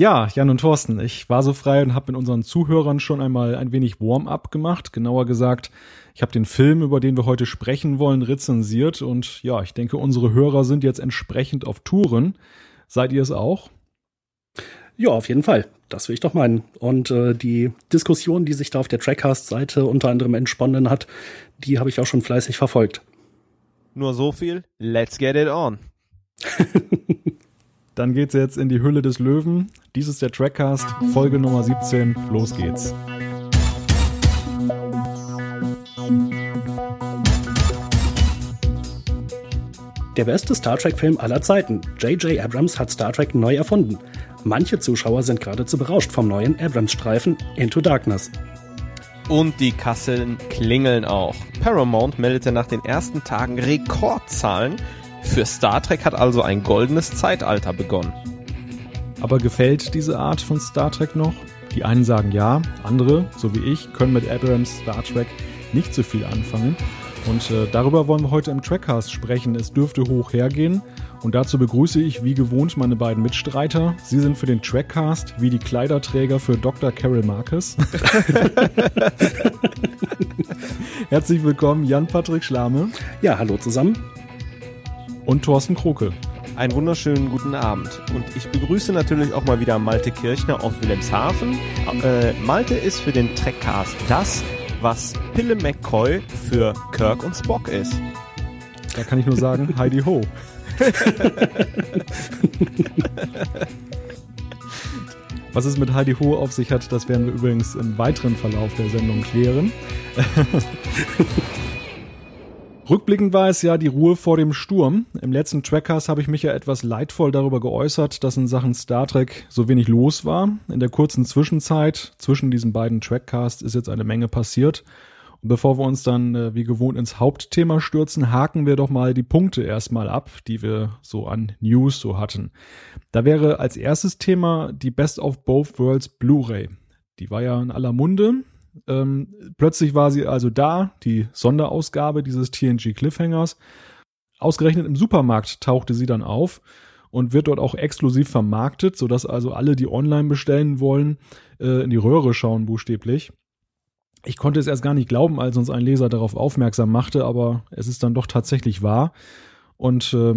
Ja, Jan und Thorsten, ich war so frei und habe mit unseren Zuhörern schon einmal ein wenig Warm-up gemacht. Genauer gesagt, ich habe den Film, über den wir heute sprechen wollen, rezensiert und ja, ich denke, unsere Hörer sind jetzt entsprechend auf Touren. Seid ihr es auch? Ja, auf jeden Fall. Das will ich doch meinen. Und äh, die Diskussion, die sich da auf der Trackcast-Seite unter anderem entsponnen hat, die habe ich auch schon fleißig verfolgt. Nur so viel. Let's get it on. Dann geht's jetzt in die Hülle des Löwen. Dies ist der Trackcast, Folge Nummer 17. Los geht's. Der beste Star Trek-Film aller Zeiten. J.J. Abrams hat Star Trek neu erfunden. Manche Zuschauer sind geradezu berauscht vom neuen Abrams-Streifen Into Darkness. Und die Kasseln klingeln auch. Paramount meldete nach den ersten Tagen Rekordzahlen für Star Trek hat also ein goldenes Zeitalter begonnen. Aber gefällt diese Art von Star Trek noch? Die einen sagen ja, andere, so wie ich, können mit Abrams Star Trek nicht so viel anfangen. Und äh, darüber wollen wir heute im Trackcast sprechen. Es dürfte hoch hergehen. Und dazu begrüße ich wie gewohnt meine beiden Mitstreiter. Sie sind für den Trackcast wie die Kleiderträger für Dr. Carol Marcus. Herzlich willkommen, Jan-Patrick Schlame. Ja, hallo zusammen und Thorsten Kroke. Einen wunderschönen guten Abend. Und ich begrüße natürlich auch mal wieder Malte Kirchner aus Wilhelmshaven. Äh, Malte ist für den Trackcast das, was Pille McCoy für Kirk und Spock ist. Da kann ich nur sagen, Heidi Ho. Was es mit Heidi Ho auf sich hat, das werden wir übrigens im weiteren Verlauf der Sendung klären. Rückblickend war es ja die Ruhe vor dem Sturm. Im letzten Trackcast habe ich mich ja etwas leidvoll darüber geäußert, dass in Sachen Star Trek so wenig los war. In der kurzen Zwischenzeit zwischen diesen beiden Trackcasts ist jetzt eine Menge passiert. Und bevor wir uns dann äh, wie gewohnt ins Hauptthema stürzen, haken wir doch mal die Punkte erstmal ab, die wir so an News so hatten. Da wäre als erstes Thema die Best of Both Worlds Blu-ray. Die war ja in aller Munde. Ähm, plötzlich war sie also da, die Sonderausgabe dieses TNG Cliffhangers. Ausgerechnet im Supermarkt tauchte sie dann auf und wird dort auch exklusiv vermarktet, sodass also alle, die online bestellen wollen, äh, in die Röhre schauen, buchstäblich. Ich konnte es erst gar nicht glauben, als uns ein Leser darauf aufmerksam machte, aber es ist dann doch tatsächlich wahr. Und äh,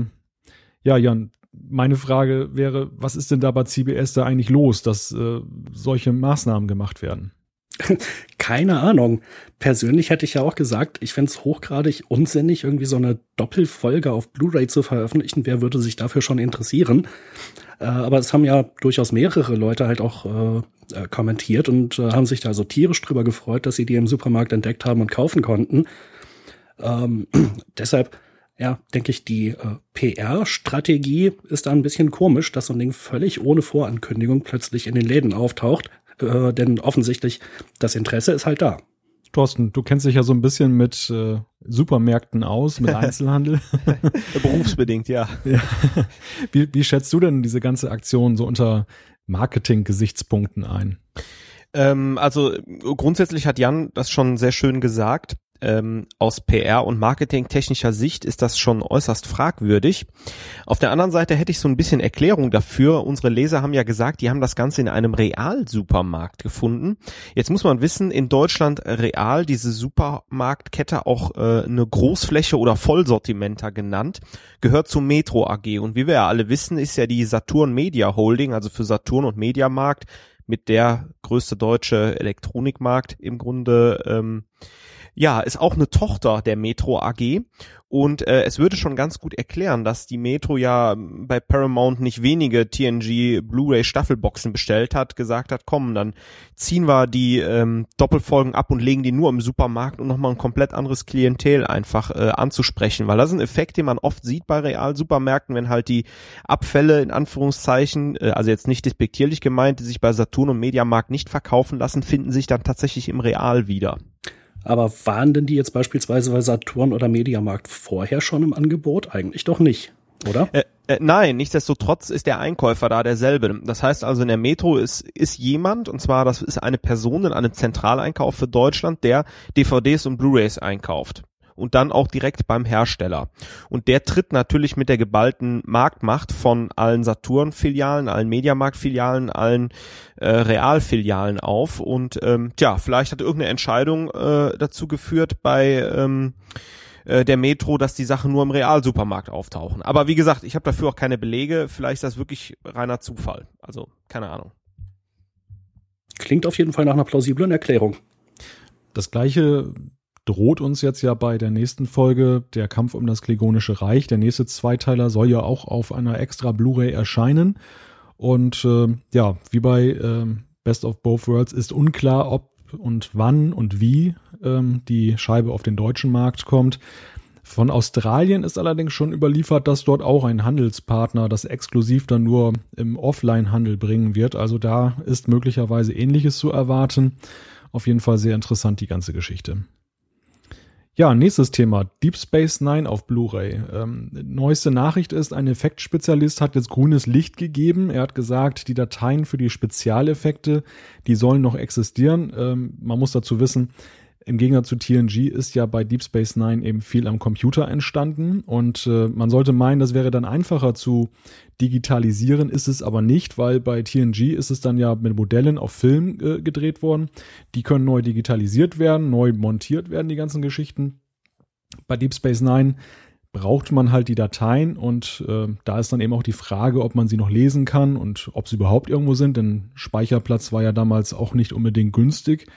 ja, Jan, meine Frage wäre, was ist denn da bei CBS da eigentlich los, dass äh, solche Maßnahmen gemacht werden? Keine Ahnung. Persönlich hätte ich ja auch gesagt, ich fände es hochgradig unsinnig, irgendwie so eine Doppelfolge auf Blu-ray zu veröffentlichen. Wer würde sich dafür schon interessieren? Äh, aber es haben ja durchaus mehrere Leute halt auch äh, äh, kommentiert und äh, haben sich da so tierisch drüber gefreut, dass sie die im Supermarkt entdeckt haben und kaufen konnten. Ähm, deshalb, ja, denke ich, die äh, PR-Strategie ist da ein bisschen komisch, dass so ein Ding völlig ohne Vorankündigung plötzlich in den Läden auftaucht äh, denn offensichtlich das Interesse ist halt da. Thorsten, du kennst dich ja so ein bisschen mit äh, Supermärkten aus, mit Einzelhandel. Berufsbedingt, ja. ja. Wie, wie schätzt du denn diese ganze Aktion so unter Marketing-Gesichtspunkten ein? Ähm, also grundsätzlich hat Jan das schon sehr schön gesagt ähm, aus PR- und Marketing-technischer Sicht ist das schon äußerst fragwürdig. Auf der anderen Seite hätte ich so ein bisschen Erklärung dafür. Unsere Leser haben ja gesagt, die haben das Ganze in einem Real-Supermarkt gefunden. Jetzt muss man wissen, in Deutschland Real, diese Supermarktkette auch äh, eine Großfläche oder Vollsortimenter genannt, gehört zur Metro AG. Und wie wir ja alle wissen, ist ja die Saturn Media Holding, also für Saturn und Mediamarkt, mit der größte deutsche Elektronikmarkt im Grunde ähm, ja, ist auch eine Tochter der Metro AG und äh, es würde schon ganz gut erklären, dass die Metro ja bei Paramount nicht wenige TNG Blu-ray Staffelboxen bestellt hat, gesagt hat, komm, dann ziehen wir die ähm, Doppelfolgen ab und legen die nur im Supermarkt, um nochmal ein komplett anderes Klientel einfach äh, anzusprechen, weil das ist ein Effekt, den man oft sieht bei Real-Supermärkten, wenn halt die Abfälle in Anführungszeichen, äh, also jetzt nicht despektierlich gemeint, die sich bei Saturn und Mediamarkt nicht verkaufen lassen, finden sich dann tatsächlich im Real wieder. Aber waren denn die jetzt beispielsweise bei Saturn oder Mediamarkt vorher schon im Angebot? Eigentlich doch nicht, oder? Äh, äh, nein, nichtsdestotrotz ist der Einkäufer da derselbe. Das heißt also in der Metro ist, ist jemand, und zwar das ist eine Person in einem Zentraleinkauf für Deutschland, der DVDs und Blu-rays einkauft. Und dann auch direkt beim Hersteller. Und der tritt natürlich mit der geballten Marktmacht von allen Saturn-Filialen, allen Mediamarkt-Filialen, allen äh, Real-Filialen auf. Und ähm, tja, vielleicht hat irgendeine Entscheidung äh, dazu geführt bei ähm, äh, der Metro, dass die Sachen nur im Realsupermarkt auftauchen. Aber wie gesagt, ich habe dafür auch keine Belege. Vielleicht ist das wirklich reiner Zufall. Also keine Ahnung. Klingt auf jeden Fall nach einer plausiblen Erklärung. Das gleiche droht uns jetzt ja bei der nächsten Folge, der Kampf um das Klingonische Reich. Der nächste Zweiteiler soll ja auch auf einer extra Blu-ray erscheinen. Und äh, ja, wie bei äh, Best of Both Worlds ist unklar, ob und wann und wie ähm, die Scheibe auf den deutschen Markt kommt. Von Australien ist allerdings schon überliefert, dass dort auch ein Handelspartner das exklusiv dann nur im Offline-Handel bringen wird. Also da ist möglicherweise ähnliches zu erwarten. Auf jeden Fall sehr interessant die ganze Geschichte. Ja, nächstes Thema. Deep Space Nine auf Blu-ray. Ähm, neueste Nachricht ist, ein Effektspezialist hat jetzt grünes Licht gegeben. Er hat gesagt, die Dateien für die Spezialeffekte, die sollen noch existieren. Ähm, man muss dazu wissen, im Gegensatz zu TNG ist ja bei Deep Space Nine eben viel am Computer entstanden und äh, man sollte meinen, das wäre dann einfacher zu digitalisieren, ist es aber nicht, weil bei TNG ist es dann ja mit Modellen auf Film äh, gedreht worden. Die können neu digitalisiert werden, neu montiert werden, die ganzen Geschichten. Bei Deep Space Nine braucht man halt die Dateien und äh, da ist dann eben auch die Frage, ob man sie noch lesen kann und ob sie überhaupt irgendwo sind, denn Speicherplatz war ja damals auch nicht unbedingt günstig.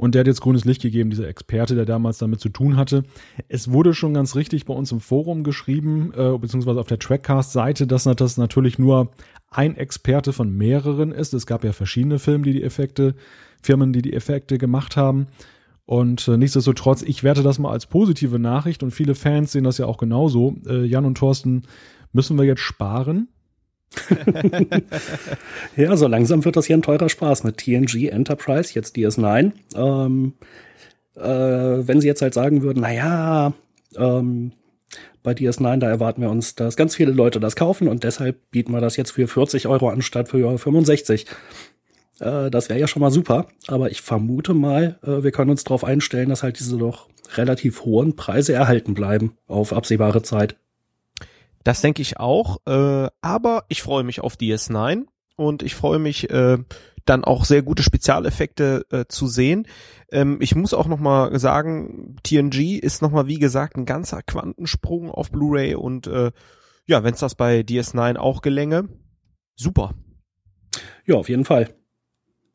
Und der hat jetzt grünes Licht gegeben, dieser Experte, der damals damit zu tun hatte. Es wurde schon ganz richtig bei uns im Forum geschrieben, äh, beziehungsweise auf der Trackcast-Seite, dass das natürlich nur ein Experte von mehreren ist. Es gab ja verschiedene Filme, die die Effekte, Firmen, die die Effekte gemacht haben. Und äh, nichtsdestotrotz, ich werte das mal als positive Nachricht und viele Fans sehen das ja auch genauso. Äh, Jan und Thorsten, müssen wir jetzt sparen? ja, so langsam wird das hier ein teurer Spaß mit TNG Enterprise, jetzt DS9. Ähm, äh, wenn sie jetzt halt sagen würden, na ja, ähm, bei DS9, da erwarten wir uns, dass ganz viele Leute das kaufen und deshalb bieten wir das jetzt für 40 Euro anstatt für 65. Äh, das wäre ja schon mal super, aber ich vermute mal, äh, wir können uns darauf einstellen, dass halt diese doch relativ hohen Preise erhalten bleiben auf absehbare Zeit. Das denke ich auch. Äh, aber ich freue mich auf DS9 und ich freue mich äh, dann auch sehr gute Spezialeffekte äh, zu sehen. Ähm, ich muss auch noch mal sagen, TNG ist noch mal wie gesagt ein ganzer Quantensprung auf Blu-ray und äh, ja, wenn es das bei DS9 auch gelänge, super. Ja, auf jeden Fall.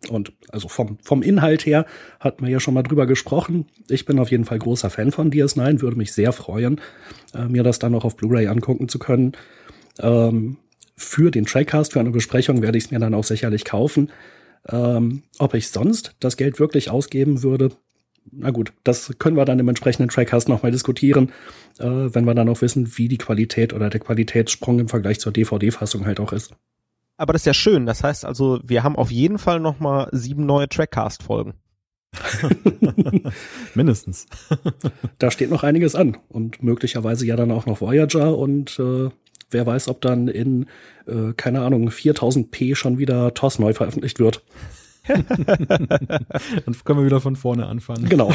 Und also vom, vom Inhalt her hatten wir ja schon mal drüber gesprochen. Ich bin auf jeden Fall großer Fan von DS9, würde mich sehr freuen, äh, mir das dann auch auf Blu-ray angucken zu können. Ähm, für den Trackcast, für eine Besprechung werde ich es mir dann auch sicherlich kaufen. Ähm, ob ich sonst das Geld wirklich ausgeben würde, na gut, das können wir dann im entsprechenden Trackcast nochmal diskutieren, äh, wenn wir dann auch wissen, wie die Qualität oder der Qualitätssprung im Vergleich zur DVD-Fassung halt auch ist. Aber das ist ja schön. Das heißt also, wir haben auf jeden Fall noch mal sieben neue Trackcast-Folgen. Mindestens. da steht noch einiges an und möglicherweise ja dann auch noch Voyager und äh, wer weiß, ob dann in, äh, keine Ahnung, 4000p schon wieder TOS neu veröffentlicht wird. Dann können wir wieder von vorne anfangen. Genau.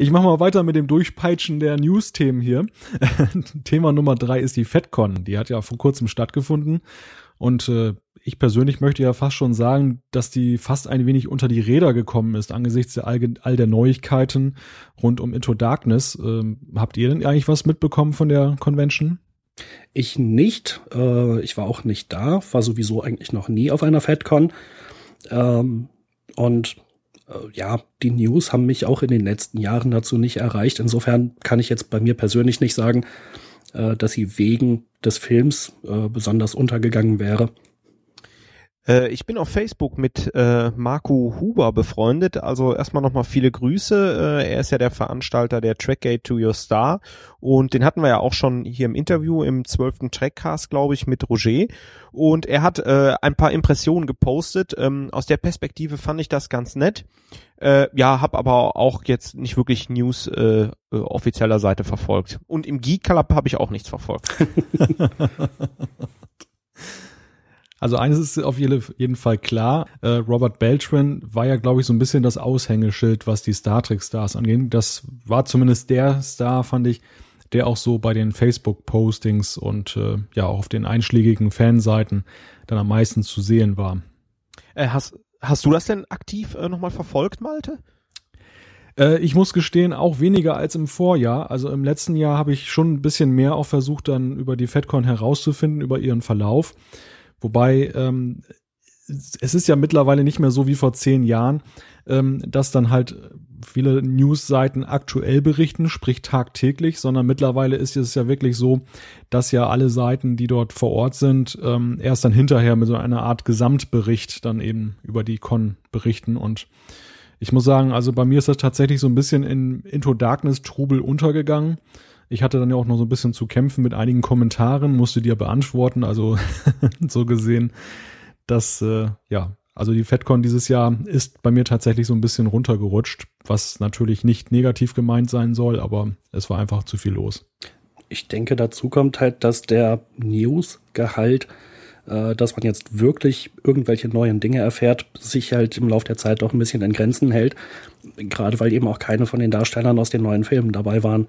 Ich mache mal weiter mit dem Durchpeitschen der News-Themen hier. Thema Nummer drei ist die FedCon. Die hat ja vor kurzem stattgefunden. Und äh, ich persönlich möchte ja fast schon sagen, dass die fast ein wenig unter die Räder gekommen ist, angesichts der all, all der Neuigkeiten rund um Into Darkness. Ähm, habt ihr denn eigentlich was mitbekommen von der Convention? Ich nicht. Äh, ich war auch nicht da, war sowieso eigentlich noch nie auf einer FedCon. Ähm, und ja, die News haben mich auch in den letzten Jahren dazu nicht erreicht. Insofern kann ich jetzt bei mir persönlich nicht sagen, äh, dass sie wegen des Films äh, besonders untergegangen wäre. Äh, ich bin auf Facebook mit äh, Marco Huber befreundet. Also erstmal nochmal viele Grüße. Äh, er ist ja der Veranstalter der Trackgate to Your Star. Und den hatten wir ja auch schon hier im Interview im zwölften Trackcast, glaube ich, mit Roger. Und er hat äh, ein paar Impressionen gepostet. Ähm, aus der Perspektive fand ich das ganz nett. Äh, ja, habe aber auch jetzt nicht wirklich News äh, äh, offizieller Seite verfolgt. Und im Geek Club habe ich auch nichts verfolgt. Also eines ist auf jeden Fall klar, äh, Robert Beltran war ja, glaube ich, so ein bisschen das Aushängeschild, was die Star Trek-Stars angeht. Das war zumindest der Star, fand ich, der auch so bei den Facebook-Postings und äh, ja auch auf den einschlägigen Fanseiten dann am meisten zu sehen war. Äh, hast, hast du das denn aktiv äh, nochmal verfolgt, Malte? Äh, ich muss gestehen, auch weniger als im Vorjahr. Also im letzten Jahr habe ich schon ein bisschen mehr auch versucht, dann über die FedCon herauszufinden, über ihren Verlauf. Wobei ähm, es ist ja mittlerweile nicht mehr so wie vor zehn Jahren, ähm, dass dann halt viele Newsseiten aktuell berichten, sprich tagtäglich, sondern mittlerweile ist es ja wirklich so, dass ja alle Seiten, die dort vor Ort sind, ähm, erst dann hinterher mit so einer Art Gesamtbericht dann eben über die Con berichten und ich muss sagen, also bei mir ist das tatsächlich so ein bisschen in Into Darkness Trubel untergegangen. Ich hatte dann ja auch noch so ein bisschen zu kämpfen mit einigen Kommentaren, musste die ja beantworten, also so gesehen, dass, äh, ja, also die FedCon dieses Jahr ist bei mir tatsächlich so ein bisschen runtergerutscht, was natürlich nicht negativ gemeint sein soll, aber es war einfach zu viel los. Ich denke, dazu kommt halt, dass der News-Gehalt äh, dass man jetzt wirklich irgendwelche neuen Dinge erfährt, sich halt im Laufe der Zeit doch ein bisschen in Grenzen hält. Gerade weil eben auch keine von den Darstellern aus den neuen Filmen dabei waren.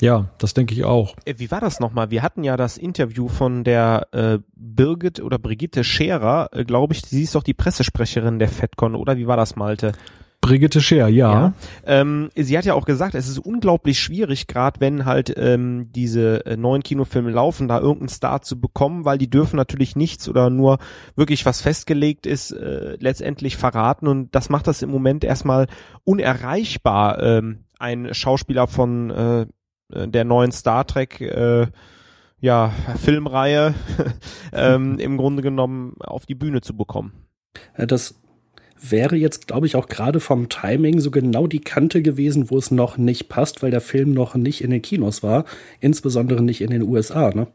Ja, das denke ich auch. Äh, wie war das nochmal? Wir hatten ja das Interview von der äh, Birgit oder Brigitte Scherer, äh, glaube ich. Sie ist doch die Pressesprecherin der FedCon, oder? Wie war das, Malte? Brigitte Scher, ja. ja. Ähm, sie hat ja auch gesagt, es ist unglaublich schwierig, gerade wenn halt ähm, diese äh, neuen Kinofilme laufen, da irgendeinen Star zu bekommen, weil die dürfen natürlich nichts oder nur wirklich was festgelegt ist, äh, letztendlich verraten und das macht das im Moment erstmal unerreichbar, ähm, ein Schauspieler von äh, der neuen Star Trek äh, ja, Filmreihe ähm, im Grunde genommen auf die Bühne zu bekommen. Das wäre jetzt, glaube ich, auch gerade vom Timing so genau die Kante gewesen, wo es noch nicht passt, weil der Film noch nicht in den Kinos war, insbesondere nicht in den USA, ne?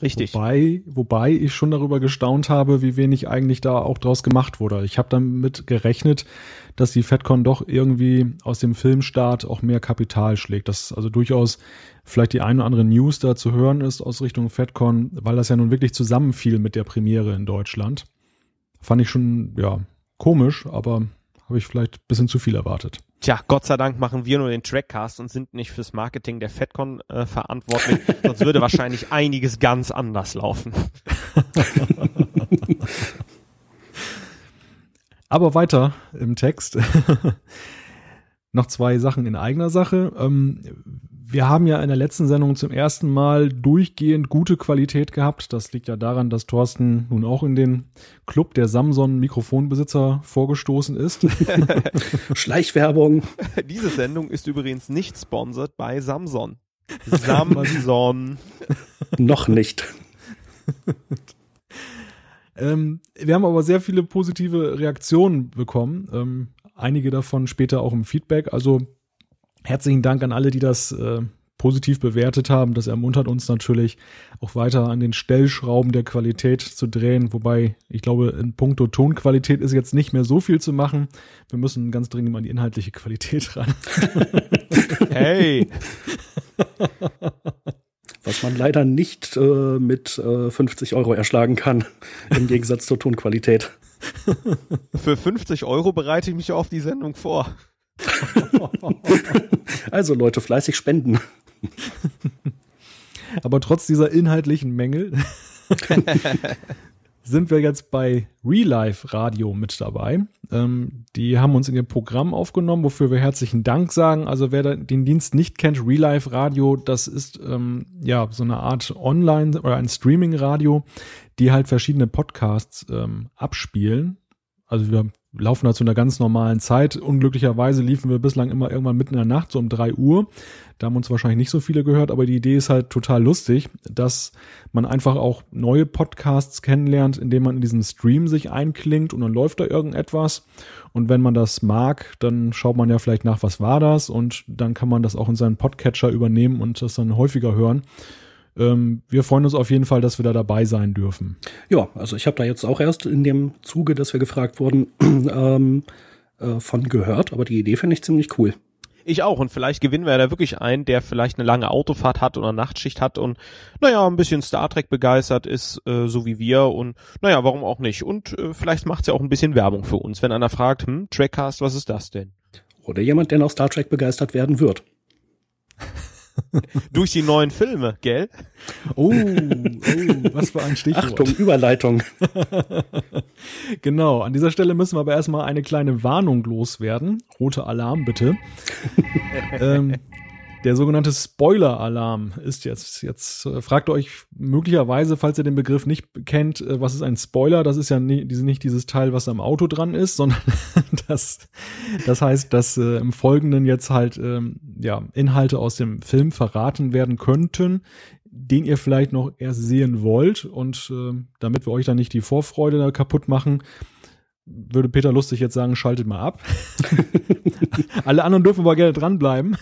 Richtig. Wobei, wobei ich schon darüber gestaunt habe, wie wenig eigentlich da auch draus gemacht wurde. Ich habe damit gerechnet, dass die FedCon doch irgendwie aus dem Filmstart auch mehr Kapital schlägt. Dass also durchaus vielleicht die eine oder andere News da zu hören ist aus Richtung FedCon, weil das ja nun wirklich zusammenfiel mit der Premiere in Deutschland. Fand ich schon, ja, komisch, aber habe ich vielleicht ein bisschen zu viel erwartet. Tja, Gott sei Dank machen wir nur den Trackcast und sind nicht fürs Marketing der FedCon äh, verantwortlich. Sonst würde wahrscheinlich einiges ganz anders laufen. Aber weiter im Text. Noch zwei Sachen in eigener Sache. Ähm, wir haben ja in der letzten Sendung zum ersten Mal durchgehend gute Qualität gehabt. Das liegt ja daran, dass Thorsten nun auch in den Club der Samson Mikrofonbesitzer vorgestoßen ist. Schleichwerbung. Diese Sendung ist übrigens nicht sponsored bei Samson. Samson. Noch nicht. ähm, wir haben aber sehr viele positive Reaktionen bekommen. Ähm, einige davon später auch im Feedback. Also Herzlichen Dank an alle, die das äh, positiv bewertet haben. Das ermuntert uns natürlich auch weiter an den Stellschrauben der Qualität zu drehen. Wobei ich glaube, in puncto Tonqualität ist jetzt nicht mehr so viel zu machen. Wir müssen ganz dringend an die inhaltliche Qualität ran. hey! Was man leider nicht äh, mit äh, 50 Euro erschlagen kann, im Gegensatz zur Tonqualität. Für 50 Euro bereite ich mich auf die Sendung vor. also Leute, fleißig spenden. Aber trotz dieser inhaltlichen Mängel sind wir jetzt bei Real Life Radio mit dabei. Ähm, die haben uns in ihr Programm aufgenommen, wofür wir herzlichen Dank sagen. Also wer den Dienst nicht kennt, Real Life Radio, das ist ähm, ja so eine Art Online- oder ein Streaming-Radio, die halt verschiedene Podcasts ähm, abspielen. Also wir laufen da zu einer ganz normalen Zeit. Unglücklicherweise liefen wir bislang immer irgendwann mitten in der Nacht, so um drei Uhr. Da haben uns wahrscheinlich nicht so viele gehört, aber die Idee ist halt total lustig, dass man einfach auch neue Podcasts kennenlernt, indem man in diesen Stream sich einklingt und dann läuft da irgendetwas. Und wenn man das mag, dann schaut man ja vielleicht nach, was war das und dann kann man das auch in seinen Podcatcher übernehmen und das dann häufiger hören ähm, wir freuen uns auf jeden Fall, dass wir da dabei sein dürfen. Ja, also ich habe da jetzt auch erst in dem Zuge, dass wir gefragt wurden, ähm, äh, von gehört, aber die Idee finde ich ziemlich cool. Ich auch. Und vielleicht gewinnen wir da wirklich einen, der vielleicht eine lange Autofahrt hat oder Nachtschicht hat und naja, ein bisschen Star Trek begeistert ist, äh, so wie wir. Und naja, warum auch nicht? Und äh, vielleicht macht's ja auch ein bisschen Werbung für uns, wenn einer fragt, hm, Trackcast, was ist das denn? Oder jemand, der noch Star Trek begeistert werden wird. Durch die neuen Filme, gell? Oh, oh was für ein Stichwort. Achtung, Überleitung. genau, an dieser Stelle müssen wir aber erstmal eine kleine Warnung loswerden. Rote Alarm bitte. ähm, der sogenannte Spoiler-Alarm ist jetzt, jetzt äh, fragt euch möglicherweise, falls ihr den Begriff nicht kennt, äh, was ist ein Spoiler? Das ist ja nicht dieses Teil, was am Auto dran ist, sondern das, das heißt, dass äh, im Folgenden jetzt halt ähm, ja, Inhalte aus dem Film verraten werden könnten, den ihr vielleicht noch erst sehen wollt. Und äh, damit wir euch dann nicht die Vorfreude kaputt machen, würde Peter lustig jetzt sagen, schaltet mal ab. Alle anderen dürfen aber gerne dranbleiben.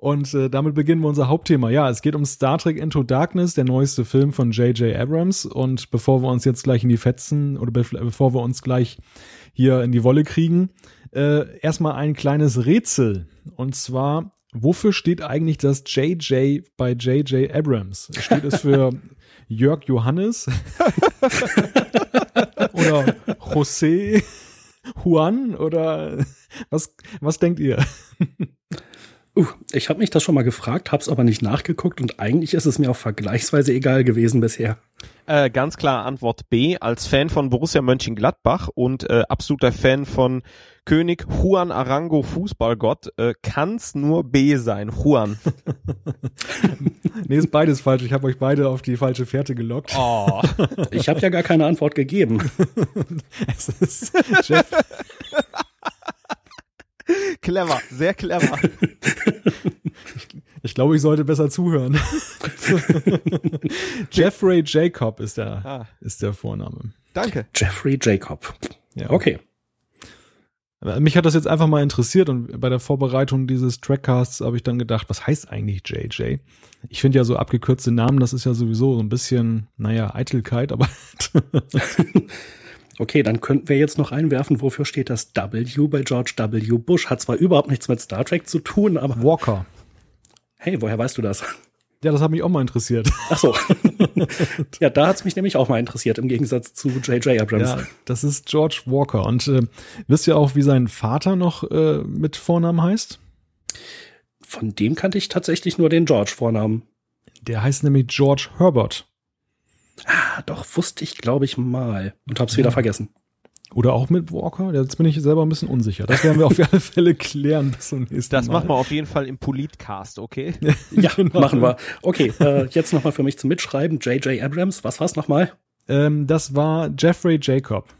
Und äh, damit beginnen wir unser Hauptthema. Ja, es geht um Star Trek Into Darkness, der neueste Film von J.J. Abrams. Und bevor wir uns jetzt gleich in die Fetzen oder be bevor wir uns gleich hier in die Wolle kriegen, äh, erstmal ein kleines Rätsel. Und zwar, wofür steht eigentlich das JJ bei J.J. Abrams? Steht es für Jörg Johannes oder José Juan oder was, was denkt ihr? Uh, ich habe mich das schon mal gefragt, habe es aber nicht nachgeguckt und eigentlich ist es mir auch vergleichsweise egal gewesen bisher. Äh, ganz klar Antwort B. Als Fan von Borussia Mönchengladbach und äh, absoluter Fan von König Juan Arango Fußballgott äh, kann's nur B sein. Juan. nee, ist beides falsch. Ich habe euch beide auf die falsche Fährte gelockt. Oh. Ich habe ja gar keine Antwort gegeben. es ist Jeff. clever, sehr clever. Ich glaube, ich sollte besser zuhören. Jeffrey Jacob ist der, ah. ist der Vorname. Danke. Jeffrey Jacob. Ja. Okay. Mich hat das jetzt einfach mal interessiert und bei der Vorbereitung dieses Trackcasts habe ich dann gedacht, was heißt eigentlich JJ? Ich finde ja so abgekürzte Namen, das ist ja sowieso so ein bisschen, naja, Eitelkeit, aber. okay, dann könnten wir jetzt noch einwerfen, wofür steht das W bei George W. Bush? Hat zwar überhaupt nichts mit Star Trek zu tun, aber. Walker. Hey, woher weißt du das? Ja, das hat mich auch mal interessiert. Ach so. ja, da hat's mich nämlich auch mal interessiert, im Gegensatz zu J.J. Abrams. Ja, das ist George Walker. Und äh, wisst ihr auch, wie sein Vater noch äh, mit Vornamen heißt? Von dem kannte ich tatsächlich nur den George-Vornamen. Der heißt nämlich George Herbert. Ah, doch, wusste ich, glaube ich, mal. Und hab's ja. wieder vergessen. Oder auch mit Walker? Jetzt bin ich selber ein bisschen unsicher. Das werden wir auf alle Fälle klären bis zum nächsten Das Mal. machen wir auf jeden Fall im Politcast, okay? ja, genau. machen wir. Okay, äh, jetzt nochmal für mich zum Mitschreiben. J.J. Abrams, was war's nochmal? Ähm, das war Jeffrey Jacob.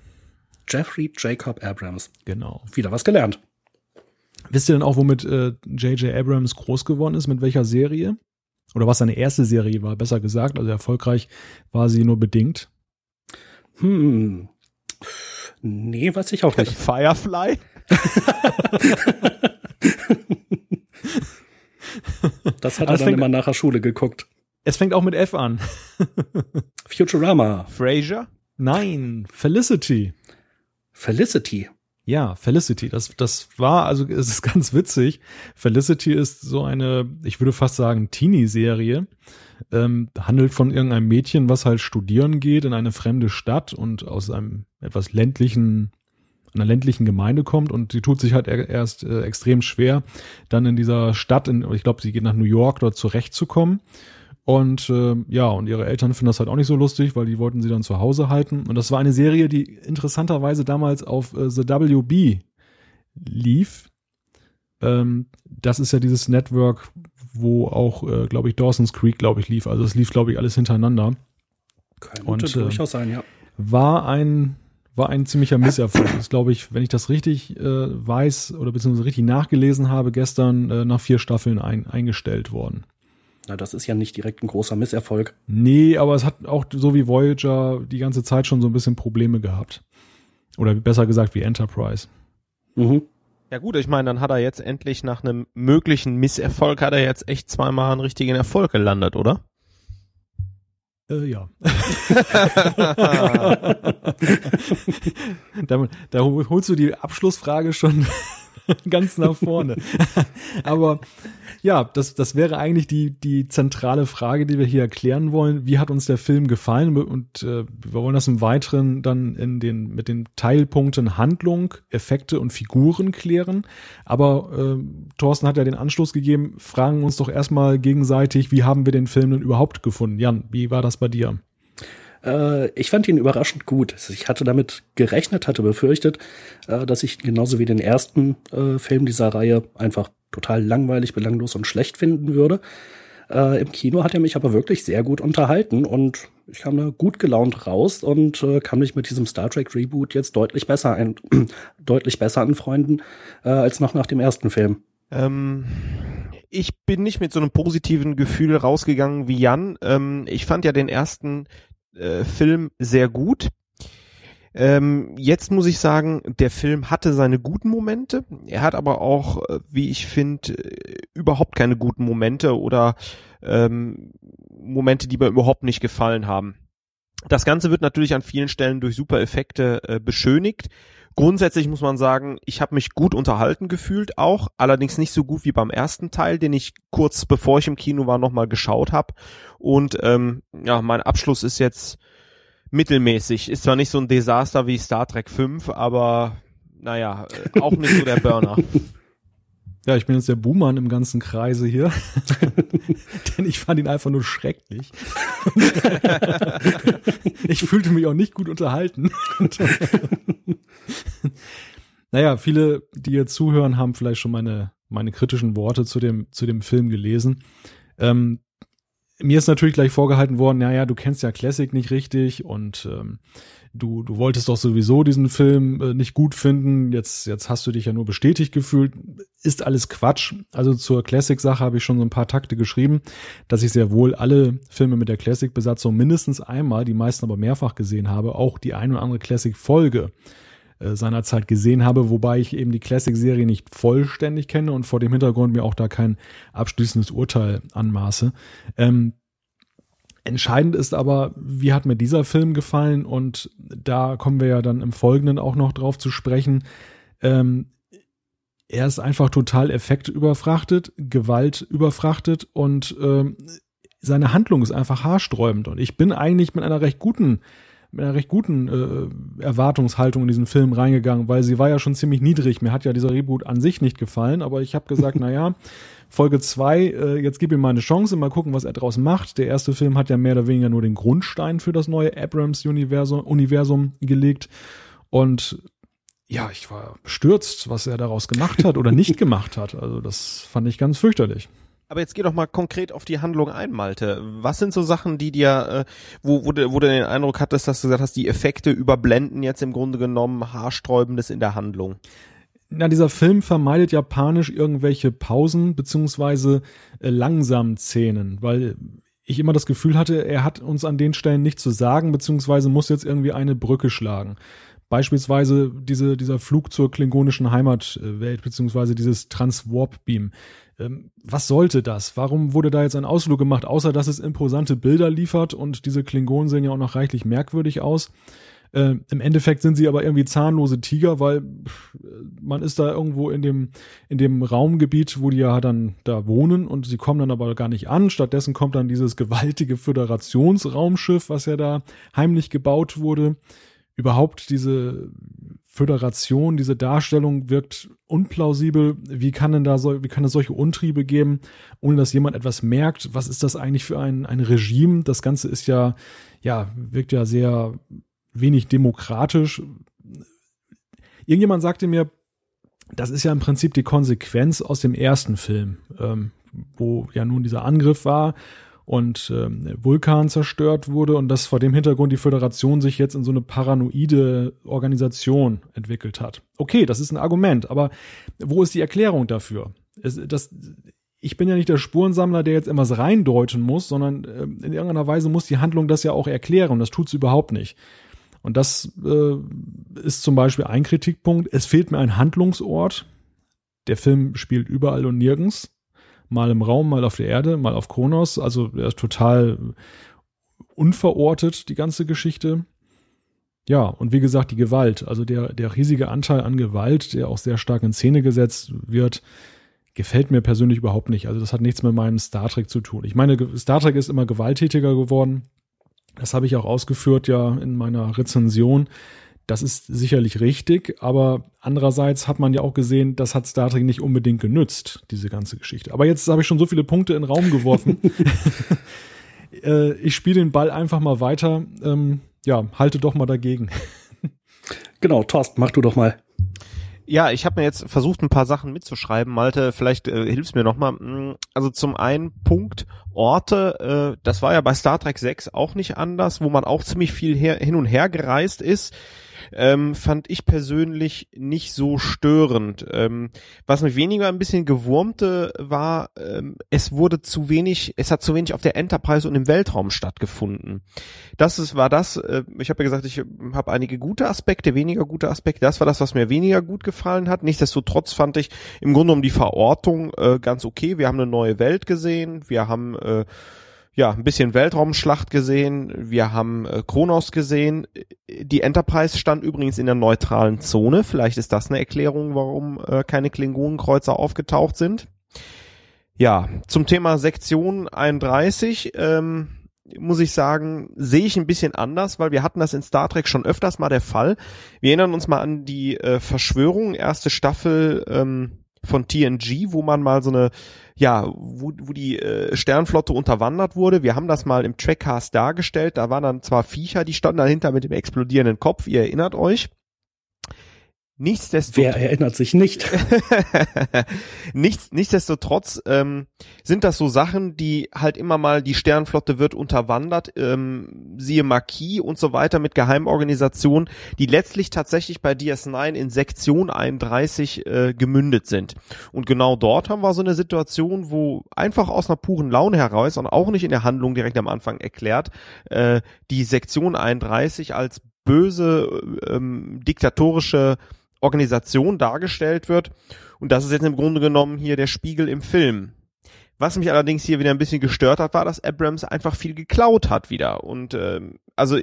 Jeffrey Jacob Abrams. Genau. Wieder was gelernt. Wisst ihr denn auch, womit J.J. Äh, Abrams groß geworden ist? Mit welcher Serie? Oder was seine erste Serie war, besser gesagt. Also erfolgreich war sie nur bedingt. Hm. Nee, weiß ich auch nicht. Firefly? das hat er dann immer nach der Schule geguckt. Es fängt auch mit F an. Futurama. Frasier? Nein, Felicity. Felicity. Ja, Felicity. Das, das war, also es ist ganz witzig. Felicity ist so eine, ich würde fast sagen, Teenie-Serie. Ähm, handelt von irgendeinem Mädchen, was halt studieren geht in eine fremde Stadt und aus einem etwas ländlichen, einer ländlichen Gemeinde kommt und sie tut sich halt erst äh, extrem schwer, dann in dieser Stadt, in, ich glaube, sie geht nach New York, dort zurechtzukommen. Und äh, ja, und ihre Eltern finden das halt auch nicht so lustig, weil die wollten sie dann zu Hause halten. Und das war eine Serie, die interessanterweise damals auf äh, The WB lief. Ähm, das ist ja dieses Network, wo auch, äh, glaube ich, Dawson's Creek, glaube ich, lief. Also es lief, glaube ich, alles hintereinander. Könnte und, äh, durchaus sein, ja. War ein war ein ziemlicher Misserfolg. Das glaube ich, wenn ich das richtig äh, weiß oder beziehungsweise richtig nachgelesen habe, gestern äh, nach vier Staffeln ein, eingestellt worden. Na, das ist ja nicht direkt ein großer Misserfolg. Nee, aber es hat auch so wie Voyager die ganze Zeit schon so ein bisschen Probleme gehabt. Oder besser gesagt wie Enterprise. Mhm. Ja gut, ich meine, dann hat er jetzt endlich nach einem möglichen Misserfolg hat er jetzt echt zweimal einen richtigen Erfolg gelandet, oder? Äh, ja. da, da holst du die Abschlussfrage schon ganz nach vorne. Aber ja, das, das wäre eigentlich die, die zentrale Frage, die wir hier erklären wollen. Wie hat uns der Film gefallen? Und äh, wir wollen das im Weiteren dann in den, mit den Teilpunkten Handlung, Effekte und Figuren klären. Aber äh, Thorsten hat ja den Anschluss gegeben. Fragen uns doch erstmal gegenseitig, wie haben wir den Film denn überhaupt gefunden? Jan, wie war das bei dir? Äh, ich fand ihn überraschend gut. Ich hatte damit gerechnet, hatte befürchtet, äh, dass ich genauso wie den ersten äh, Film dieser Reihe einfach total langweilig, belanglos und schlecht finden würde. Äh, Im Kino hat er mich aber wirklich sehr gut unterhalten und ich kam da gut gelaunt raus und äh, kann mich mit diesem Star Trek Reboot jetzt deutlich besser ein, deutlich besser anfreunden äh, als noch nach dem ersten Film. Ähm, ich bin nicht mit so einem positiven Gefühl rausgegangen wie Jan. Ähm, ich fand ja den ersten äh, Film sehr gut. Ähm, jetzt muss ich sagen, der Film hatte seine guten Momente. Er hat aber auch, äh, wie ich finde, äh, überhaupt keine guten Momente oder ähm, Momente, die mir überhaupt nicht gefallen haben. Das Ganze wird natürlich an vielen Stellen durch super Effekte äh, beschönigt. Grundsätzlich muss man sagen, ich habe mich gut unterhalten gefühlt auch, allerdings nicht so gut wie beim ersten Teil, den ich kurz bevor ich im Kino war nochmal geschaut habe. Und ähm, ja, mein Abschluss ist jetzt mittelmäßig. Ist zwar nicht so ein Desaster wie Star Trek 5, aber naja, äh, auch nicht so der Burner. Ja, ich bin jetzt der Buhmann im ganzen Kreise hier. Denn ich fand ihn einfach nur schrecklich. ich fühlte mich auch nicht gut unterhalten. naja, viele, die hier zuhören, haben vielleicht schon meine, meine kritischen Worte zu dem, zu dem Film gelesen. Ähm, mir ist natürlich gleich vorgehalten worden, naja, du kennst ja Classic nicht richtig und ähm, du, du wolltest doch sowieso diesen Film äh, nicht gut finden, jetzt, jetzt hast du dich ja nur bestätigt gefühlt. Ist alles Quatsch. Also zur Classic-Sache habe ich schon so ein paar Takte geschrieben, dass ich sehr wohl alle Filme mit der Classic-Besatzung mindestens einmal, die meisten aber mehrfach gesehen habe, auch die ein oder andere Classic-Folge äh, seinerzeit gesehen habe, wobei ich eben die Classic-Serie nicht vollständig kenne und vor dem Hintergrund mir auch da kein abschließendes Urteil anmaße. Ähm, Entscheidend ist aber, wie hat mir dieser Film gefallen? Und da kommen wir ja dann im Folgenden auch noch drauf zu sprechen. Ähm, er ist einfach total effektüberfrachtet, Gewalt überfrachtet und ähm, seine Handlung ist einfach haarsträubend. Und ich bin eigentlich mit einer recht guten mit einer recht guten äh, Erwartungshaltung in diesen Film reingegangen, weil sie war ja schon ziemlich niedrig. Mir hat ja dieser Reboot an sich nicht gefallen, aber ich habe gesagt, na ja, Folge zwei, äh, jetzt gib ihm mal eine Chance, mal gucken, was er draus macht. Der erste Film hat ja mehr oder weniger nur den Grundstein für das neue Abrams-Universum Universum gelegt. Und ja, ich war bestürzt, was er daraus gemacht hat oder nicht gemacht hat. Also das fand ich ganz fürchterlich. Aber jetzt geh doch mal konkret auf die Handlung ein, Malte. Was sind so Sachen, die dir, äh, wo, wo, du, wo du den Eindruck hattest, dass du gesagt hast, die Effekte überblenden jetzt im Grunde genommen Haarsträubendes in der Handlung? na, dieser Film vermeidet japanisch irgendwelche Pausen beziehungsweise äh, langsamen Szenen, weil ich immer das Gefühl hatte, er hat uns an den Stellen nichts zu sagen, beziehungsweise muss jetzt irgendwie eine Brücke schlagen. Beispielsweise diese, dieser Flug zur klingonischen Heimatwelt, beziehungsweise dieses Transwarp-Beam. Ähm, was sollte das? Warum wurde da jetzt ein Ausflug gemacht, außer dass es imposante Bilder liefert und diese Klingonen sehen ja auch noch reichlich merkwürdig aus? Äh, Im Endeffekt sind sie aber irgendwie zahnlose Tiger, weil man ist da irgendwo in dem, in dem Raumgebiet, wo die ja dann da wohnen und sie kommen dann aber gar nicht an. Stattdessen kommt dann dieses gewaltige Föderationsraumschiff, was ja da heimlich gebaut wurde. Überhaupt diese Föderation, diese Darstellung wirkt unplausibel. Wie kann denn da so, wie kann es solche Untriebe geben, ohne dass jemand etwas merkt? Was ist das eigentlich für ein, ein Regime? Das Ganze ist ja, ja, wirkt ja sehr wenig demokratisch. Irgendjemand sagte mir, das ist ja im Prinzip die Konsequenz aus dem ersten Film, ähm, wo ja nun dieser Angriff war und ähm, Vulkan zerstört wurde und dass vor dem Hintergrund die Föderation sich jetzt in so eine paranoide Organisation entwickelt hat. Okay, das ist ein Argument, aber wo ist die Erklärung dafür? Es, das, ich bin ja nicht der Spurensammler, der jetzt immer was reindeuten muss, sondern äh, in irgendeiner Weise muss die Handlung das ja auch erklären. Das tut sie überhaupt nicht. Und das äh, ist zum Beispiel ein Kritikpunkt. Es fehlt mir ein Handlungsort. Der Film spielt überall und nirgends. Mal im Raum, mal auf der Erde, mal auf Kronos. Also er ist total unverortet, die ganze Geschichte. Ja, und wie gesagt, die Gewalt, also der, der riesige Anteil an Gewalt, der auch sehr stark in Szene gesetzt wird, gefällt mir persönlich überhaupt nicht. Also das hat nichts mit meinem Star Trek zu tun. Ich meine, Star Trek ist immer gewalttätiger geworden. Das habe ich auch ausgeführt ja in meiner Rezension. Das ist sicherlich richtig, aber andererseits hat man ja auch gesehen, das hat Star Trek nicht unbedingt genützt, diese ganze Geschichte. Aber jetzt habe ich schon so viele Punkte in den Raum geworfen. äh, ich spiele den Ball einfach mal weiter. Ähm, ja, halte doch mal dagegen. genau, Thorsten, mach du doch mal. Ja, ich habe mir jetzt versucht, ein paar Sachen mitzuschreiben. Malte, vielleicht äh, hilfst mir nochmal. Mm, also zum einen Punkt Orte, äh, das war ja bei Star Trek 6 auch nicht anders, wo man auch ziemlich viel her, hin und her gereist ist ähm, fand ich persönlich nicht so störend. Ähm, was mich weniger ein bisschen gewurmte war, ähm, es wurde zu wenig, es hat zu wenig auf der Enterprise und im Weltraum stattgefunden. Das ist, war das, äh, ich habe ja gesagt, ich habe einige gute Aspekte, weniger gute Aspekte. Das war das, was mir weniger gut gefallen hat. Nichtsdestotrotz fand ich im Grunde um die Verortung äh, ganz okay. Wir haben eine neue Welt gesehen, wir haben äh, ja, ein bisschen Weltraumschlacht gesehen, wir haben äh, Kronos gesehen. Die Enterprise stand übrigens in der neutralen Zone. Vielleicht ist das eine Erklärung, warum äh, keine Klingonenkreuzer aufgetaucht sind. Ja, zum Thema Sektion 31 ähm, muss ich sagen, sehe ich ein bisschen anders, weil wir hatten das in Star Trek schon öfters mal der Fall. Wir erinnern uns mal an die äh, Verschwörung, erste Staffel ähm, von TNG, wo man mal so eine, ja, wo, wo die äh, Sternflotte unterwandert wurde. Wir haben das mal im Trackcast dargestellt. Da waren dann zwar Viecher, die standen dahinter mit dem explodierenden Kopf, ihr erinnert euch. Nichtsdestotrotz. Wer erinnert sich nicht? Nichts, nichtsdestotrotz ähm, sind das so Sachen, die halt immer mal die Sternflotte wird unterwandert, ähm, siehe Marquis und so weiter mit Geheimorganisationen, die letztlich tatsächlich bei DS9 in Sektion 31 äh, gemündet sind. Und genau dort haben wir so eine Situation, wo einfach aus einer puren Laune heraus und auch nicht in der Handlung direkt am Anfang erklärt, äh, die Sektion 31 als böse ähm, diktatorische Organisation dargestellt wird. Und das ist jetzt im Grunde genommen hier der Spiegel im Film. Was mich allerdings hier wieder ein bisschen gestört hat, war, dass Abrams einfach viel geklaut hat wieder. Und ähm, also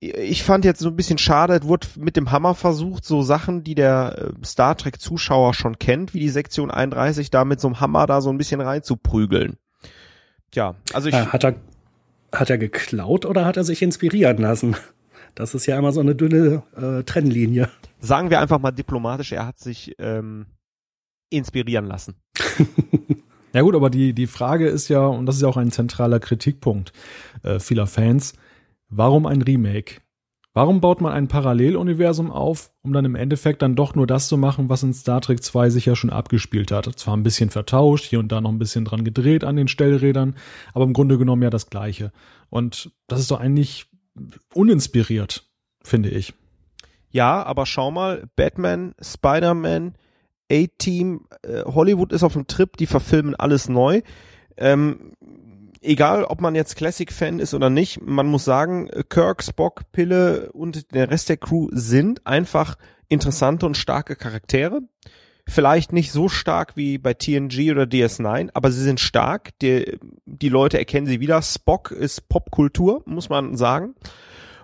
ich fand jetzt so ein bisschen schade, es wurde mit dem Hammer versucht, so Sachen, die der äh, Star Trek Zuschauer schon kennt, wie die Sektion 31, da mit so einem Hammer da so ein bisschen reinzuprügeln. Tja, also ich. Äh, hat er, hat er geklaut oder hat er sich inspirieren lassen? Das ist ja immer so eine dünne äh, Trennlinie. Sagen wir einfach mal diplomatisch, er hat sich ähm, inspirieren lassen. ja gut, aber die, die Frage ist ja, und das ist ja auch ein zentraler Kritikpunkt äh, vieler Fans, warum ein Remake? Warum baut man ein Paralleluniversum auf, um dann im Endeffekt dann doch nur das zu machen, was in Star Trek 2 sich ja schon abgespielt hat? Zwar ein bisschen vertauscht, hier und da noch ein bisschen dran gedreht an den Stellrädern, aber im Grunde genommen ja das Gleiche. Und das ist doch eigentlich uninspiriert, finde ich. Ja, aber schau mal, Batman, Spider-Man, A-Team, äh, Hollywood ist auf dem Trip, die verfilmen alles neu. Ähm, egal, ob man jetzt Classic-Fan ist oder nicht, man muss sagen, Kirk, Spock, Pille und der Rest der Crew sind einfach interessante und starke Charaktere. Vielleicht nicht so stark wie bei TNG oder DS9, aber sie sind stark. Die, die Leute erkennen sie wieder. Spock ist Popkultur, muss man sagen.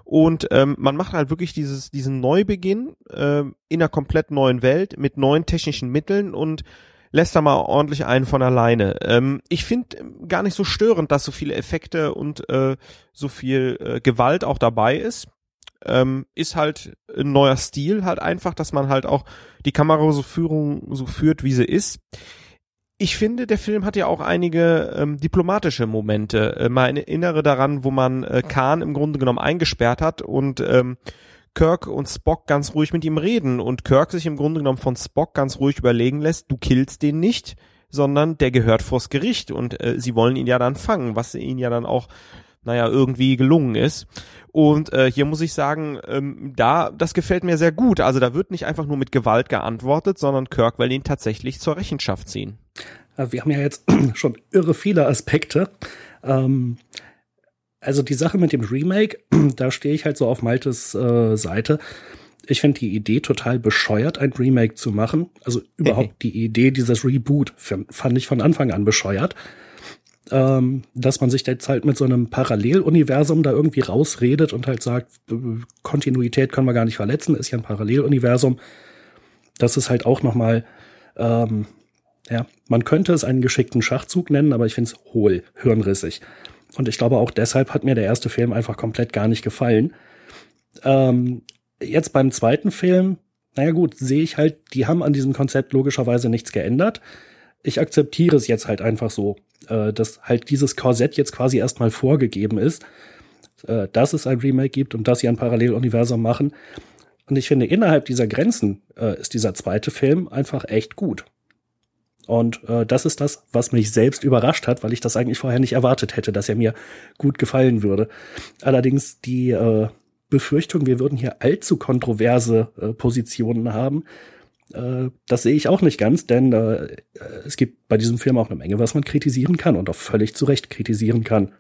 Und ähm, man macht halt wirklich dieses, diesen Neubeginn äh, in einer komplett neuen Welt mit neuen technischen Mitteln und lässt da mal ordentlich einen von alleine. Ähm, ich finde gar nicht so störend, dass so viele Effekte und äh, so viel äh, Gewalt auch dabei ist ähm, ist halt ein neuer Stil, halt einfach, dass man halt auch die Kamera so Führung so führt, wie sie ist. Ich finde, der Film hat ja auch einige ähm, diplomatische Momente. Äh, mal erinnere daran, wo man äh, Khan im Grunde genommen eingesperrt hat und ähm, Kirk und Spock ganz ruhig mit ihm reden und Kirk sich im Grunde genommen von Spock ganz ruhig überlegen lässt, du killst den nicht, sondern der gehört vors Gericht und äh, sie wollen ihn ja dann fangen, was ihn ja dann auch naja, irgendwie gelungen ist. Und äh, hier muss ich sagen, ähm, da, das gefällt mir sehr gut. Also da wird nicht einfach nur mit Gewalt geantwortet, sondern Kirk will ihn tatsächlich zur Rechenschaft ziehen. Wir haben ja jetzt schon irre viele Aspekte. Ähm, also die Sache mit dem Remake, da stehe ich halt so auf Maltes äh, Seite. Ich finde die Idee total bescheuert, ein Remake zu machen. Also überhaupt die Idee dieses Reboot fand ich von Anfang an bescheuert. Ähm, dass man sich jetzt halt mit so einem Paralleluniversum da irgendwie rausredet und halt sagt, Kontinuität können wir gar nicht verletzen, ist ja ein Paralleluniversum. Das ist halt auch nochmal, ähm, ja, man könnte es einen geschickten Schachzug nennen, aber ich finde es hohl, hirnrissig. Und ich glaube auch deshalb hat mir der erste Film einfach komplett gar nicht gefallen. Ähm, jetzt beim zweiten Film, naja gut, sehe ich halt, die haben an diesem Konzept logischerweise nichts geändert. Ich akzeptiere es jetzt halt einfach so, äh, dass halt dieses Korsett jetzt quasi erstmal vorgegeben ist, äh, dass es ein Remake gibt und dass sie ein Paralleluniversum machen. Und ich finde, innerhalb dieser Grenzen äh, ist dieser zweite Film einfach echt gut. Und äh, das ist das, was mich selbst überrascht hat, weil ich das eigentlich vorher nicht erwartet hätte, dass er mir gut gefallen würde. Allerdings die äh, Befürchtung, wir würden hier allzu kontroverse äh, Positionen haben, äh, das sehe ich auch nicht ganz, denn äh, es gibt bei diesem Film auch eine Menge, was man kritisieren kann und auch völlig zu Recht kritisieren kann.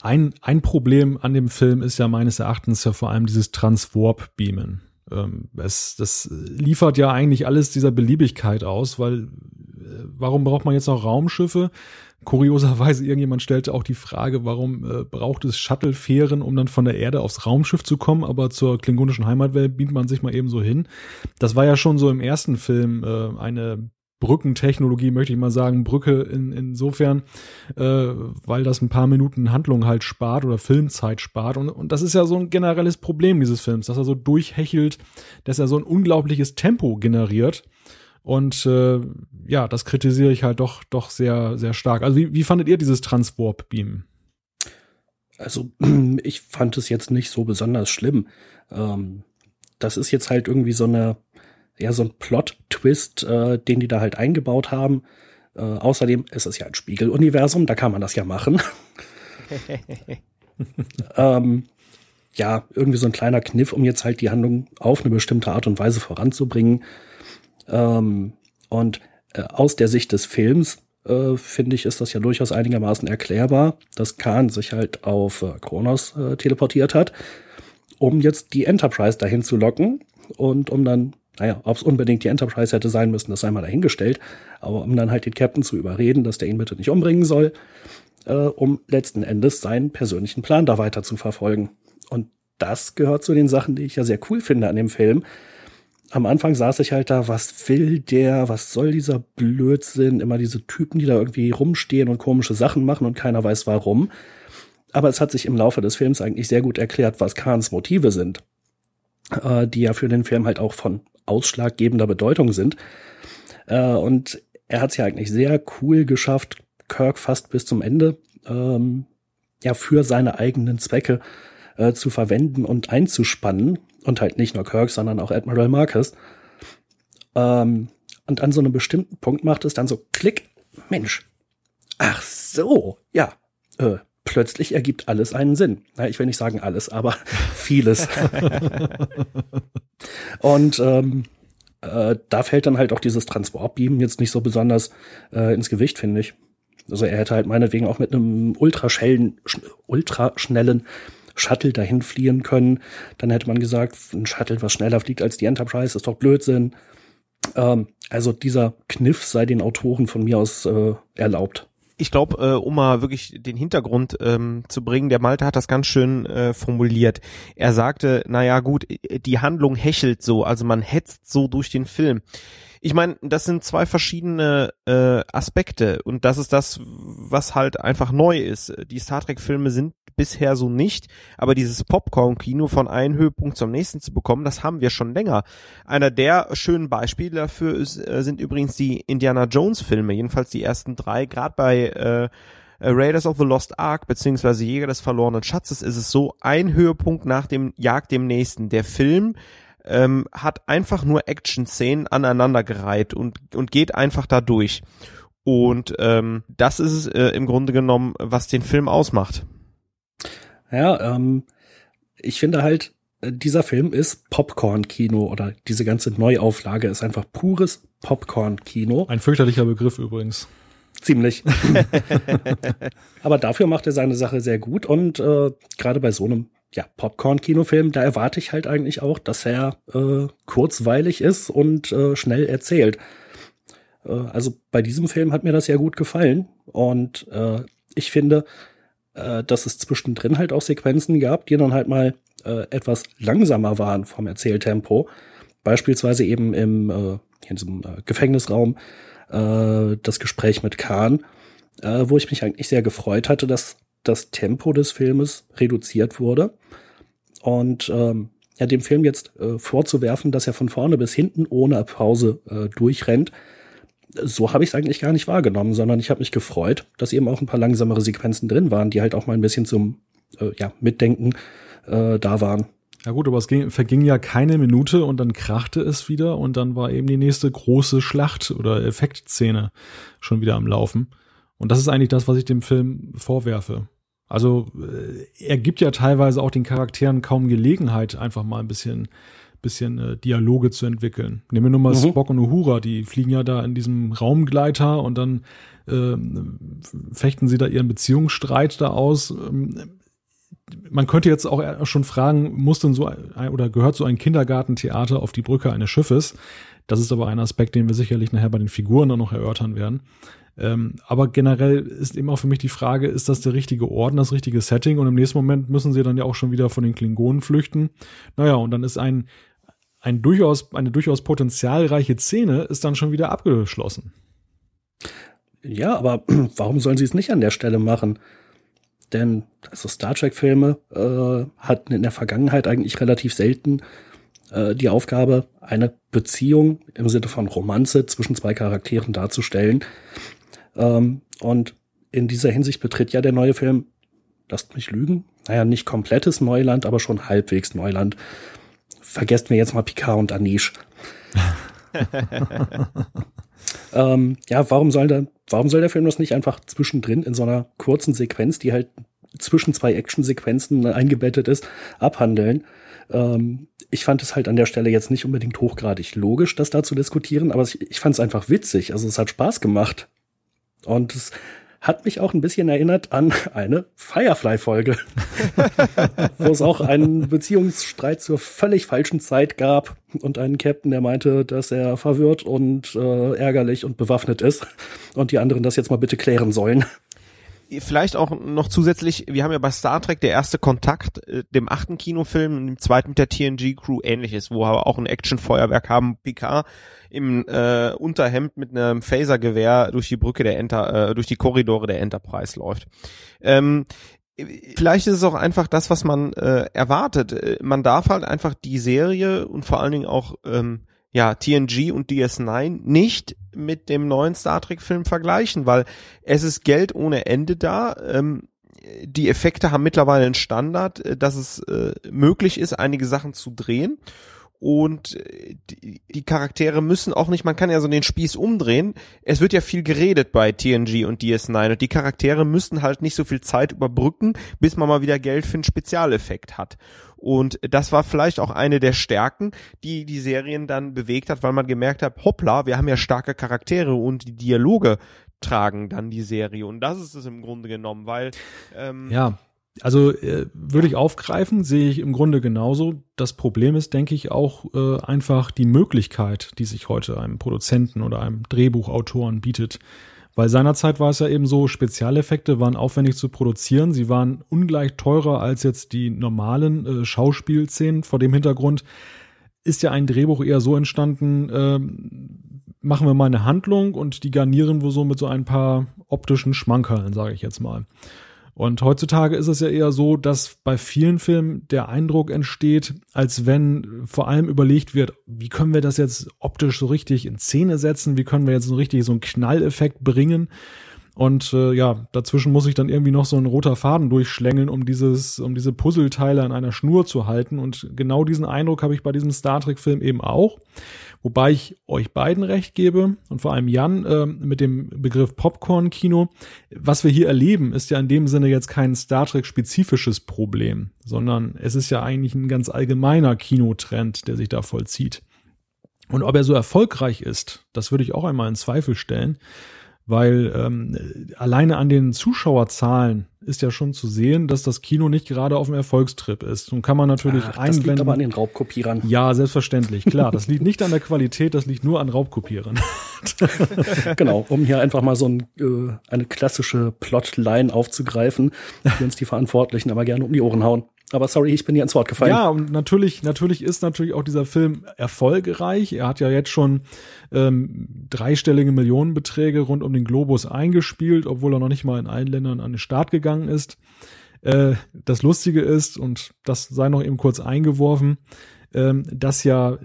Ein, ein Problem an dem Film ist ja meines Erachtens ja vor allem dieses Transwarp-Beamen. Ähm, es, das liefert ja eigentlich alles dieser Beliebigkeit aus, weil äh, warum braucht man jetzt noch Raumschiffe? Kurioserweise, irgendjemand stellte auch die Frage, warum äh, braucht es Shuttle-Fähren, um dann von der Erde aufs Raumschiff zu kommen, aber zur klingonischen Heimatwelt beamt man sich mal eben so hin. Das war ja schon so im ersten Film äh, eine Brückentechnologie, möchte ich mal sagen, Brücke in, insofern, äh, weil das ein paar Minuten Handlung halt spart oder Filmzeit spart. Und, und das ist ja so ein generelles Problem dieses Films, dass er so durchhechelt, dass er so ein unglaubliches Tempo generiert. Und äh, ja, das kritisiere ich halt doch, doch sehr, sehr stark. Also wie, wie fandet ihr dieses Transwarp-Beam? Also ich fand es jetzt nicht so besonders schlimm. Ähm, das ist jetzt halt irgendwie so eine ja so ein Plot-Twist, äh, den die da halt eingebaut haben. Äh, außerdem ist es ja ein Spiegeluniversum, da kann man das ja machen. ähm, ja, irgendwie so ein kleiner Kniff, um jetzt halt die Handlung auf eine bestimmte Art und Weise voranzubringen. Ähm, und äh, aus der Sicht des Films äh, finde ich, ist das ja durchaus einigermaßen erklärbar, dass Khan sich halt auf äh, Kronos äh, teleportiert hat, um jetzt die Enterprise dahin zu locken und um dann naja, ob es unbedingt die Enterprise hätte sein müssen, das sei mal dahingestellt. Aber um dann halt den Captain zu überreden, dass der ihn bitte nicht umbringen soll, äh, um letzten Endes seinen persönlichen Plan da weiter zu verfolgen. Und das gehört zu den Sachen, die ich ja sehr cool finde an dem Film. Am Anfang saß ich halt da, was will der, was soll dieser Blödsinn, immer diese Typen, die da irgendwie rumstehen und komische Sachen machen und keiner weiß warum. Aber es hat sich im Laufe des Films eigentlich sehr gut erklärt, was Kahns Motive sind, äh, die ja für den Film halt auch von ausschlaggebender Bedeutung sind. Äh, und er hat es ja eigentlich sehr cool geschafft, Kirk fast bis zum Ende ähm, ja für seine eigenen Zwecke äh, zu verwenden und einzuspannen. Und halt nicht nur Kirk, sondern auch Admiral Marcus. Ähm, und an so einem bestimmten Punkt macht es dann so Klick, Mensch. Ach so, ja. Äh, plötzlich ergibt alles einen Sinn. Ja, ich will nicht sagen alles, aber vieles. und ähm, äh, da fällt dann halt auch dieses Transportbeam jetzt nicht so besonders äh, ins Gewicht, finde ich. Also er hätte halt meinetwegen auch mit einem ultraschnellen, ultraschnellen Shuttle dahin fliehen können. Dann hätte man gesagt, ein Shuttle, was schneller fliegt als die Enterprise, ist doch Blödsinn. Ähm, also dieser Kniff sei den Autoren von mir aus äh, erlaubt ich glaube, äh, um mal wirklich den Hintergrund ähm, zu bringen, der Malte hat das ganz schön äh, formuliert. Er sagte, naja gut, die Handlung hechelt so, also man hetzt so durch den Film. Ich meine, das sind zwei verschiedene äh, Aspekte und das ist das, was halt einfach neu ist. Die Star Trek-Filme sind bisher so nicht, aber dieses Popcorn-Kino von einem Höhepunkt zum nächsten zu bekommen, das haben wir schon länger. Einer der schönen Beispiele dafür ist, äh, sind übrigens die Indiana Jones-Filme, jedenfalls die ersten drei, gerade bei äh, Raiders of the Lost Ark beziehungsweise Jäger des verlorenen Schatzes ist es so ein Höhepunkt nach dem Jagd dem nächsten. Der Film ähm, hat einfach nur Action-Szenen aneinandergereiht und, und geht einfach da durch. Und ähm, das ist es äh, im Grunde genommen, was den Film ausmacht. Ja, ähm, ich finde halt, äh, dieser Film ist Popcorn-Kino oder diese ganze Neuauflage ist einfach pures Popcorn-Kino. Ein fürchterlicher Begriff übrigens. Ziemlich. Aber dafür macht er seine Sache sehr gut und äh, gerade bei so einem ja, Popcorn-Kinofilm, da erwarte ich halt eigentlich auch, dass er äh, kurzweilig ist und äh, schnell erzählt. Äh, also bei diesem Film hat mir das ja gut gefallen und äh, ich finde, äh, dass es zwischendrin halt auch Sequenzen gab, die dann halt mal äh, etwas langsamer waren vom Erzähltempo. Beispielsweise eben im äh, in diesem äh, Gefängnisraum äh, das Gespräch mit Khan, äh, wo ich mich eigentlich sehr gefreut hatte, dass das Tempo des Filmes reduziert wurde. Und ähm, ja, dem Film jetzt äh, vorzuwerfen, dass er von vorne bis hinten ohne Pause äh, durchrennt, so habe ich es eigentlich gar nicht wahrgenommen, sondern ich habe mich gefreut, dass eben auch ein paar langsamere Sequenzen drin waren, die halt auch mal ein bisschen zum äh, ja, Mitdenken äh, da waren. Ja gut, aber es ging, verging ja keine Minute und dann krachte es wieder und dann war eben die nächste große Schlacht oder Effektszene schon wieder am Laufen. Und das ist eigentlich das, was ich dem Film vorwerfe. Also äh, er gibt ja teilweise auch den Charakteren kaum Gelegenheit, einfach mal ein bisschen, bisschen äh, Dialoge zu entwickeln. Nehmen wir nur mal mhm. Spock und Uhura, die fliegen ja da in diesem Raumgleiter und dann äh, fechten sie da ihren Beziehungsstreit da aus. Ähm, man könnte jetzt auch schon fragen, muss denn so ein, oder gehört so ein Kindergartentheater auf die Brücke eines Schiffes? Das ist aber ein Aspekt, den wir sicherlich nachher bei den Figuren dann noch erörtern werden. Ähm, aber generell ist eben auch für mich die Frage, ist das der richtige Orden, das richtige Setting? Und im nächsten Moment müssen sie dann ja auch schon wieder von den Klingonen flüchten. Naja, und dann ist ein, ein durchaus, eine durchaus potenzialreiche Szene ist dann schon wieder abgeschlossen. Ja, aber warum sollen sie es nicht an der Stelle machen? Denn also Star Trek-Filme äh, hatten in der Vergangenheit eigentlich relativ selten äh, die Aufgabe, eine Beziehung im Sinne von Romanze zwischen zwei Charakteren darzustellen. Ähm, und in dieser Hinsicht betritt ja der neue Film, lasst mich lügen, naja, nicht komplettes Neuland, aber schon halbwegs Neuland. Vergesst mir jetzt mal Picard und Anish. ähm, ja, warum soll, der, warum soll der Film das nicht einfach zwischendrin in so einer kurzen Sequenz, die halt zwischen zwei Actionsequenzen eingebettet ist, abhandeln? Ähm, ich fand es halt an der Stelle jetzt nicht unbedingt hochgradig logisch, das da zu diskutieren, aber ich, ich fand es einfach witzig. Also es hat Spaß gemacht. Und es hat mich auch ein bisschen erinnert an eine Firefly-Folge, wo es auch einen Beziehungsstreit zur völlig falschen Zeit gab und einen Captain, der meinte, dass er verwirrt und äh, ärgerlich und bewaffnet ist und die anderen das jetzt mal bitte klären sollen. Vielleicht auch noch zusätzlich, wir haben ja bei Star Trek der erste Kontakt, äh, dem achten Kinofilm und dem zweiten mit der TNG-Crew ähnliches, wo wir auch ein Actionfeuerwerk haben, Picard im äh, Unterhemd mit einem Phasergewehr durch die Brücke der Enter, äh, durch die Korridore der Enterprise läuft. Ähm, vielleicht ist es auch einfach das, was man äh, erwartet. Äh, man darf halt einfach die Serie und vor allen Dingen auch ähm, ja TNG und DS9 nicht mit dem neuen Star Trek Film vergleichen, weil es ist Geld ohne Ende da. Ähm, die Effekte haben mittlerweile einen Standard, äh, dass es äh, möglich ist, einige Sachen zu drehen und äh, die, die Charaktere müssen auch nicht, man kann ja so den Spieß umdrehen. Es wird ja viel geredet bei TNG und DS9 und die Charaktere müssen halt nicht so viel Zeit überbrücken, bis man mal wieder Geld für einen Spezialeffekt hat. Und das war vielleicht auch eine der Stärken, die die Serien dann bewegt hat, weil man gemerkt hat, hoppla, wir haben ja starke Charaktere und die Dialoge tragen dann die Serie. Und das ist es im Grunde genommen, weil ähm, ja also äh, würde ich aufgreifen, sehe ich im Grunde genauso. Das Problem ist, denke ich, auch äh, einfach die Möglichkeit, die sich heute einem Produzenten oder einem Drehbuchautoren bietet. Weil seinerzeit war es ja eben so, Spezialeffekte waren aufwendig zu produzieren. Sie waren ungleich teurer als jetzt die normalen äh, Schauspielszenen. Vor dem Hintergrund ist ja ein Drehbuch eher so entstanden, äh, machen wir mal eine Handlung und die garnieren wir so mit so ein paar optischen Schmankerln, sage ich jetzt mal. Und heutzutage ist es ja eher so, dass bei vielen Filmen der Eindruck entsteht, als wenn vor allem überlegt wird, wie können wir das jetzt optisch so richtig in Szene setzen, wie können wir jetzt so richtig so einen Knalleffekt bringen. Und äh, ja, dazwischen muss ich dann irgendwie noch so ein roter Faden durchschlängeln, um dieses, um diese Puzzleteile an einer Schnur zu halten. Und genau diesen Eindruck habe ich bei diesem Star Trek-Film eben auch. Wobei ich euch beiden recht gebe und vor allem Jan äh, mit dem Begriff Popcorn-Kino. Was wir hier erleben, ist ja in dem Sinne jetzt kein Star Trek-spezifisches Problem, sondern es ist ja eigentlich ein ganz allgemeiner Kinotrend, der sich da vollzieht. Und ob er so erfolgreich ist, das würde ich auch einmal in Zweifel stellen. Weil ähm, alleine an den Zuschauerzahlen ist ja schon zu sehen, dass das Kino nicht gerade auf dem Erfolgstrip ist. Und kann man natürlich Ach, einwenden. Das liegt aber an den Raubkopierern. Ja, selbstverständlich, klar. Das liegt nicht an der Qualität, das liegt nur an Raubkopierern. genau, um hier einfach mal so ein, äh, eine klassische Plotline aufzugreifen, die uns die Verantwortlichen aber gerne um die Ohren hauen. Aber sorry, ich bin dir ins Wort gefallen. Ja, und natürlich, natürlich ist natürlich auch dieser Film erfolgreich. Er hat ja jetzt schon ähm, dreistellige Millionenbeträge rund um den Globus eingespielt, obwohl er noch nicht mal in allen Ländern an den Start gegangen ist. Äh, das Lustige ist, und das sei noch eben kurz eingeworfen, ähm, dass ja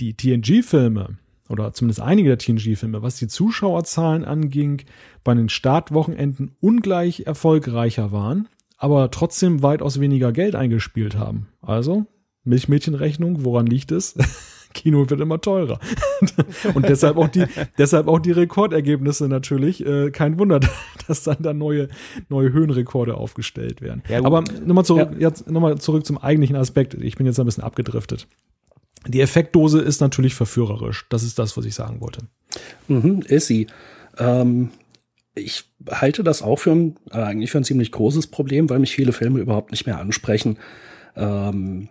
die TNG-Filme oder zumindest einige der TNG-Filme, was die Zuschauerzahlen anging, bei den Startwochenenden ungleich erfolgreicher waren aber trotzdem weitaus weniger Geld eingespielt haben. Also, Milchmädchenrechnung, woran liegt es? Kino wird immer teurer. und deshalb auch die, deshalb auch die Rekordergebnisse natürlich. Äh, kein Wunder, dass dann da neue, neue Höhenrekorde aufgestellt werden. Ja, Aber nochmal zurück, ja. jetzt nochmal zurück zum eigentlichen Aspekt. Ich bin jetzt ein bisschen abgedriftet. Die Effektdose ist natürlich verführerisch. Das ist das, was ich sagen wollte. Mhm, ist sie. Ähm, ich halte das auch für ein, äh, eigentlich für ein ziemlich großes Problem, weil mich viele Filme überhaupt nicht mehr ansprechen ähm,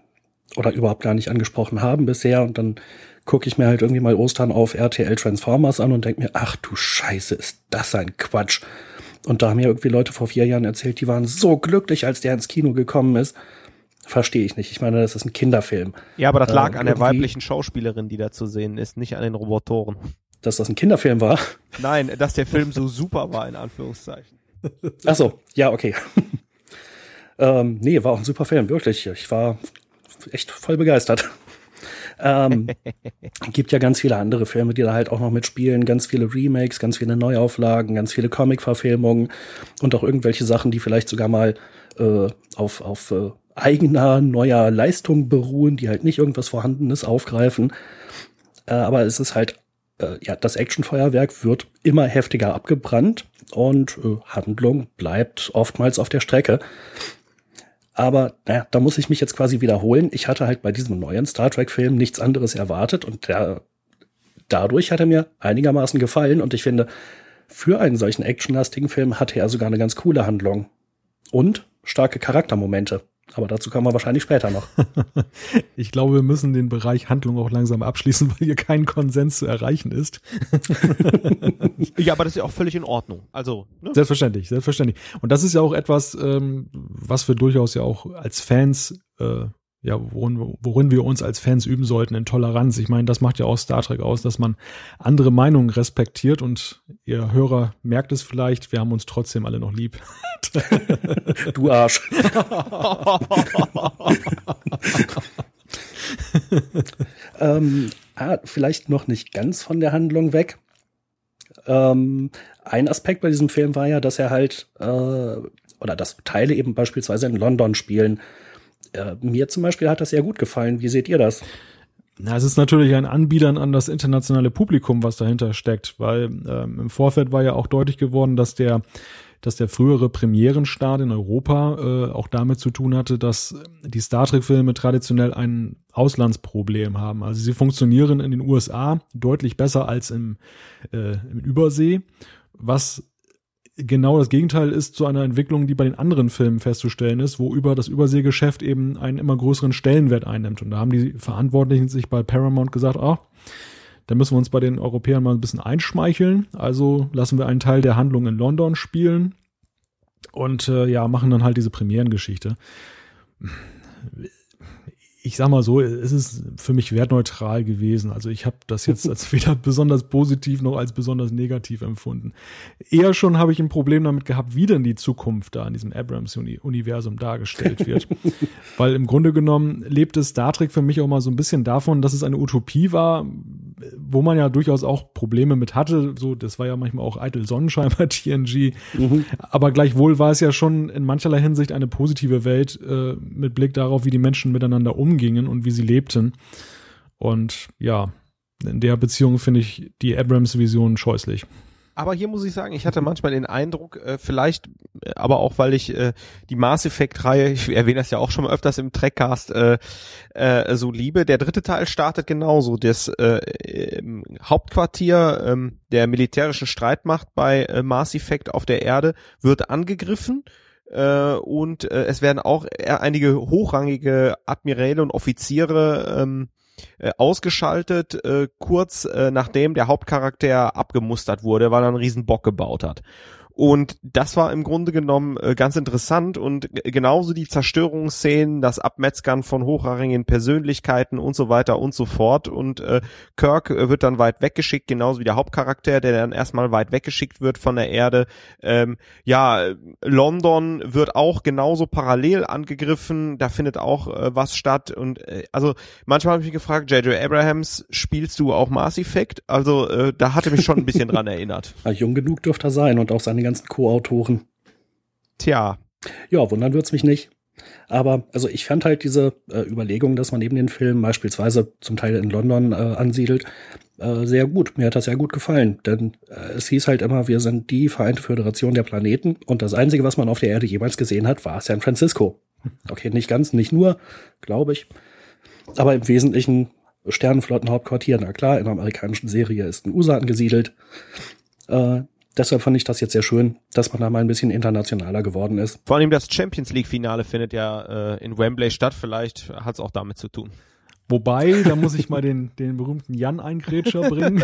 oder überhaupt gar nicht angesprochen haben bisher. Und dann gucke ich mir halt irgendwie mal Ostern auf RTL Transformers an und denke mir, ach du Scheiße, ist das ein Quatsch. Und da haben mir irgendwie Leute vor vier Jahren erzählt, die waren so glücklich, als der ins Kino gekommen ist. Verstehe ich nicht. Ich meine, das ist ein Kinderfilm. Ja, aber das lag äh, an der weiblichen Schauspielerin, die da zu sehen ist, nicht an den Robotoren dass das ein Kinderfilm war. Nein, dass der Film so super war, in Anführungszeichen. Ach so, ja, okay. ähm, nee, war auch ein super Film, wirklich. Ich war echt voll begeistert. ähm, gibt ja ganz viele andere Filme, die da halt auch noch mitspielen, ganz viele Remakes, ganz viele Neuauflagen, ganz viele Comic-Verfilmungen und auch irgendwelche Sachen, die vielleicht sogar mal äh, auf, auf äh, eigener neuer Leistung beruhen, die halt nicht irgendwas Vorhandenes aufgreifen. Äh, aber es ist halt äh, ja, das Actionfeuerwerk wird immer heftiger abgebrannt und äh, Handlung bleibt oftmals auf der Strecke. Aber naja, da muss ich mich jetzt quasi wiederholen. Ich hatte halt bei diesem neuen Star Trek-Film nichts anderes erwartet und der, dadurch hat er mir einigermaßen gefallen und ich finde, für einen solchen actionlastigen Film hatte er sogar eine ganz coole Handlung und starke Charaktermomente. Aber dazu kommen wir wahrscheinlich später noch. ich glaube, wir müssen den Bereich Handlung auch langsam abschließen, weil hier kein Konsens zu erreichen ist. ja, aber das ist ja auch völlig in Ordnung. Also ne? selbstverständlich, selbstverständlich. Und das ist ja auch etwas, ähm, was wir durchaus ja auch als Fans äh, ja, worin, worin wir uns als Fans üben sollten in Toleranz. Ich meine, das macht ja auch Star Trek aus, dass man andere Meinungen respektiert und ihr Hörer merkt es vielleicht, wir haben uns trotzdem alle noch lieb. du Arsch. ähm, ah, vielleicht noch nicht ganz von der Handlung weg. Ähm, ein Aspekt bei diesem Film war ja, dass er halt, äh, oder dass Teile eben beispielsweise in London spielen äh, mir zum Beispiel hat das sehr gut gefallen. Wie seht ihr das? Na, es ist natürlich ein Anbiedern an das internationale Publikum, was dahinter steckt, weil ähm, im Vorfeld war ja auch deutlich geworden, dass der dass der frühere Premierenstart in Europa äh, auch damit zu tun hatte, dass die Star Trek-Filme traditionell ein Auslandsproblem haben. Also sie funktionieren in den USA deutlich besser als im, äh, im Übersee, was genau das Gegenteil ist zu einer Entwicklung, die bei den anderen Filmen festzustellen ist, wo über das Überseegeschäft eben einen immer größeren Stellenwert einnimmt. Und da haben die Verantwortlichen sich bei Paramount gesagt, ah, da müssen wir uns bei den Europäern mal ein bisschen einschmeicheln. Also lassen wir einen Teil der Handlung in London spielen und äh, ja, machen dann halt diese Premierengeschichte ich sag mal so, es ist für mich wertneutral gewesen. Also ich habe das jetzt als weder besonders positiv noch als besonders negativ empfunden. Eher schon habe ich ein Problem damit gehabt, wie denn die Zukunft da in diesem Abrams-Universum dargestellt wird. Weil im Grunde genommen lebte Star Trek für mich auch mal so ein bisschen davon, dass es eine Utopie war, wo man ja durchaus auch Probleme mit hatte. So, das war ja manchmal auch eitel Sonnenschein bei TNG. Mhm. Aber gleichwohl war es ja schon in mancherlei Hinsicht eine positive Welt äh, mit Blick darauf, wie die Menschen miteinander umgingen und wie sie lebten. Und ja, in der Beziehung finde ich die Abrams-Vision scheußlich. Aber hier muss ich sagen, ich hatte manchmal den Eindruck, äh, vielleicht, äh, aber auch weil ich äh, die Mass Effect-Reihe, ich erwähne das ja auch schon mal öfters im Trackcast, äh, äh, so liebe. Der dritte Teil startet genauso. Das äh, Hauptquartier äh, der militärischen Streitmacht bei äh, Mass Effect auf der Erde wird angegriffen äh, und äh, es werden auch einige hochrangige Admiräle und Offiziere ähm, äh, ausgeschaltet, äh, kurz äh, nachdem der Hauptcharakter abgemustert wurde, weil er einen riesen Bock gebaut hat. Und das war im Grunde genommen äh, ganz interessant und genauso die Zerstörungsszenen, das Abmetzgern von hochrangigen Persönlichkeiten und so weiter und so fort. Und äh, Kirk äh, wird dann weit weggeschickt, genauso wie der Hauptcharakter, der dann erstmal weit weggeschickt wird von der Erde. Ähm, ja, London wird auch genauso parallel angegriffen, da findet auch äh, was statt. Und äh, also manchmal habe ich mich gefragt, J.J. Abrahams, spielst du auch Mass Effect? Also äh, da hatte mich schon ein bisschen dran erinnert. Ja, jung genug dürfte er sein und auch seine ganzen Co-Autoren. Tja. Ja, wundern wird's mich nicht. Aber also ich fand halt diese äh, Überlegung, dass man neben den Filmen beispielsweise zum Teil in London äh, ansiedelt, äh, sehr gut. Mir hat das sehr gut gefallen, denn äh, es hieß halt immer, wir sind die Vereinte Föderation der Planeten und das Einzige, was man auf der Erde jemals gesehen hat, war San Francisco. Okay, nicht ganz, nicht nur, glaube ich, aber im Wesentlichen Sternenflottenhauptquartier. Na klar, in der amerikanischen Serie ist ein USA angesiedelt. Deshalb fand ich das jetzt sehr schön, dass man da mal ein bisschen internationaler geworden ist. Vor allem das Champions League Finale findet ja äh, in Wembley statt. Vielleicht hat es auch damit zu tun. Wobei, da muss ich mal den, den berühmten Jan Eingrätscher bringen.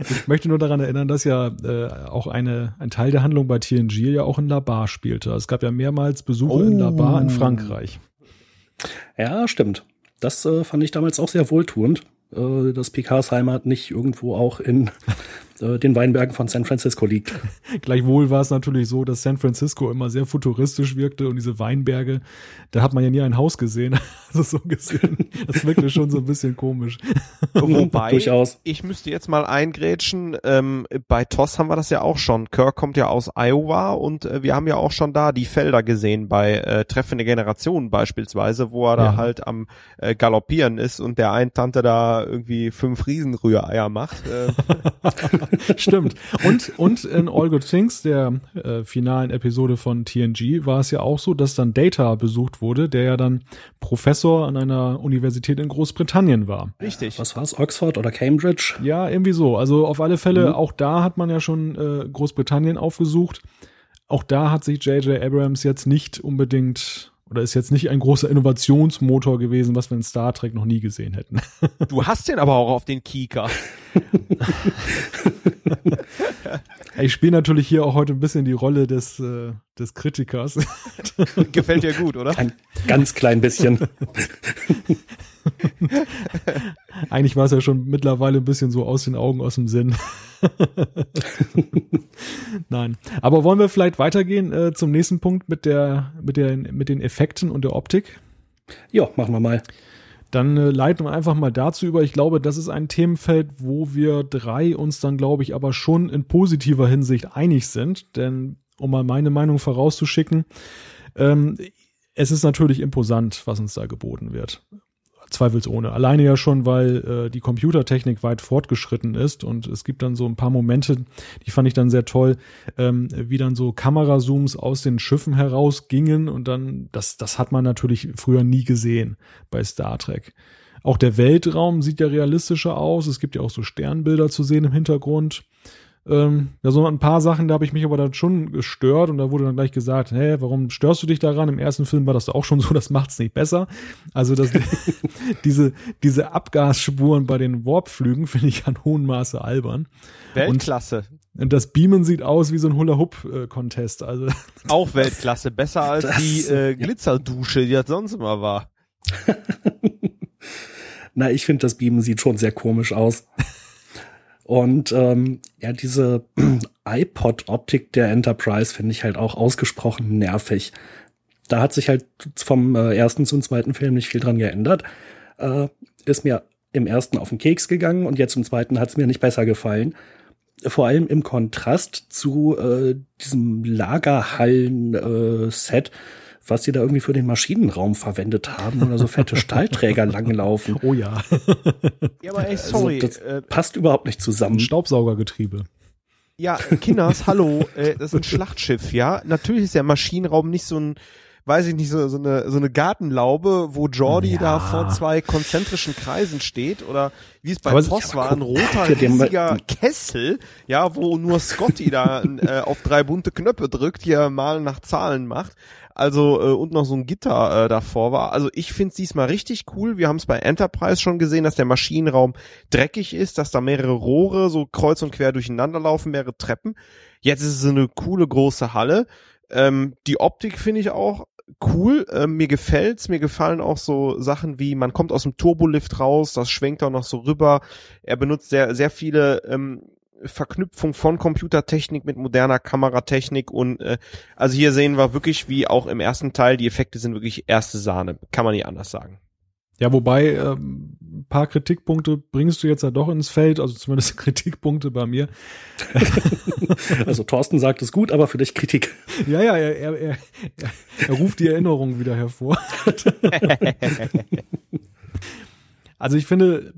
ich möchte nur daran erinnern, dass ja äh, auch eine, ein Teil der Handlung bei TNG ja auch in La Bar spielte. Es gab ja mehrmals Besuche oh. in La Bar in Frankreich. Ja, stimmt. Das äh, fand ich damals auch sehr wohltuend äh, dass Picards Heimat nicht irgendwo auch in äh, den Weinbergen von San Francisco liegt. Gleichwohl war es natürlich so, dass San Francisco immer sehr futuristisch wirkte und diese Weinberge, da hat man ja nie ein Haus gesehen. Also so gesehen, das wirkte schon so ein bisschen komisch. Wobei, Durchaus. ich müsste jetzt mal eingrätschen, ähm, bei TOS haben wir das ja auch schon. Kirk kommt ja aus Iowa und äh, wir haben ja auch schon da die Felder gesehen bei äh, Treffende Generationen beispielsweise, wo er ja. da halt am äh, Galoppieren ist und der ein Tante da irgendwie fünf Riesenrühreier macht. Äh. Stimmt. Und, und in All Good Things, der äh, finalen Episode von TNG, war es ja auch so, dass dann Data besucht wurde, der ja dann Professor an einer Universität in Großbritannien war. Richtig. Was war's? Oxford oder Cambridge? Ja, irgendwie so. Also auf alle Fälle, mhm. auch da hat man ja schon äh, Großbritannien aufgesucht. Auch da hat sich J.J. Abrams jetzt nicht unbedingt oder ist jetzt nicht ein großer Innovationsmotor gewesen, was wir in Star Trek noch nie gesehen hätten. Du hast den aber auch auf den Kika. ich spiele natürlich hier auch heute ein bisschen die Rolle des, äh, des Kritikers. Gefällt dir gut, oder? Ein ganz klein bisschen. Eigentlich war es ja schon mittlerweile ein bisschen so aus den Augen, aus dem Sinn. Nein. Aber wollen wir vielleicht weitergehen äh, zum nächsten Punkt mit der, mit der, mit den Effekten und der Optik? Ja, machen wir mal. Dann äh, leiten wir einfach mal dazu über. Ich glaube, das ist ein Themenfeld, wo wir drei uns dann, glaube ich, aber schon in positiver Hinsicht einig sind. Denn, um mal meine Meinung vorauszuschicken, ähm, es ist natürlich imposant, was uns da geboten wird. Zweifelsohne. Alleine ja schon, weil äh, die Computertechnik weit fortgeschritten ist und es gibt dann so ein paar Momente, die fand ich dann sehr toll, ähm, wie dann so Kamerazooms aus den Schiffen herausgingen und dann, das, das hat man natürlich früher nie gesehen bei Star Trek. Auch der Weltraum sieht ja realistischer aus. Es gibt ja auch so Sternbilder zu sehen im Hintergrund. Ähm, da so ein paar Sachen, da habe ich mich aber dann schon gestört und da wurde dann gleich gesagt, hä, warum störst du dich daran? Im ersten Film war das auch schon so, das macht's nicht besser. Also das, diese, diese Abgasspuren bei den Warpflügen finde ich an hohem Maße albern. Weltklasse. Und, und das Beamen sieht aus wie so ein Hula-Hoop-Contest. Also auch Weltklasse, besser als das, die äh, Glitzerdusche, die das sonst immer war. Na, ich finde, das Beamen sieht schon sehr komisch aus. Und ähm, ja, diese iPod-Optik der Enterprise finde ich halt auch ausgesprochen nervig. Da hat sich halt vom äh, ersten zum zweiten Film nicht viel dran geändert. Äh, ist mir im ersten auf den Keks gegangen und jetzt im zweiten hat es mir nicht besser gefallen. Vor allem im Kontrast zu äh, diesem Lagerhallen-Set, äh, was sie da irgendwie für den Maschinenraum verwendet haben oder so fette Stahlträger langlaufen. Oh ja. ja, aber ey, sorry. Also, das äh, passt überhaupt nicht zusammen. Staubsaugergetriebe. Ja, Kinders, hallo, äh, das ist ein Schlachtschiff, ja. Natürlich ist der Maschinenraum nicht so ein weiß ich nicht, so, so, eine, so eine Gartenlaube, wo Jordi ja. da vor zwei konzentrischen Kreisen steht oder wie es bei aber Post war, ein roter, riesiger Kessel, ja, wo nur Scotty da äh, auf drei bunte Knöpfe drückt, hier mal nach Zahlen macht. Also äh, und noch so ein Gitter äh, davor war. Also ich finde es diesmal richtig cool. Wir haben es bei Enterprise schon gesehen, dass der Maschinenraum dreckig ist, dass da mehrere Rohre so kreuz und quer durcheinander laufen, mehrere Treppen. Jetzt ist es eine coole große Halle. Ähm, die Optik finde ich auch cool. Äh, mir gefällt's. Mir gefallen auch so Sachen wie, man kommt aus dem Turbolift raus, das schwenkt auch noch so rüber. Er benutzt sehr, sehr viele ähm, Verknüpfung von Computertechnik mit moderner Kameratechnik und äh, also hier sehen wir wirklich, wie auch im ersten Teil, die Effekte sind wirklich erste Sahne. Kann man nicht anders sagen. Ja, wobei ähm, ein paar Kritikpunkte bringst du jetzt ja doch ins Feld, also zumindest Kritikpunkte bei mir. also Thorsten sagt es gut, aber für dich Kritik. Ja, ja, er, er, er, er ruft die Erinnerungen wieder hervor. also ich finde,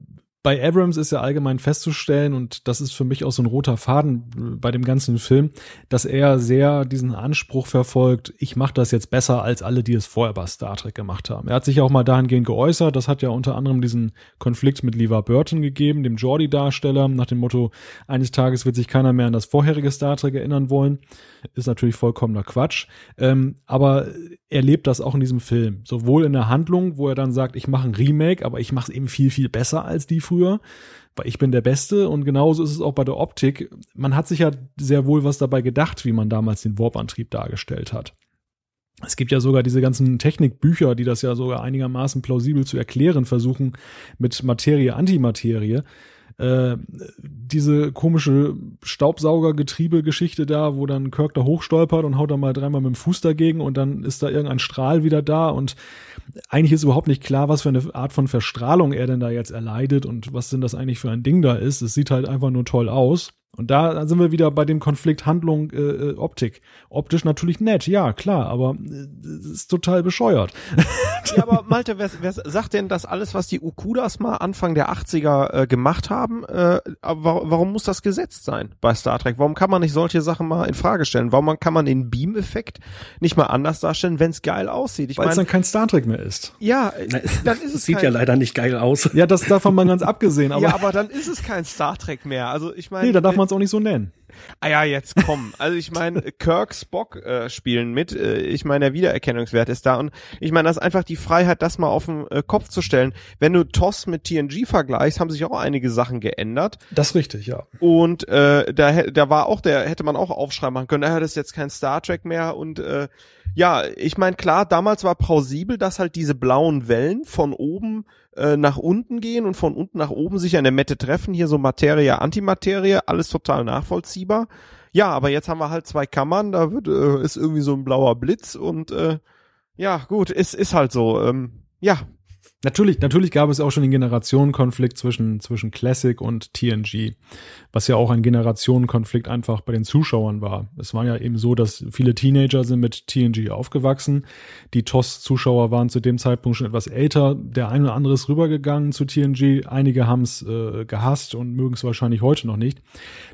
bei Abrams ist ja allgemein festzustellen, und das ist für mich auch so ein roter Faden bei dem ganzen Film, dass er sehr diesen Anspruch verfolgt, ich mache das jetzt besser als alle, die es vorher bei Star Trek gemacht haben. Er hat sich auch mal dahingehend geäußert, das hat ja unter anderem diesen Konflikt mit Levar Burton gegeben, dem Geordie-Darsteller, nach dem Motto, eines Tages wird sich keiner mehr an das vorherige Star Trek erinnern wollen. Ist natürlich vollkommener Quatsch. Ähm, aber er lebt das auch in diesem Film. Sowohl in der Handlung, wo er dann sagt, ich mache ein Remake, aber ich mache es eben viel, viel besser als die früher, weil ich bin der Beste. Und genauso ist es auch bei der Optik. Man hat sich ja sehr wohl was dabei gedacht, wie man damals den Warp-Antrieb dargestellt hat. Es gibt ja sogar diese ganzen Technikbücher, die das ja sogar einigermaßen plausibel zu erklären versuchen mit Materie, Antimaterie äh, diese komische Staubsaugergetriebe-Geschichte da, wo dann Kirk da hochstolpert und haut da mal dreimal mit dem Fuß dagegen und dann ist da irgendein Strahl wieder da und eigentlich ist überhaupt nicht klar, was für eine Art von Verstrahlung er denn da jetzt erleidet und was denn das eigentlich für ein Ding da ist. Es sieht halt einfach nur toll aus. Und da sind wir wieder bei dem Konflikt Handlung, äh, äh Optik. Optisch natürlich nett, ja, klar, aber äh, ist total bescheuert. Ja, aber Malte, wer, wer sagt denn, dass alles, was die Ukudas mal Anfang der 80er äh, gemacht haben, äh, warum, warum muss das gesetzt sein bei Star Trek? Warum kann man nicht solche Sachen mal in Frage stellen? Warum kann man den Beam-Effekt nicht mal anders darstellen, wenn es geil aussieht? Weil es dann kein Star Trek mehr ist. Ja, dann ist es sieht ja leider nicht geil aus. Ja, das davon mal ganz abgesehen. Aber ja, aber dann ist es kein Star Trek mehr. Also ich meine, nee, man es auch nicht so nennen. Ah ja, jetzt komm. Also ich meine, Kirk, Spock äh, spielen mit. Äh, ich meine, der Wiedererkennungswert ist da. Und ich meine, das ist einfach die Freiheit, das mal auf den äh, Kopf zu stellen. Wenn du TOS mit TNG vergleichst, haben sich auch einige Sachen geändert. Das ist richtig, ja. Und äh, da, da war auch, der hätte man auch aufschreiben machen können, ah, das ist jetzt kein Star Trek mehr. Und äh, ja, ich meine, klar, damals war plausibel, dass halt diese blauen Wellen von oben äh, nach unten gehen und von unten nach oben sich an der Mette treffen. Hier so Materie, Antimaterie, alles total nachvollziehbar. Ja, aber jetzt haben wir halt zwei Kammern, da wird, äh, ist irgendwie so ein blauer Blitz und äh, ja, gut, ist, ist halt so. Ähm, ja, Natürlich, natürlich gab es auch schon den Generationenkonflikt zwischen, zwischen Classic und TNG, was ja auch ein Generationenkonflikt einfach bei den Zuschauern war. Es war ja eben so, dass viele Teenager sind mit TNG aufgewachsen. Die TOS-Zuschauer waren zu dem Zeitpunkt schon etwas älter. Der eine oder andere ist rübergegangen zu TNG. Einige haben es äh, gehasst und mögen es wahrscheinlich heute noch nicht.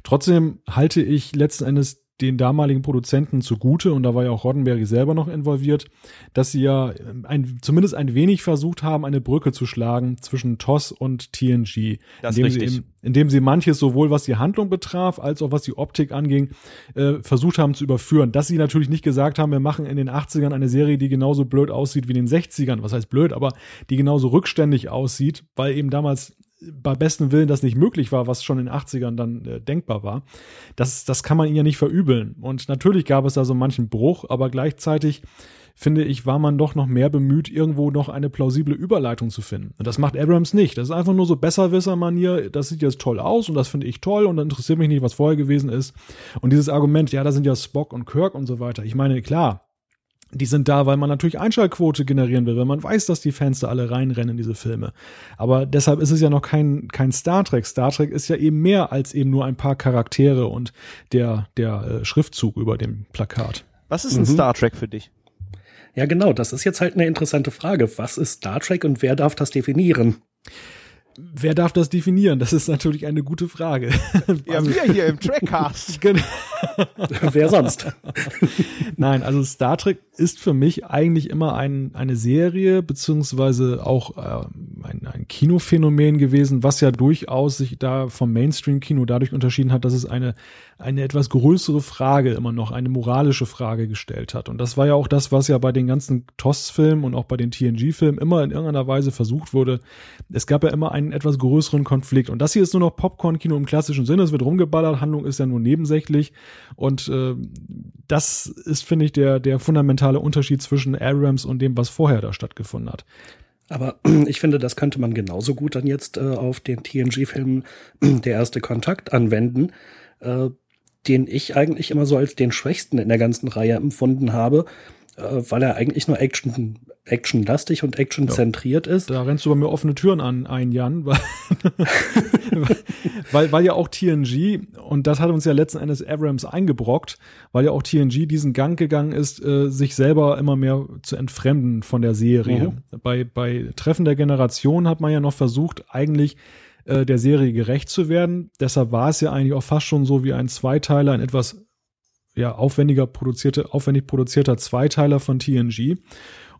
Trotzdem halte ich letzten Endes den damaligen Produzenten zugute, und da war ja auch Roddenberry selber noch involviert, dass sie ja ein, zumindest ein wenig versucht haben, eine Brücke zu schlagen zwischen TOS und TNG. Das indem richtig. Sie eben, indem sie manches sowohl was die Handlung betraf, als auch was die Optik anging, äh, versucht haben zu überführen. Dass sie natürlich nicht gesagt haben, wir machen in den 80ern eine Serie, die genauso blöd aussieht wie in den 60ern. Was heißt blöd, aber die genauso rückständig aussieht, weil eben damals bei bestem Willen das nicht möglich war, was schon in den 80ern dann äh, denkbar war. Das, das kann man ihnen ja nicht verübeln. Und natürlich gab es da so manchen Bruch, aber gleichzeitig finde ich, war man doch noch mehr bemüht, irgendwo noch eine plausible Überleitung zu finden. Und das macht Abrams nicht. Das ist einfach nur so Besserwisser-Manier, das sieht jetzt toll aus und das finde ich toll und dann interessiert mich nicht, was vorher gewesen ist. Und dieses Argument, ja, da sind ja Spock und Kirk und so weiter. Ich meine, klar, die sind da, weil man natürlich Einschaltquote generieren will, weil man weiß, dass die Fans da alle reinrennen in diese Filme. Aber deshalb ist es ja noch kein, kein Star Trek. Star Trek ist ja eben mehr als eben nur ein paar Charaktere und der, der äh, Schriftzug über dem Plakat. Was ist ein mhm. Star Trek für dich? Ja, genau, das ist jetzt halt eine interessante Frage. Was ist Star Trek und wer darf das definieren? Wer darf das definieren? Das ist natürlich eine gute Frage. Ja, wir hier im Trackcast. Genau. wer sonst? Nein, also Star Trek ist für mich eigentlich immer ein, eine Serie beziehungsweise auch äh, ein, ein Kinophänomen gewesen, was ja durchaus sich da vom Mainstream-Kino dadurch unterschieden hat, dass es eine eine etwas größere Frage immer noch, eine moralische Frage gestellt hat. Und das war ja auch das, was ja bei den ganzen TOS-Filmen und auch bei den TNG-Filmen immer in irgendeiner Weise versucht wurde. Es gab ja immer einen etwas größeren Konflikt. Und das hier ist nur noch Popcorn-Kino im klassischen Sinne. Es wird rumgeballert, Handlung ist ja nur nebensächlich. Und äh, das ist, finde ich, der, der fundamentale Unterschied zwischen Abrams und dem, was vorher da stattgefunden hat. Aber ich finde, das könnte man genauso gut dann jetzt äh, auf den TNG-Film Der erste Kontakt anwenden. Äh, den ich eigentlich immer so als den schwächsten in der ganzen Reihe empfunden habe, äh, weil er eigentlich nur Action, actionlastig und actionzentriert ja. ist. Da rennst du bei mir offene Türen an, ein Jan, weil, weil, weil ja auch TNG, und das hat uns ja letzten Endes Abrams eingebrockt, weil ja auch TNG diesen Gang gegangen ist, äh, sich selber immer mehr zu entfremden von der Serie. Mhm. Bei, bei Treffen der Generation hat man ja noch versucht, eigentlich äh, der Serie gerecht zu werden. Deshalb war es ja eigentlich auch fast schon so wie ein Zweiteiler, ein etwas ja, aufwendiger produzierte, aufwendig produzierter Zweiteiler von TNG.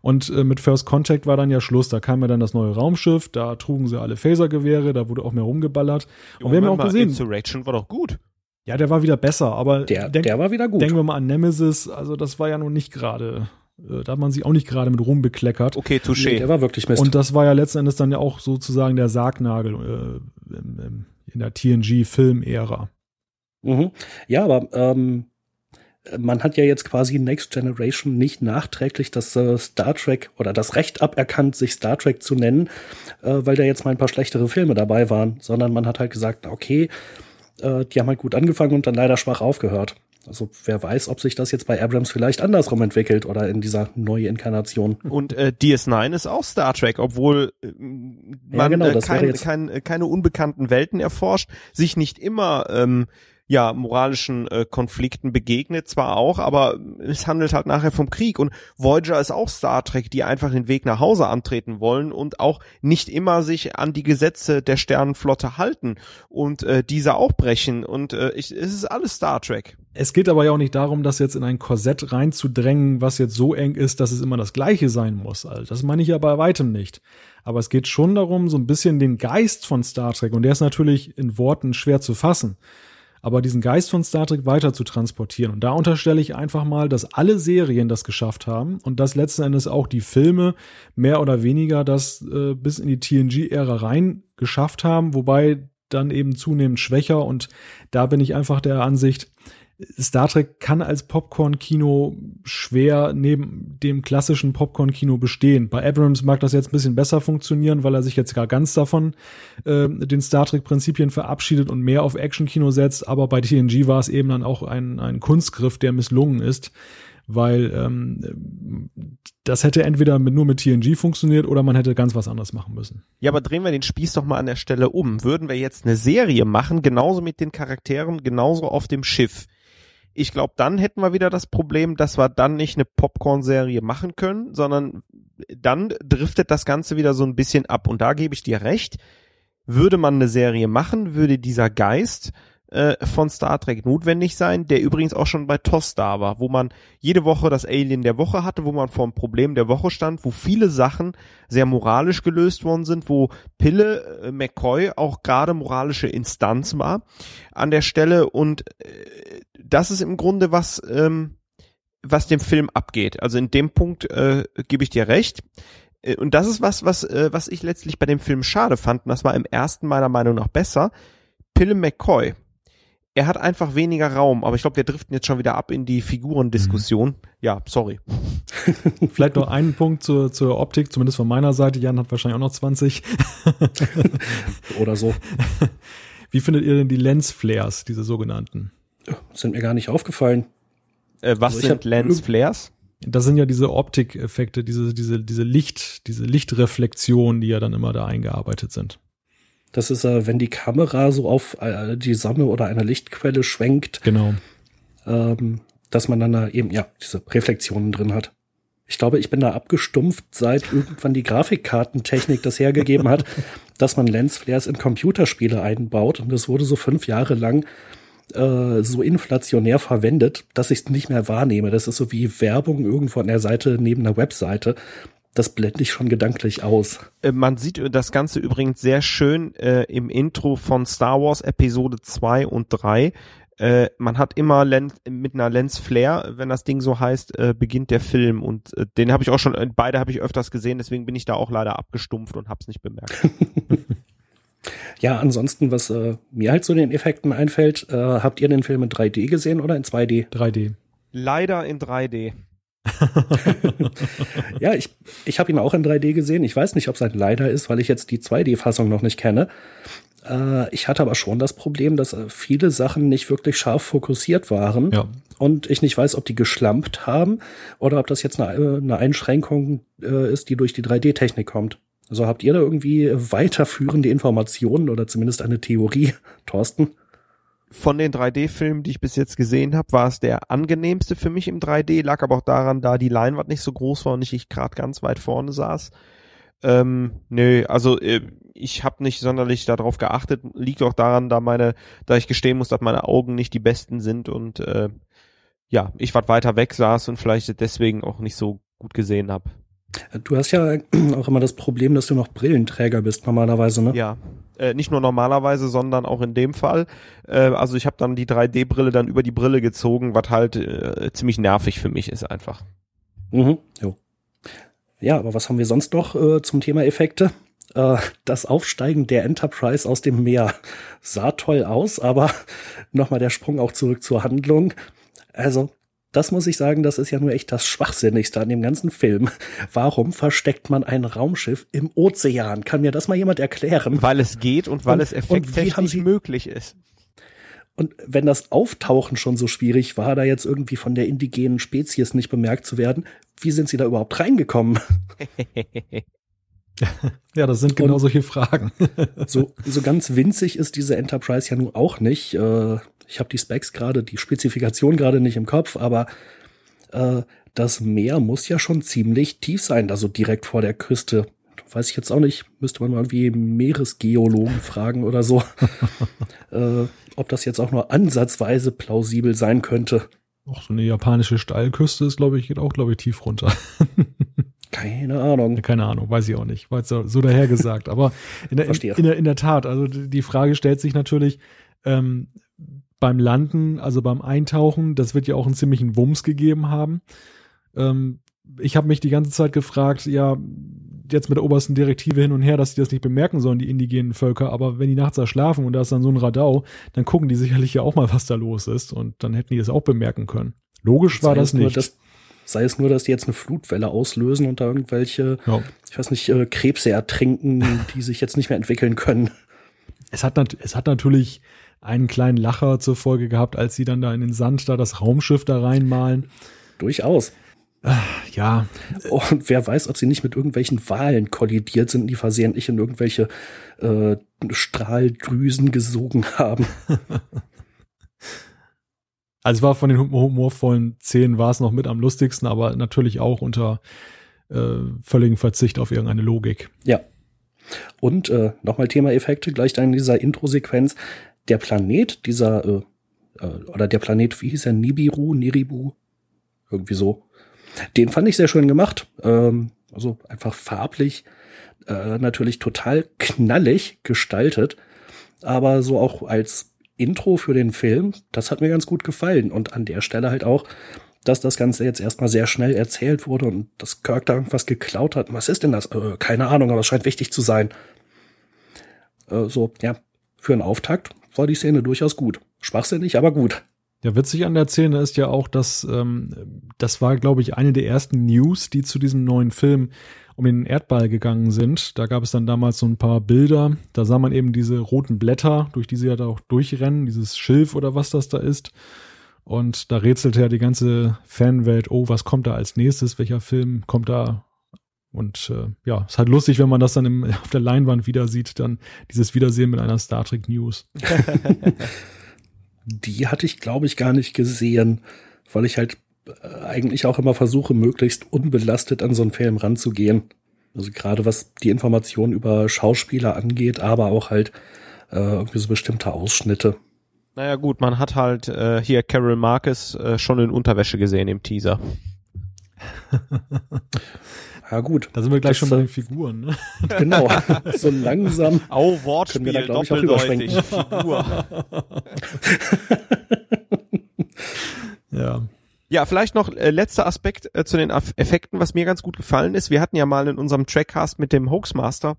Und äh, mit First Contact war dann ja Schluss. Da kam ja dann das neue Raumschiff, da trugen sie alle Phasergewehre, da wurde auch mehr rumgeballert. Und wir haben ja auch gesehen. Insurrection war doch gut. Ja, der war wieder besser, aber der, denk, der war wieder gut. Denken wir mal an Nemesis, also das war ja nun nicht gerade da hat man sich auch nicht gerade mit rumbekleckert. Okay, touché. Nee, der war wirklich Mist. Und das war ja letzten Endes dann ja auch sozusagen der Sargnagel äh, in, in der TNG-Film-Ära. Mhm. Ja, aber ähm, man hat ja jetzt quasi Next Generation nicht nachträglich das äh, Star Trek oder das Recht aberkannt, sich Star Trek zu nennen, äh, weil da jetzt mal ein paar schlechtere Filme dabei waren, sondern man hat halt gesagt, okay, äh, die haben halt gut angefangen und dann leider schwach aufgehört. Also wer weiß, ob sich das jetzt bei Abrams vielleicht andersrum entwickelt oder in dieser neue Inkarnation. Und äh, DS9 ist auch Star Trek, obwohl äh, man ja, genau, äh, kein, kein, keine unbekannten Welten erforscht, sich nicht immer ähm, ja moralischen äh, Konflikten begegnet, zwar auch, aber es handelt halt nachher vom Krieg und Voyager ist auch Star Trek, die einfach den Weg nach Hause antreten wollen und auch nicht immer sich an die Gesetze der Sternenflotte halten und äh, diese auch brechen und äh, ich, es ist alles Star Trek. Es geht aber ja auch nicht darum, das jetzt in ein Korsett reinzudrängen, was jetzt so eng ist, dass es immer das Gleiche sein muss. Also das meine ich ja bei weitem nicht. Aber es geht schon darum, so ein bisschen den Geist von Star Trek, und der ist natürlich in Worten schwer zu fassen, aber diesen Geist von Star Trek weiter zu transportieren. Und da unterstelle ich einfach mal, dass alle Serien das geschafft haben und dass letzten Endes auch die Filme mehr oder weniger das äh, bis in die TNG-Ära rein geschafft haben, wobei dann eben zunehmend schwächer. Und da bin ich einfach der Ansicht, Star Trek kann als Popcorn-Kino schwer neben dem klassischen Popcorn-Kino bestehen. Bei Abrams mag das jetzt ein bisschen besser funktionieren, weil er sich jetzt gar ganz davon äh, den Star Trek-Prinzipien verabschiedet und mehr auf Action-Kino setzt. Aber bei TNG war es eben dann auch ein, ein Kunstgriff, der misslungen ist, weil ähm, das hätte entweder mit, nur mit TNG funktioniert oder man hätte ganz was anderes machen müssen. Ja, aber drehen wir den Spieß doch mal an der Stelle um. Würden wir jetzt eine Serie machen, genauso mit den Charakteren, genauso auf dem Schiff ich glaube, dann hätten wir wieder das Problem, dass wir dann nicht eine Popcorn-Serie machen können, sondern dann driftet das Ganze wieder so ein bisschen ab. Und da gebe ich dir recht. Würde man eine Serie machen, würde dieser Geist äh, von Star Trek notwendig sein, der übrigens auch schon bei TOS da war, wo man jede Woche das Alien der Woche hatte, wo man vor dem Problem der Woche stand, wo viele Sachen sehr moralisch gelöst worden sind, wo Pille äh, McCoy auch gerade moralische Instanz war an der Stelle und äh, das ist im Grunde was, ähm, was dem Film abgeht. Also in dem Punkt äh, gebe ich dir recht. Äh, und das ist was, was, äh, was ich letztlich bei dem Film schade fand. Und das war im ersten meiner Meinung nach besser. Pille McCoy er hat einfach weniger Raum, aber ich glaube, wir driften jetzt schon wieder ab in die Figurendiskussion. Mhm. Ja, sorry. Vielleicht noch einen Punkt zur, zur Optik, zumindest von meiner Seite. Jan hat wahrscheinlich auch noch 20. Oder so. Wie findet ihr denn die Lensflares, diese sogenannten? Sind mir gar nicht aufgefallen. Äh, was also sind Lensflares? Das sind ja diese Optikeffekte, diese, diese, diese Licht, diese Lichtreflexionen, die ja dann immer da eingearbeitet sind. Das ist, äh, wenn die Kamera so auf äh, die Sonne oder eine Lichtquelle schwenkt. Genau. Ähm, dass man dann da eben, ja, diese Reflexionen drin hat. Ich glaube, ich bin da abgestumpft, seit irgendwann die Grafikkartentechnik das hergegeben hat, dass man Lensflares in Computerspiele einbaut. Und das wurde so fünf Jahre lang äh, so inflationär verwendet, dass ich es nicht mehr wahrnehme. Das ist so wie Werbung irgendwo an der Seite neben einer Webseite. Das blende ich schon gedanklich aus. Äh, man sieht das Ganze übrigens sehr schön äh, im Intro von Star Wars Episode 2 und 3 äh, man hat immer Lens, mit einer Lens Flare, wenn das Ding so heißt, äh, beginnt der Film und äh, den habe ich auch schon, beide habe ich öfters gesehen, deswegen bin ich da auch leider abgestumpft und hab's nicht bemerkt. ja, ansonsten, was äh, mir halt zu den Effekten einfällt, äh, habt ihr den Film in 3D gesehen oder in 2D? 3D. Leider in 3D. ja, ich, ich habe ihn auch in 3D gesehen. Ich weiß nicht, ob es ein Leider ist, weil ich jetzt die 2D-Fassung noch nicht kenne. Äh, ich hatte aber schon das Problem, dass äh, viele Sachen nicht wirklich scharf fokussiert waren. Ja. Und ich nicht weiß, ob die geschlampt haben oder ob das jetzt eine, äh, eine Einschränkung äh, ist, die durch die 3D-Technik kommt. Also habt ihr da irgendwie weiterführende Informationen oder zumindest eine Theorie, Thorsten? Von den 3D-Filmen, die ich bis jetzt gesehen habe, war es der angenehmste für mich im 3D, lag aber auch daran, da die Leinwand nicht so groß war und ich gerade ganz weit vorne saß. Ähm, nö, also äh, ich habe nicht sonderlich darauf geachtet. Liegt auch daran, da meine, da ich gestehen muss, dass meine Augen nicht die besten sind und äh, ja, ich was weiter weg saß und vielleicht deswegen auch nicht so gut gesehen habe. Du hast ja auch immer das Problem, dass du noch Brillenträger bist normalerweise, ne? Ja, äh, nicht nur normalerweise, sondern auch in dem Fall. Äh, also ich habe dann die 3D-Brille dann über die Brille gezogen, was halt äh, ziemlich nervig für mich ist einfach. Mhm, jo. Ja, aber was haben wir sonst noch äh, zum Thema Effekte? Äh, das Aufsteigen der Enterprise aus dem Meer sah toll aus, aber nochmal der Sprung auch zurück zur Handlung. Also, das muss ich sagen, das ist ja nur echt das Schwachsinnigste an dem ganzen Film. Warum versteckt man ein Raumschiff im Ozean? Kann mir das mal jemand erklären? Weil es geht und weil und, es effekttechnisch möglich ist. Und wenn das Auftauchen schon so schwierig war, da jetzt irgendwie von der indigenen Spezies nicht bemerkt zu werden, wie sind sie da überhaupt reingekommen? ja, das sind genau Und solche Fragen. so, so ganz winzig ist diese Enterprise ja nun auch nicht. Äh, ich habe die Specs gerade, die Spezifikation gerade nicht im Kopf, aber äh, das Meer muss ja schon ziemlich tief sein, also direkt vor der Küste. Weiß ich jetzt auch nicht, müsste man mal wie Meeresgeologen fragen oder so, äh, ob das jetzt auch nur ansatzweise plausibel sein könnte. Auch so eine japanische Steilküste ist, glaube ich, geht auch, glaube ich, tief runter. Keine Ahnung. Keine Ahnung, weiß ich auch nicht. War so, so dahergesagt. Aber in der, in, in, der, in der Tat, also die Frage stellt sich natürlich, ähm, beim Landen, also beim Eintauchen, das wird ja auch einen ziemlichen Wumms gegeben haben. Ähm, ich habe mich die ganze Zeit gefragt, ja, jetzt mit der obersten Direktive hin und her, dass die das nicht bemerken sollen, die indigenen Völker, aber wenn die nachts da schlafen und da ist dann so ein Radau, dann gucken die sicherlich ja auch mal, was da los ist und dann hätten die das auch bemerken können. Logisch war das nicht. Das, sei es nur, dass die jetzt eine Flutwelle auslösen und da irgendwelche, ja. ich weiß nicht, äh, Krebse ertrinken, die sich jetzt nicht mehr entwickeln können. Es hat, es hat natürlich einen kleinen Lacher zur Folge gehabt, als sie dann da in den Sand da das Raumschiff da reinmalen. Durchaus. Ja. Und wer weiß, ob sie nicht mit irgendwelchen Walen kollidiert sind, die versehentlich in irgendwelche äh, Strahldrüsen gesogen haben. Also es war von den humorvollen Szenen war es noch mit am lustigsten, aber natürlich auch unter äh, völligem Verzicht auf irgendeine Logik. Ja. Und äh, nochmal Thema Effekte, gleich dann in dieser Intro-Sequenz. Der Planet dieser, äh, äh, oder der Planet, wie hieß er, Nibiru, Niribu, irgendwie so. Den fand ich sehr schön gemacht. Ähm, also einfach farblich, äh, natürlich total knallig gestaltet, aber so auch als Intro für den Film, das hat mir ganz gut gefallen. Und an der Stelle halt auch, dass das Ganze jetzt erstmal sehr schnell erzählt wurde und dass Kirk da irgendwas geklaut hat. Was ist denn das? Äh, keine Ahnung, aber es scheint wichtig zu sein. Äh, so, ja, für einen Auftakt war die Szene durchaus gut. Schwachsinnig, aber gut. Ja, witzig an der Szene ist ja auch, dass ähm, das war, glaube ich, eine der ersten News, die zu diesem neuen Film um den Erdball gegangen sind. Da gab es dann damals so ein paar Bilder. Da sah man eben diese roten Blätter, durch die sie ja da auch durchrennen, dieses Schilf oder was das da ist. Und da rätselte ja die ganze Fanwelt, oh, was kommt da als nächstes? Welcher Film kommt da? Und äh, ja, ist halt lustig, wenn man das dann im, auf der Leinwand wieder sieht, dann dieses Wiedersehen mit einer Star Trek News. die hatte ich, glaube ich, gar nicht gesehen, weil ich halt äh, eigentlich auch immer versuche, möglichst unbelastet an so einen Film ranzugehen. Also gerade was die Informationen über Schauspieler angeht, aber auch halt äh, irgendwie so bestimmte Ausschnitte. Naja gut, man hat halt äh, hier Carol Marcus äh, schon in Unterwäsche gesehen im Teaser. Ja gut. Da sind wir gleich das, schon bei den Figuren. Ne? Genau. So langsam. Oh, Wortspiel, da, doppeldeutig. Figur. ja. Ja, vielleicht noch äh, letzter Aspekt äh, zu den Effekten, was mir ganz gut gefallen ist. Wir hatten ja mal in unserem Trackcast mit dem Hoaxmaster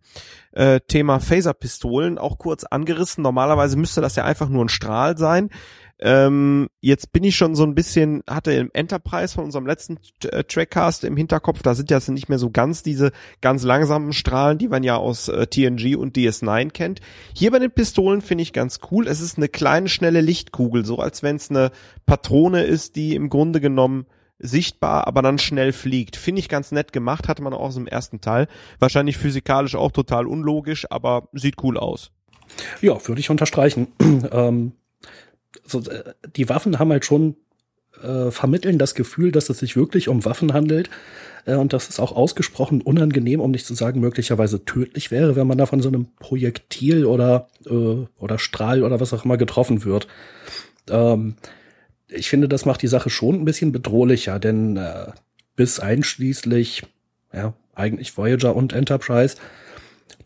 äh, Thema Phaserpistolen auch kurz angerissen. Normalerweise müsste das ja einfach nur ein Strahl sein. Ähm, jetzt bin ich schon so ein bisschen, hatte im Enterprise von unserem letzten äh, Trackcast im Hinterkopf, da sind ja nicht mehr so ganz diese ganz langsamen Strahlen, die man ja aus äh, TNG und DS9 kennt. Hier bei den Pistolen finde ich ganz cool. Es ist eine kleine, schnelle Lichtkugel, so als wenn es eine Patrone ist, die im Grunde genommen sichtbar, aber dann schnell fliegt. Finde ich ganz nett gemacht, hatte man auch aus dem ersten Teil. Wahrscheinlich physikalisch auch total unlogisch, aber sieht cool aus. Ja, würde ich unterstreichen. ähm, so, äh, die Waffen haben halt schon äh, vermitteln das Gefühl, dass es sich wirklich um Waffen handelt äh, und dass es auch ausgesprochen unangenehm, um nicht zu sagen möglicherweise tödlich wäre, wenn man da von so einem Projektil oder äh, oder Strahl oder was auch immer getroffen wird. Ähm, ich finde, das macht die Sache schon ein bisschen bedrohlicher, denn äh, bis einschließlich ja eigentlich Voyager und Enterprise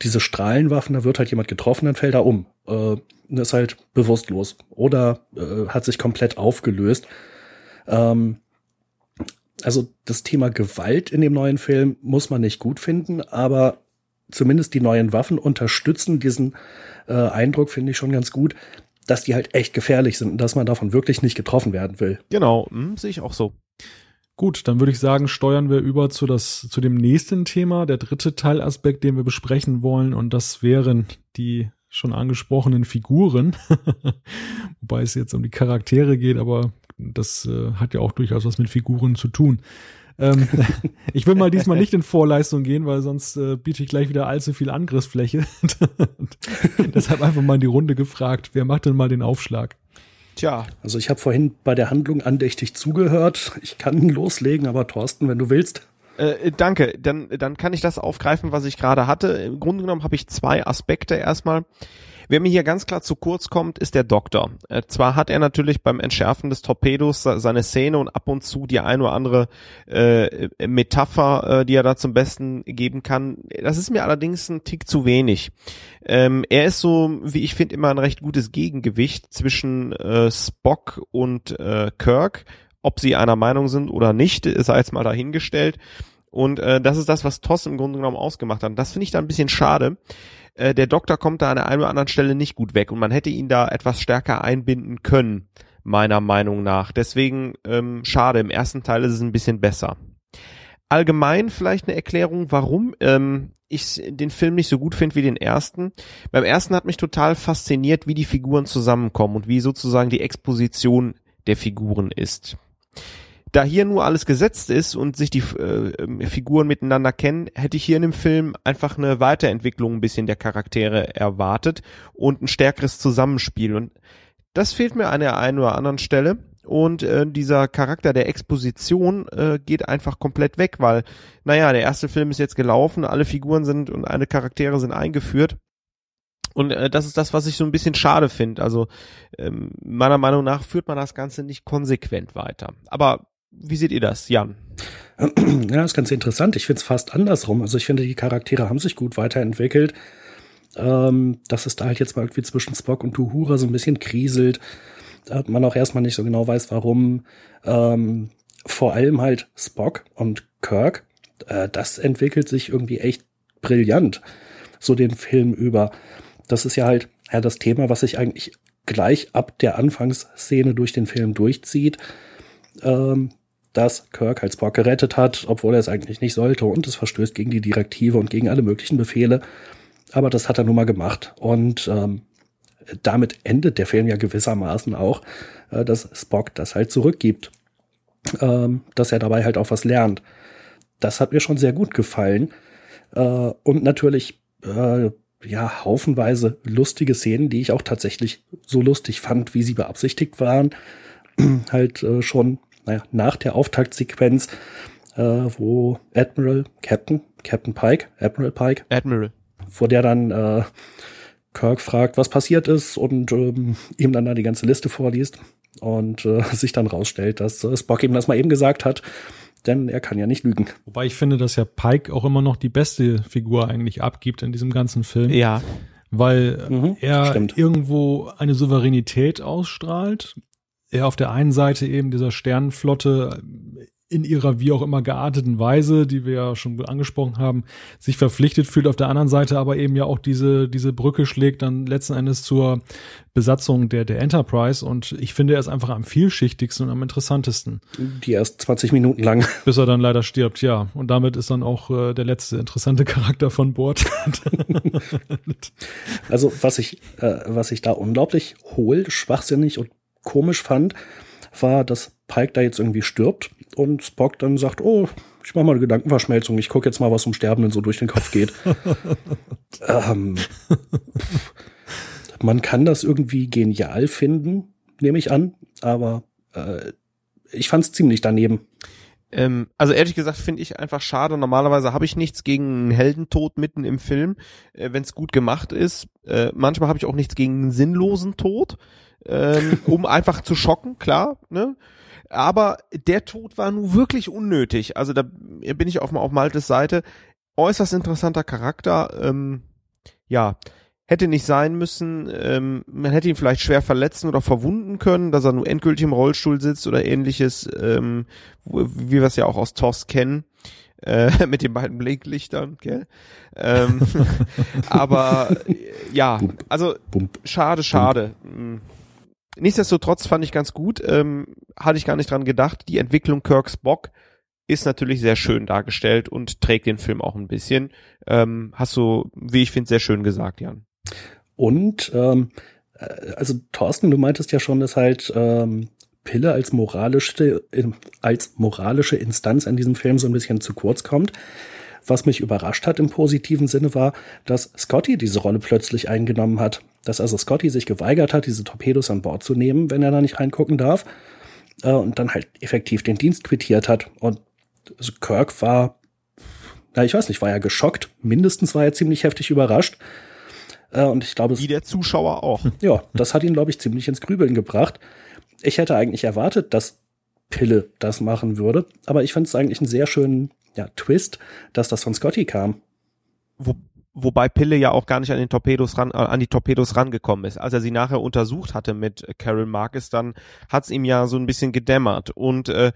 diese Strahlenwaffen, da wird halt jemand getroffen, dann fällt er um. Äh, ist halt bewusstlos oder äh, hat sich komplett aufgelöst. Ähm, also das Thema Gewalt in dem neuen Film muss man nicht gut finden, aber zumindest die neuen Waffen unterstützen diesen äh, Eindruck, finde ich schon ganz gut, dass die halt echt gefährlich sind und dass man davon wirklich nicht getroffen werden will. Genau, hm, sehe ich auch so. Gut, dann würde ich sagen, steuern wir über zu, das, zu dem nächsten Thema, der dritte Teilaspekt, den wir besprechen wollen, und das wären die schon angesprochenen Figuren, wobei es jetzt um die Charaktere geht, aber das äh, hat ja auch durchaus was mit Figuren zu tun. Ähm, ich will mal diesmal nicht in Vorleistung gehen, weil sonst äh, biete ich gleich wieder allzu viel Angriffsfläche. Deshalb einfach mal in die Runde gefragt, wer macht denn mal den Aufschlag? Tja. Also ich habe vorhin bei der Handlung andächtig zugehört. Ich kann loslegen, aber Thorsten, wenn du willst. Äh, danke. Dann, dann kann ich das aufgreifen, was ich gerade hatte. Im Grunde genommen habe ich zwei Aspekte erstmal. Wer mir hier ganz klar zu kurz kommt, ist der Doktor. Äh, zwar hat er natürlich beim Entschärfen des Torpedos seine Szene und ab und zu die ein oder andere äh, Metapher, äh, die er da zum Besten geben kann. Das ist mir allerdings ein Tick zu wenig. Ähm, er ist so, wie ich finde, immer ein recht gutes Gegengewicht zwischen äh, Spock und äh, Kirk. Ob sie einer Meinung sind oder nicht, sei jetzt mal dahingestellt. Und äh, das ist das, was Toss im Grunde genommen ausgemacht hat. Das finde ich da ein bisschen schade. Äh, der Doktor kommt da an der einen oder anderen Stelle nicht gut weg und man hätte ihn da etwas stärker einbinden können, meiner Meinung nach. Deswegen ähm, schade, im ersten Teil ist es ein bisschen besser. Allgemein vielleicht eine Erklärung, warum ähm, ich den Film nicht so gut finde wie den ersten. Beim ersten hat mich total fasziniert, wie die Figuren zusammenkommen und wie sozusagen die Exposition der Figuren ist da hier nur alles gesetzt ist und sich die äh, Figuren miteinander kennen, hätte ich hier in dem Film einfach eine Weiterentwicklung ein bisschen der Charaktere erwartet und ein stärkeres Zusammenspiel. Und das fehlt mir an der einen oder anderen Stelle. Und äh, dieser Charakter der Exposition äh, geht einfach komplett weg, weil, naja, der erste Film ist jetzt gelaufen, alle Figuren sind und alle Charaktere sind eingeführt. Und äh, das ist das, was ich so ein bisschen schade finde. Also ähm, meiner Meinung nach führt man das Ganze nicht konsequent weiter. Aber wie seht ihr das, Jan? Ja, das ist ganz interessant. Ich finde es fast andersrum. Also ich finde, die Charaktere haben sich gut weiterentwickelt. Ähm, dass es da halt jetzt mal irgendwie zwischen Spock und Tuhura so ein bisschen kriselt. Da man auch erstmal nicht so genau weiß, warum. Ähm, vor allem halt Spock und Kirk. Äh, das entwickelt sich irgendwie echt brillant. So den Film über. Das ist ja halt ja, das Thema, was sich eigentlich gleich ab der Anfangsszene durch den Film durchzieht. Ähm, dass Kirk halt Spock gerettet hat, obwohl er es eigentlich nicht sollte und es verstößt gegen die Direktive und gegen alle möglichen Befehle. Aber das hat er nun mal gemacht und ähm, damit endet der Film ja gewissermaßen auch, äh, dass Spock das halt zurückgibt, ähm, dass er dabei halt auch was lernt. Das hat mir schon sehr gut gefallen äh, und natürlich äh, ja haufenweise lustige Szenen, die ich auch tatsächlich so lustig fand, wie sie beabsichtigt waren, halt äh, schon naja, nach der Auftaktsequenz, äh, wo Admiral, Captain, Captain Pike, Admiral Pike, Admiral, vor der dann äh, Kirk fragt, was passiert ist und ähm, ihm dann da die ganze Liste vorliest und äh, sich dann rausstellt, dass äh, Spock ihm das mal eben gesagt hat, denn er kann ja nicht lügen. Wobei ich finde, dass ja Pike auch immer noch die beste Figur eigentlich abgibt in diesem ganzen Film. Ja. Weil mhm, er stimmt. irgendwo eine Souveränität ausstrahlt. Er auf der einen Seite eben dieser Sternenflotte in ihrer wie auch immer gearteten Weise, die wir ja schon angesprochen haben, sich verpflichtet fühlt, auf der anderen Seite aber eben ja auch diese, diese Brücke schlägt dann letzten Endes zur Besatzung der, der Enterprise und ich finde, er ist einfach am vielschichtigsten und am interessantesten. Die erst 20 Minuten lang. Bis er dann leider stirbt, ja. Und damit ist dann auch äh, der letzte interessante Charakter von Bord. also was ich, äh, was ich da unglaublich hohl, schwachsinnig und komisch fand, war, dass Pike da jetzt irgendwie stirbt und Spock dann sagt, oh, ich mache mal eine Gedankenverschmelzung, ich gucke jetzt mal, was um Sterbenden so durch den Kopf geht. ähm, man kann das irgendwie genial finden, nehme ich an, aber äh, ich fand es ziemlich daneben. Ähm, also ehrlich gesagt finde ich einfach schade. Normalerweise habe ich nichts gegen einen Heldentod mitten im Film, äh, wenn es gut gemacht ist. Äh, manchmal habe ich auch nichts gegen einen sinnlosen Tod, ähm, um einfach zu schocken, klar. Ne? Aber der Tod war nun wirklich unnötig. Also da bin ich auf, auf Maltes Seite. Äußerst interessanter Charakter. Ähm, ja, hätte nicht sein müssen. Ähm, man hätte ihn vielleicht schwer verletzen oder verwunden können, dass er nur endgültig im Rollstuhl sitzt oder ähnliches, ähm, wie wir es ja auch aus TOS kennen. Äh, mit den beiden Blinklichtern, gell? Ähm, aber ja, also schade, schade. Bump. Nichtsdestotrotz fand ich ganz gut, ähm, hatte ich gar nicht dran gedacht. Die Entwicklung Kirks Bock ist natürlich sehr schön dargestellt und trägt den Film auch ein bisschen. Ähm, hast du, wie ich finde, sehr schön gesagt, Jan. Und ähm, äh, also Thorsten, du meintest ja schon, dass halt ähm, Pille als moralische, als moralische Instanz in diesem Film so ein bisschen zu kurz kommt. Was mich überrascht hat im positiven Sinne war, dass Scotty diese Rolle plötzlich eingenommen hat. Dass also Scotty sich geweigert hat, diese Torpedos an Bord zu nehmen, wenn er da nicht reingucken darf. Äh, und dann halt effektiv den Dienst quittiert hat. Und Kirk war, na, ich weiß nicht, war er geschockt. Mindestens war er ziemlich heftig überrascht. Äh, und ich glaube, wie der Zuschauer auch. Ja, das hat ihn, glaube ich, ziemlich ins Grübeln gebracht. Ich hätte eigentlich erwartet, dass Pille das machen würde, aber ich finde es eigentlich einen sehr schönen ja, Twist, dass das von Scotty kam. Wo, wobei Pille ja auch gar nicht an den Torpedos ran, äh, an die Torpedos rangekommen ist. Als er sie nachher untersucht hatte mit Carol Marcus, dann hat's ihm ja so ein bisschen gedämmert. Und äh,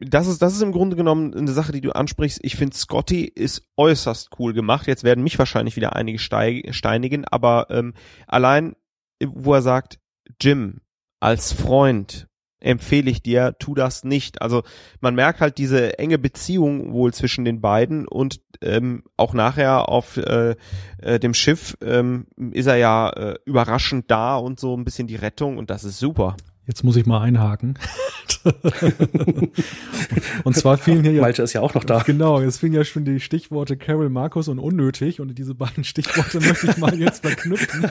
das ist, das ist im Grunde genommen eine Sache, die du ansprichst. Ich finde, Scotty ist äußerst cool gemacht. Jetzt werden mich wahrscheinlich wieder einige steinigen, aber ähm, allein, wo er sagt, Jim als Freund empfehle ich dir, tu das nicht. Also man merkt halt diese enge Beziehung wohl zwischen den beiden und ähm, auch nachher auf äh, äh, dem Schiff ähm, ist er ja äh, überraschend da und so ein bisschen die Rettung und das ist super. Jetzt muss ich mal einhaken. und zwar fielen hier ja. Malte ist ja auch noch da. Genau, jetzt fielen ja schon die Stichworte Carol Markus und unnötig und diese beiden Stichworte möchte ich mal jetzt verknüpfen.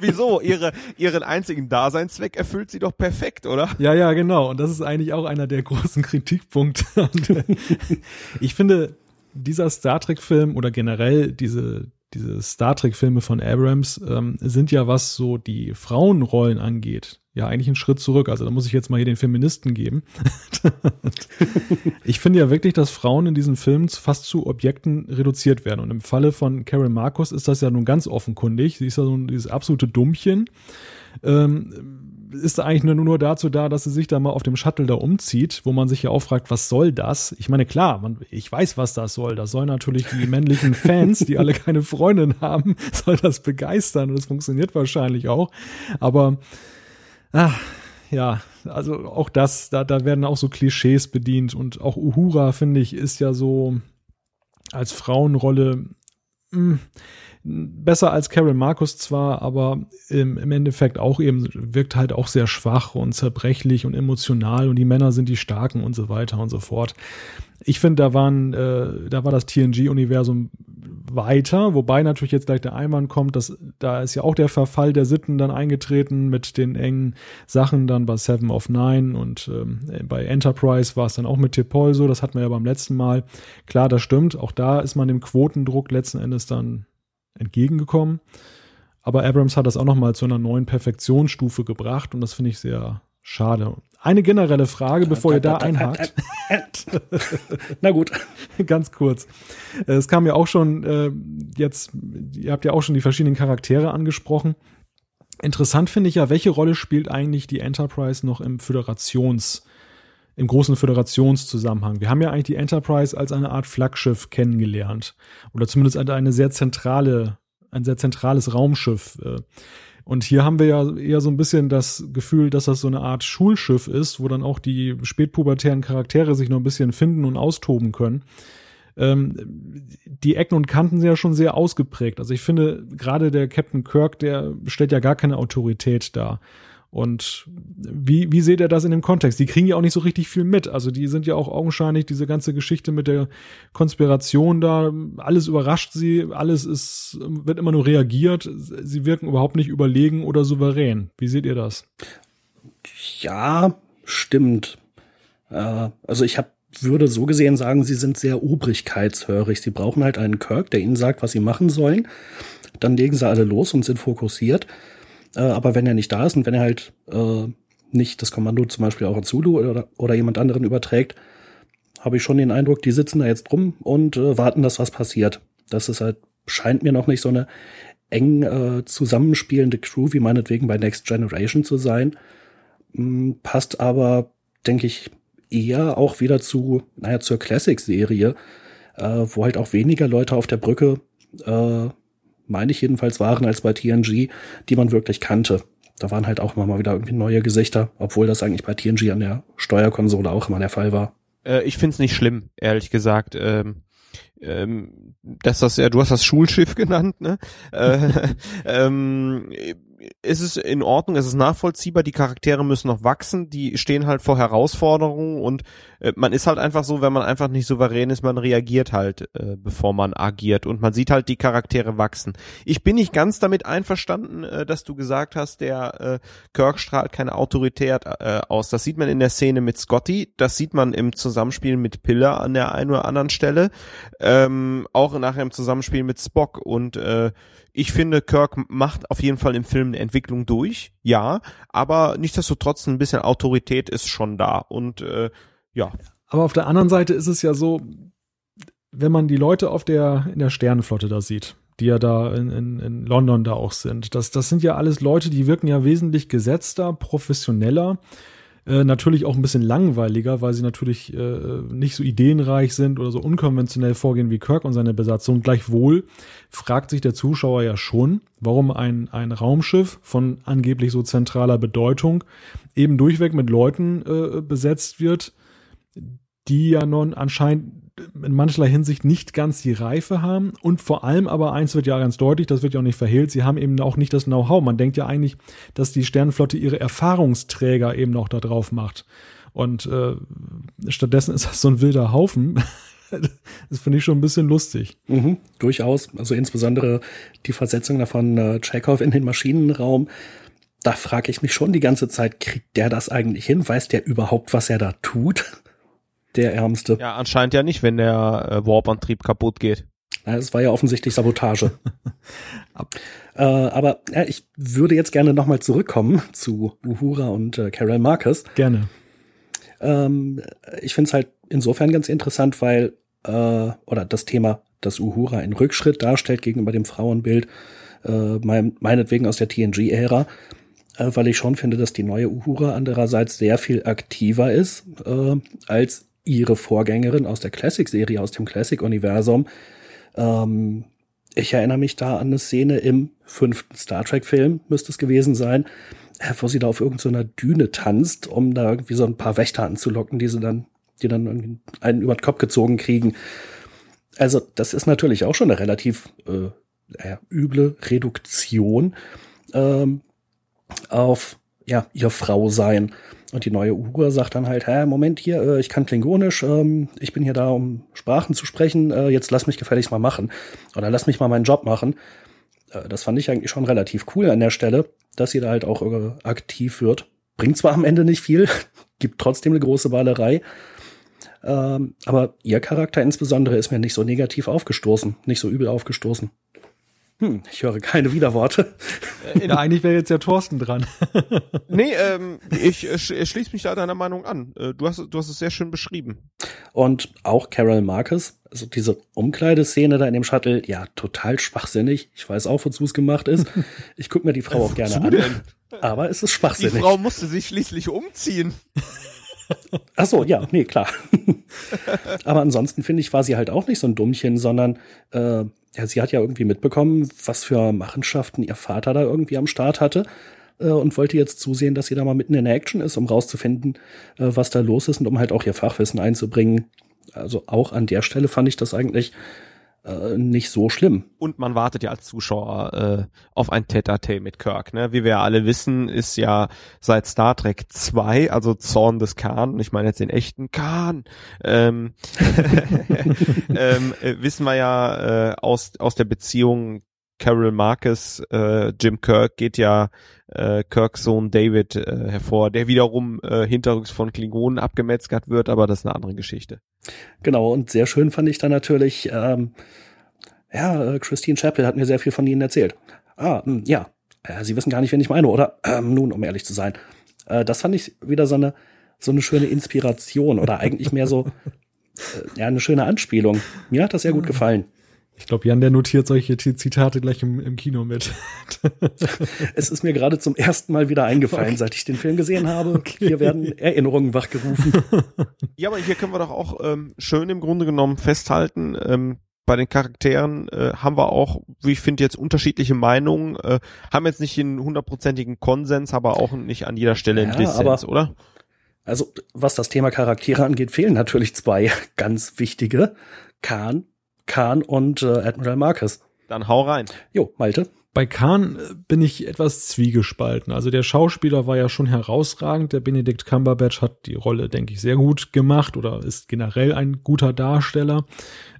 Wieso? Ihre, ihren einzigen Daseinszweck erfüllt sie doch perfekt, oder? Ja, ja, genau. Und das ist eigentlich auch einer der großen Kritikpunkte. ich finde, dieser Star Trek-Film oder generell diese, diese Star Trek-Filme von Abrams ähm, sind ja, was so die Frauenrollen angeht, ja eigentlich einen Schritt zurück. Also da muss ich jetzt mal hier den Feministen geben. ich finde ja wirklich, dass Frauen in diesen Filmen fast zu Objekten reduziert werden. Und im Falle von Carol Marcus ist das ja nun ganz offenkundig. Sie ist ja so ein, dieses absolute Dummchen. Ähm, ist eigentlich nur, nur dazu da, dass sie sich da mal auf dem Shuttle da umzieht, wo man sich ja auch fragt, was soll das? Ich meine, klar, man, ich weiß, was das soll. Das soll natürlich die männlichen Fans, die alle keine Freundin haben, soll das begeistern und das funktioniert wahrscheinlich auch. Aber, ach, ja, also auch das, da, da werden auch so Klischees bedient und auch Uhura, finde ich, ist ja so als Frauenrolle, mh, hm, besser als Carol Markus zwar, aber im, im Endeffekt auch eben wirkt halt auch sehr schwach und zerbrechlich und emotional und die Männer sind die Starken und so weiter und so fort. Ich finde, da waren, äh, da war das TNG-Universum weiter, wobei natürlich jetzt gleich der Einwand kommt, dass da ist ja auch der Verfall der Sitten dann eingetreten mit den engen Sachen dann bei Seven of Nine und ähm, bei Enterprise war es dann auch mit Tipol so, das hatten wir ja beim letzten Mal. Klar, das stimmt, auch da ist man dem Quotendruck letzten Endes dann entgegengekommen. Aber Abrams hat das auch nochmal zu einer neuen Perfektionsstufe gebracht und das finde ich sehr schade. Eine generelle Frage, bevor ihr da einhakt. Na gut. Ganz kurz. Es kam ja auch schon äh, jetzt, ihr habt ja auch schon die verschiedenen Charaktere angesprochen. Interessant finde ich ja, welche Rolle spielt eigentlich die Enterprise noch im Föderations, im großen Föderationszusammenhang? Wir haben ja eigentlich die Enterprise als eine Art Flaggschiff kennengelernt. Oder zumindest eine sehr zentrale, ein sehr zentrales Raumschiff. Äh, und hier haben wir ja eher so ein bisschen das Gefühl, dass das so eine Art Schulschiff ist, wo dann auch die spätpubertären Charaktere sich noch ein bisschen finden und austoben können. Ähm, die Ecken und Kanten sind ja schon sehr ausgeprägt. Also ich finde, gerade der Captain Kirk, der stellt ja gar keine Autorität dar. Und wie, wie seht ihr das in dem Kontext? Die kriegen ja auch nicht so richtig viel mit. Also die sind ja auch augenscheinlich diese ganze Geschichte mit der Konspiration da. Alles überrascht sie, alles ist, wird immer nur reagiert. Sie wirken überhaupt nicht überlegen oder souverän. Wie seht ihr das? Ja, stimmt. Äh, also ich hab, würde so gesehen sagen, sie sind sehr obrigkeitshörig. Sie brauchen halt einen Kirk, der ihnen sagt, was sie machen sollen. Dann legen sie alle los und sind fokussiert. Äh, aber wenn er nicht da ist und wenn er halt äh, nicht das Kommando zum Beispiel auch an Zulu oder, oder jemand anderen überträgt, habe ich schon den Eindruck, die sitzen da jetzt rum und äh, warten, dass was passiert. Das ist halt, scheint mir noch nicht so eine eng äh, zusammenspielende Crew wie meinetwegen bei Next Generation zu sein. Hm, passt aber, denke ich, eher auch wieder zu, naja, zur Classic-Serie, äh, wo halt auch weniger Leute auf der Brücke äh, meine ich jedenfalls, waren als bei TNG, die man wirklich kannte. Da waren halt auch immer mal wieder irgendwie neue Gesichter, obwohl das eigentlich bei TNG an der Steuerkonsole auch immer der Fall war. Äh, ich find's nicht schlimm, ehrlich gesagt. Ähm, ähm, dass das ja, du hast das Schulschiff genannt, ne? äh, ähm, ist es in Ordnung, es ist nachvollziehbar, die Charaktere müssen noch wachsen, die stehen halt vor Herausforderungen und äh, man ist halt einfach so, wenn man einfach nicht souverän ist, man reagiert halt, äh, bevor man agiert und man sieht halt die Charaktere wachsen. Ich bin nicht ganz damit einverstanden, äh, dass du gesagt hast, der äh, Kirk strahlt keine Autorität äh, aus. Das sieht man in der Szene mit Scotty, das sieht man im Zusammenspiel mit Pillar an der einen oder anderen Stelle, ähm, auch nachher im Zusammenspiel mit Spock und äh, ich finde, Kirk macht auf jeden Fall im Film eine Entwicklung durch, ja, aber nichtsdestotrotz ein bisschen Autorität ist schon da und äh, ja. Aber auf der anderen Seite ist es ja so, wenn man die Leute auf der in der Sternenflotte da sieht, die ja da in, in, in London da auch sind, das, das sind ja alles Leute, die wirken ja wesentlich gesetzter, professioneller äh, natürlich auch ein bisschen langweiliger, weil sie natürlich äh, nicht so ideenreich sind oder so unkonventionell vorgehen wie Kirk und seine Besatzung. Gleichwohl fragt sich der Zuschauer ja schon, warum ein, ein Raumschiff von angeblich so zentraler Bedeutung eben durchweg mit Leuten äh, besetzt wird, die ja nun anscheinend in mancherlei Hinsicht nicht ganz die Reife haben und vor allem aber eins wird ja ganz deutlich, das wird ja auch nicht verhehlt, sie haben eben auch nicht das Know-how. Man denkt ja eigentlich, dass die Sternenflotte ihre Erfahrungsträger eben noch da drauf macht. Und äh, stattdessen ist das so ein wilder Haufen. das finde ich schon ein bisschen lustig. Mhm, durchaus. Also insbesondere die Versetzung davon äh, Chekhov in den Maschinenraum. Da frage ich mich schon die ganze Zeit, kriegt der das eigentlich hin? Weiß der überhaupt, was er da tut? Der Ärmste. Ja, anscheinend ja nicht, wenn der äh, Warp-Antrieb kaputt geht. Es war ja offensichtlich Sabotage. äh, aber ja, ich würde jetzt gerne nochmal zurückkommen zu Uhura und äh, Carol Marcus. Gerne. Ähm, ich finde es halt insofern ganz interessant, weil, äh, oder das Thema, das Uhura einen Rückschritt darstellt gegenüber dem Frauenbild, äh, mein, meinetwegen aus der TNG-Ära, äh, weil ich schon finde, dass die neue Uhura andererseits sehr viel aktiver ist äh, als ihre Vorgängerin aus der Classic-Serie, aus dem Classic-Universum. Ähm, ich erinnere mich da an eine Szene im fünften Star Trek-Film, müsste es gewesen sein, äh, wo sie da auf irgendeiner so Düne tanzt, um da irgendwie so ein paar Wächter anzulocken, die sie dann, die dann einen über den Kopf gezogen kriegen. Also, das ist natürlich auch schon eine relativ äh, äh, üble Reduktion ähm, auf ja, ihr Frau sein. Und die neue Uhura sagt dann halt, hä, Moment hier, äh, ich kann Klingonisch, ähm, ich bin hier da, um Sprachen zu sprechen, äh, jetzt lass mich gefälligst mal machen. Oder lass mich mal meinen Job machen. Äh, das fand ich eigentlich schon relativ cool an der Stelle, dass sie da halt auch äh, aktiv wird. Bringt zwar am Ende nicht viel, gibt trotzdem eine große Wahlerei. Ähm, aber ihr Charakter insbesondere ist mir nicht so negativ aufgestoßen, nicht so übel aufgestoßen. Hm, ich höre keine Widerworte. Äh, eigentlich wäre jetzt ja Thorsten dran. nee, ähm, ich äh, schließe mich da deiner Meinung an. Äh, du, hast, du hast es sehr schön beschrieben. Und auch Carol Marcus, also diese Umkleideszene da in dem Shuttle, ja, total schwachsinnig. Ich weiß auch, wozu es gemacht ist. Ich gucke mir die Frau auch gerne an. Denn? Aber es ist schwachsinnig. Die Frau musste sich schließlich umziehen. Ach so, ja, nee, klar. Aber ansonsten finde ich, war sie halt auch nicht so ein Dummchen, sondern äh, ja, sie hat ja irgendwie mitbekommen, was für Machenschaften ihr Vater da irgendwie am Start hatte äh, und wollte jetzt zusehen, dass sie da mal mitten in der Action ist, um rauszufinden, äh, was da los ist und um halt auch ihr Fachwissen einzubringen. Also auch an der Stelle fand ich das eigentlich äh, nicht so schlimm. Und man wartet ja als Zuschauer äh, auf ein Tete-a-Tete mit Kirk. Ne? Wie wir ja alle wissen, ist ja seit Star Trek 2, also Zorn des Khan, ich meine jetzt den echten Khan, ähm, ähm, äh, wissen wir ja äh, aus, aus der Beziehung Carol Marcus, äh, Jim Kirk geht ja äh, Kirks Sohn David äh, hervor, der wiederum äh, hinterrücks von Klingonen abgemetzgert wird, aber das ist eine andere Geschichte. Genau, und sehr schön fand ich dann natürlich, ähm, ja, äh, Christine Chappell hat mir sehr viel von ihnen erzählt. Ah, mh, hm, ja, äh, Sie wissen gar nicht, wen ich meine, oder? Ähm, nun, um ehrlich zu sein. Äh, das fand ich wieder so eine, so eine schöne Inspiration oder eigentlich mehr so, äh, ja, eine schöne Anspielung. Mir hat das sehr gut gefallen. Ich glaube, Jan, der notiert solche Zitate gleich im, im Kino mit. es ist mir gerade zum ersten Mal wieder eingefallen, okay. seit ich den Film gesehen habe. Okay. Hier werden Erinnerungen wachgerufen. Ja, aber hier können wir doch auch ähm, schön im Grunde genommen festhalten, ähm, bei den Charakteren äh, haben wir auch, wie ich finde, jetzt unterschiedliche Meinungen, äh, haben jetzt nicht den hundertprozentigen Konsens, aber auch nicht an jeder Stelle ja, einen Dissens, aber, oder? Also, was das Thema Charaktere angeht, fehlen natürlich zwei ganz wichtige. Khan Khan und äh, Admiral Marcus. Dann hau rein. Jo, Malte. Bei Khan äh, bin ich etwas zwiegespalten. Also der Schauspieler war ja schon herausragend. Der Benedict Cumberbatch hat die Rolle, denke ich, sehr gut gemacht oder ist generell ein guter Darsteller.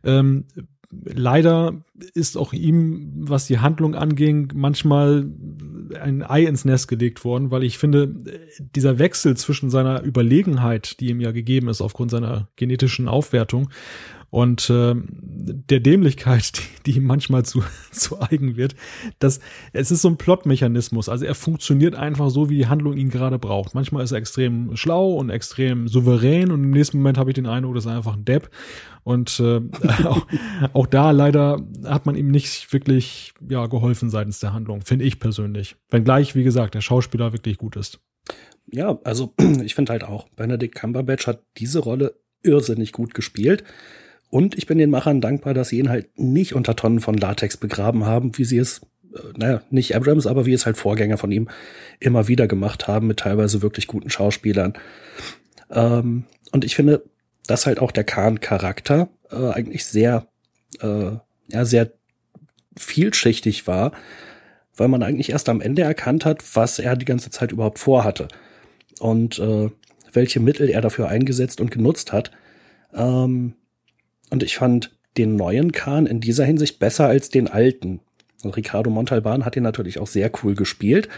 Ähm, leider ist auch ihm, was die Handlung anging, manchmal ein Ei ins Nest gelegt worden, weil ich finde, dieser Wechsel zwischen seiner Überlegenheit, die ihm ja gegeben ist aufgrund seiner genetischen Aufwertung, und äh, der Dämlichkeit, die, die ihm manchmal zu, zu eigen wird, dass es ist so ein Plotmechanismus. Also er funktioniert einfach so, wie die Handlung ihn gerade braucht. Manchmal ist er extrem schlau und extrem souverän und im nächsten Moment habe ich den Eindruck, das ist einfach ein Depp. Und äh, auch, auch da leider hat man ihm nicht wirklich ja geholfen seitens der Handlung, finde ich persönlich. Wenngleich, wie gesagt, der Schauspieler wirklich gut ist. Ja, also ich finde halt auch, Benedict Cumberbatch hat diese Rolle irrsinnig gut gespielt. Und ich bin den Machern dankbar, dass sie ihn halt nicht unter Tonnen von Latex begraben haben, wie sie es, äh, naja, nicht Abrams, aber wie es halt Vorgänger von ihm immer wieder gemacht haben, mit teilweise wirklich guten Schauspielern. Ähm, und ich finde, dass halt auch der Khan-Charakter äh, eigentlich sehr, äh, ja, sehr vielschichtig war, weil man eigentlich erst am Ende erkannt hat, was er die ganze Zeit überhaupt vorhatte und äh, welche Mittel er dafür eingesetzt und genutzt hat. Ähm, und ich fand den neuen Khan in dieser Hinsicht besser als den alten. Und Ricardo Montalban hat ihn natürlich auch sehr cool gespielt.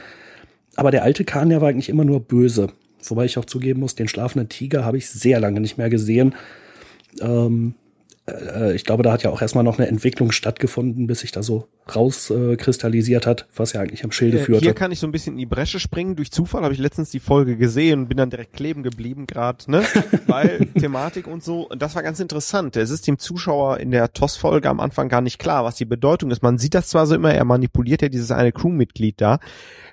Aber der alte Khan, der war eigentlich immer nur böse. Wobei ich auch zugeben muss, den schlafenden Tiger habe ich sehr lange nicht mehr gesehen. Ähm, äh, ich glaube, da hat ja auch erstmal noch eine Entwicklung stattgefunden, bis sich da so rauskristallisiert äh, hat, was ja eigentlich am Schilde äh, führte. Hier kann ich so ein bisschen in die Bresche springen. Durch Zufall habe ich letztens die Folge gesehen und bin dann direkt kleben geblieben gerade, ne? Weil Thematik und so, das war ganz interessant. Es ist dem Zuschauer in der TOS-Folge am Anfang gar nicht klar, was die Bedeutung ist. Man sieht das zwar so immer, er manipuliert ja dieses eine Crewmitglied da.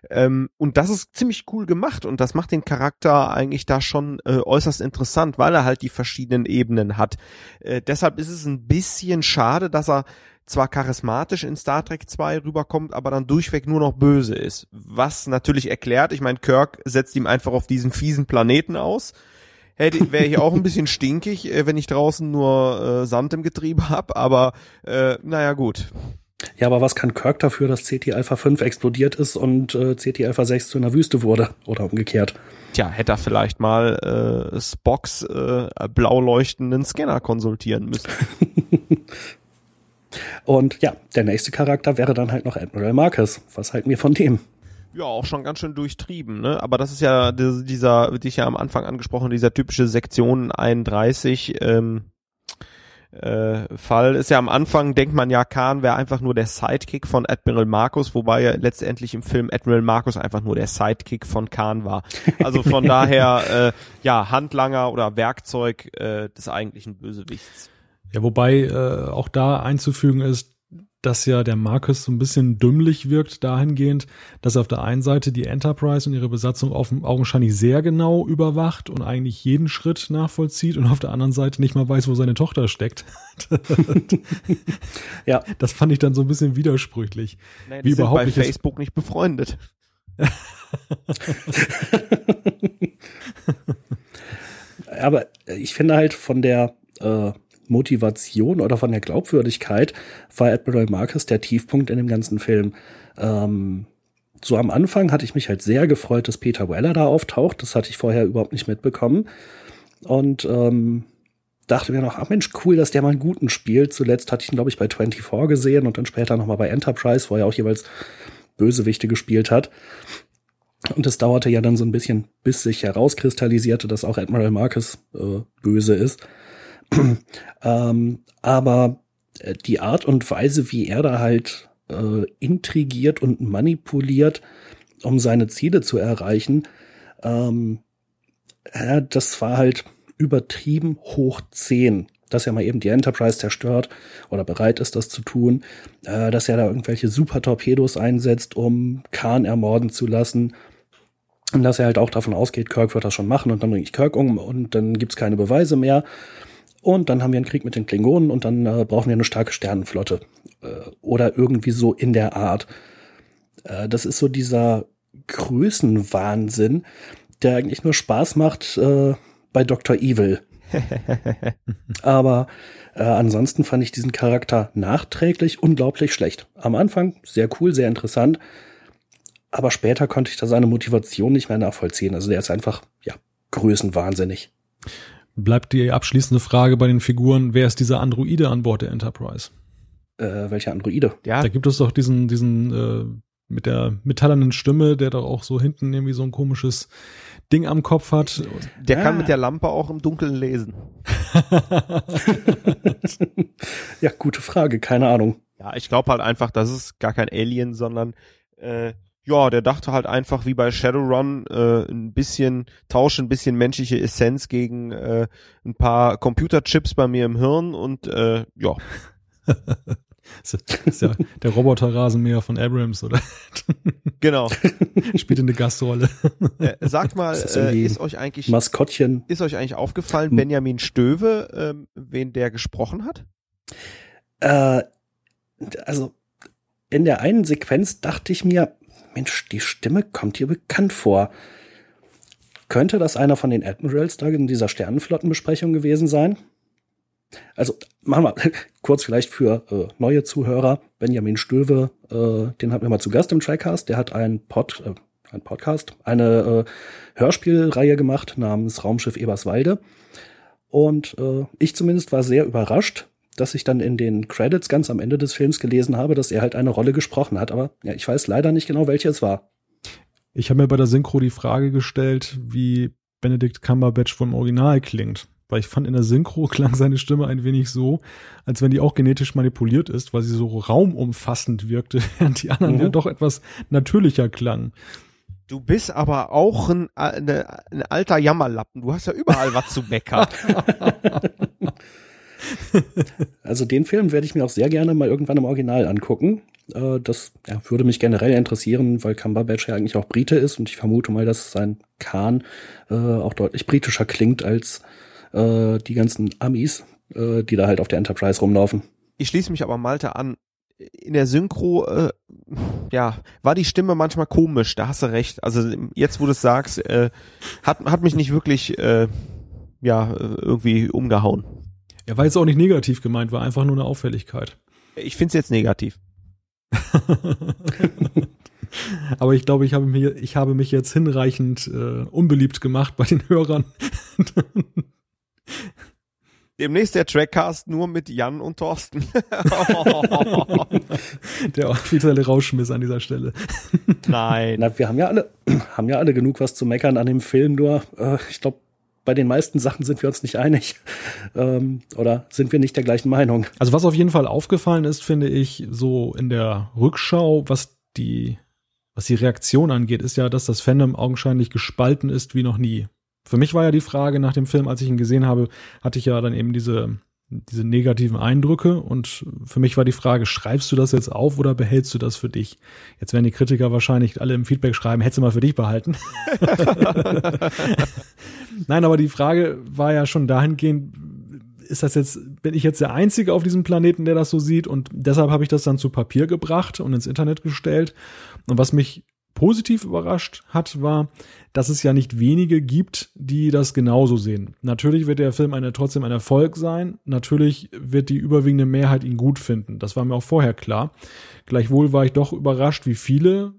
Ähm, und das ist ziemlich cool gemacht und das macht den Charakter eigentlich da schon äh, äußerst interessant, weil er halt die verschiedenen Ebenen hat. Äh, deshalb ist es ein bisschen schade, dass er zwar charismatisch in Star Trek 2 rüberkommt, aber dann durchweg nur noch böse ist. Was natürlich erklärt, ich meine, Kirk setzt ihm einfach auf diesen fiesen Planeten aus. Hätte wäre ich auch ein bisschen stinkig, äh, wenn ich draußen nur äh, Sand im Getriebe hab, aber äh, naja gut. Ja, aber was kann Kirk dafür, dass CT Alpha 5 explodiert ist und äh, CT Alpha 6 zu einer Wüste wurde? Oder umgekehrt? Tja, hätte er vielleicht mal äh, Spocks äh, blau leuchtenden Scanner konsultieren müssen. und ja, der nächste Charakter wäre dann halt noch Admiral Marcus. Was halten wir von dem? Ja, auch schon ganz schön durchtrieben, ne? Aber das ist ja dieser, wie ich ja am Anfang angesprochen, dieser typische Sektion 31, ähm, äh, Fall ist ja am Anfang, denkt man ja, Khan wäre einfach nur der Sidekick von Admiral Marcus, wobei ja letztendlich im Film Admiral Marcus einfach nur der Sidekick von Khan war. Also von daher, äh, ja, Handlanger oder Werkzeug äh, des eigentlichen Bösewichts. Ja, wobei äh, auch da einzufügen ist, dass ja der Marcus so ein bisschen dümmlich wirkt dahingehend, dass er auf der einen Seite die Enterprise und ihre Besatzung augenscheinlich sehr genau überwacht und eigentlich jeden Schritt nachvollzieht und auf der anderen Seite nicht mal weiß, wo seine Tochter steckt. ja. Das fand ich dann so ein bisschen widersprüchlich. Naja, Wie überhaupt bei nicht Facebook nicht befreundet. Aber ich finde halt von der äh, Motivation oder von der Glaubwürdigkeit war Admiral Marcus der Tiefpunkt in dem ganzen Film. Ähm, so am Anfang hatte ich mich halt sehr gefreut, dass Peter Weller da auftaucht. Das hatte ich vorher überhaupt nicht mitbekommen. Und ähm, dachte mir noch, ah Mensch, cool, dass der mal einen guten spielt. Zuletzt hatte ich ihn, glaube ich, bei 24 gesehen und dann später nochmal bei Enterprise, wo er auch jeweils Bösewichte gespielt hat. Und es dauerte ja dann so ein bisschen, bis sich herauskristallisierte, dass auch Admiral Marcus äh, böse ist. ähm, aber äh, die Art und Weise, wie er da halt äh, intrigiert und manipuliert, um seine Ziele zu erreichen, ähm, ja, das war halt übertrieben hoch zehn. Dass er mal eben die Enterprise zerstört oder bereit ist, das zu tun, äh, dass er da irgendwelche Super-Torpedos einsetzt, um Khan ermorden zu lassen, und dass er halt auch davon ausgeht, Kirk wird das schon machen und dann bringe ich Kirk um und dann gibt's keine Beweise mehr. Und dann haben wir einen Krieg mit den Klingonen und dann äh, brauchen wir eine starke Sternenflotte. Äh, oder irgendwie so in der Art. Äh, das ist so dieser Größenwahnsinn, der eigentlich nur Spaß macht äh, bei Dr. Evil. Aber äh, ansonsten fand ich diesen Charakter nachträglich unglaublich schlecht. Am Anfang sehr cool, sehr interessant. Aber später konnte ich da seine Motivation nicht mehr nachvollziehen. Also der ist einfach, ja, größenwahnsinnig bleibt die abschließende Frage bei den Figuren, wer ist dieser Androide an Bord der Enterprise? Äh, welcher Androide? Ja. Da gibt es doch diesen, diesen äh, mit der metallernen Stimme, der doch auch so hinten irgendwie so ein komisches Ding am Kopf hat. Der ah. kann mit der Lampe auch im Dunkeln lesen. ja, gute Frage, keine Ahnung. Ja, ich glaube halt einfach, das ist gar kein Alien, sondern äh, ja, der dachte halt einfach wie bei Shadowrun äh, ein bisschen tausche ein bisschen menschliche Essenz gegen äh, ein paar Computerchips bei mir im Hirn und äh, ja. das ist ja der Roboterrasenmäher von Abrams, oder? Genau. Spielt eine Gastrolle. Äh, sagt mal, ist, äh, ist euch eigentlich Maskottchen. Ist euch eigentlich aufgefallen. Benjamin Stöve, äh, wen der gesprochen hat? Äh, also in der einen Sequenz dachte ich mir, Mensch, die Stimme kommt hier bekannt vor. Könnte das einer von den Admirals da in dieser Sternenflottenbesprechung gewesen sein? Also machen wir kurz vielleicht für äh, neue Zuhörer. Benjamin Stöwe, äh, den hatten wir mal zu Gast im Tricast. Der hat einen Pod, äh, ein Podcast, eine äh, Hörspielreihe gemacht namens Raumschiff Eberswalde. Und äh, ich zumindest war sehr überrascht, dass ich dann in den Credits ganz am Ende des Films gelesen habe, dass er halt eine Rolle gesprochen hat. Aber ja, ich weiß leider nicht genau, welche es war. Ich habe mir bei der Synchro die Frage gestellt, wie Benedict Cumberbatch vom Original klingt. Weil ich fand, in der Synchro klang seine Stimme ein wenig so, als wenn die auch genetisch manipuliert ist, weil sie so raumumfassend wirkte, während die anderen mhm. ja doch etwas natürlicher klangen. Du bist aber auch ein, eine, ein alter Jammerlappen. Du hast ja überall was zu meckern. also den Film werde ich mir auch sehr gerne mal irgendwann im Original angucken. Äh, das ja, würde mich generell interessieren, weil Cumberbatch ja eigentlich auch Brite ist und ich vermute mal, dass sein Khan äh, auch deutlich britischer klingt als äh, die ganzen Amis, die da halt auf der Enterprise rumlaufen. Ich schließe mich aber Malte an. In der Synchro, äh, ja, war die Stimme manchmal komisch, da hast du recht. Also jetzt, wo du es sagst, äh, hat, hat mich nicht wirklich, äh, ja, irgendwie umgehauen. Ja, war jetzt auch nicht negativ gemeint, war einfach nur eine Auffälligkeit. Ich finde es jetzt negativ. Aber ich glaube, ich habe, mir, ich habe mich jetzt hinreichend äh, unbeliebt gemacht bei den Hörern. Demnächst der Trackcast nur mit Jan und Thorsten. der offizielle Rauschmiss an dieser Stelle. Nein. Na, wir haben ja alle, haben ja alle genug was zu meckern an dem Film, nur äh, ich glaube, bei den meisten Sachen sind wir uns nicht einig. Ähm, oder sind wir nicht der gleichen Meinung? Also was auf jeden Fall aufgefallen ist, finde ich, so in der Rückschau, was die, was die Reaktion angeht, ist ja, dass das Fandom augenscheinlich gespalten ist wie noch nie. Für mich war ja die Frage nach dem Film, als ich ihn gesehen habe, hatte ich ja dann eben diese, diese negativen Eindrücke und für mich war die Frage, schreibst du das jetzt auf oder behältst du das für dich? Jetzt werden die Kritiker wahrscheinlich alle im Feedback schreiben, hättest du mal für dich behalten. Nein, aber die Frage war ja schon dahingehend, ist das jetzt, bin ich jetzt der Einzige auf diesem Planeten, der das so sieht? Und deshalb habe ich das dann zu Papier gebracht und ins Internet gestellt. Und was mich positiv überrascht hat, war, dass es ja nicht wenige gibt, die das genauso sehen. Natürlich wird der Film eine, trotzdem ein Erfolg sein. Natürlich wird die überwiegende Mehrheit ihn gut finden. Das war mir auch vorher klar. Gleichwohl war ich doch überrascht, wie viele,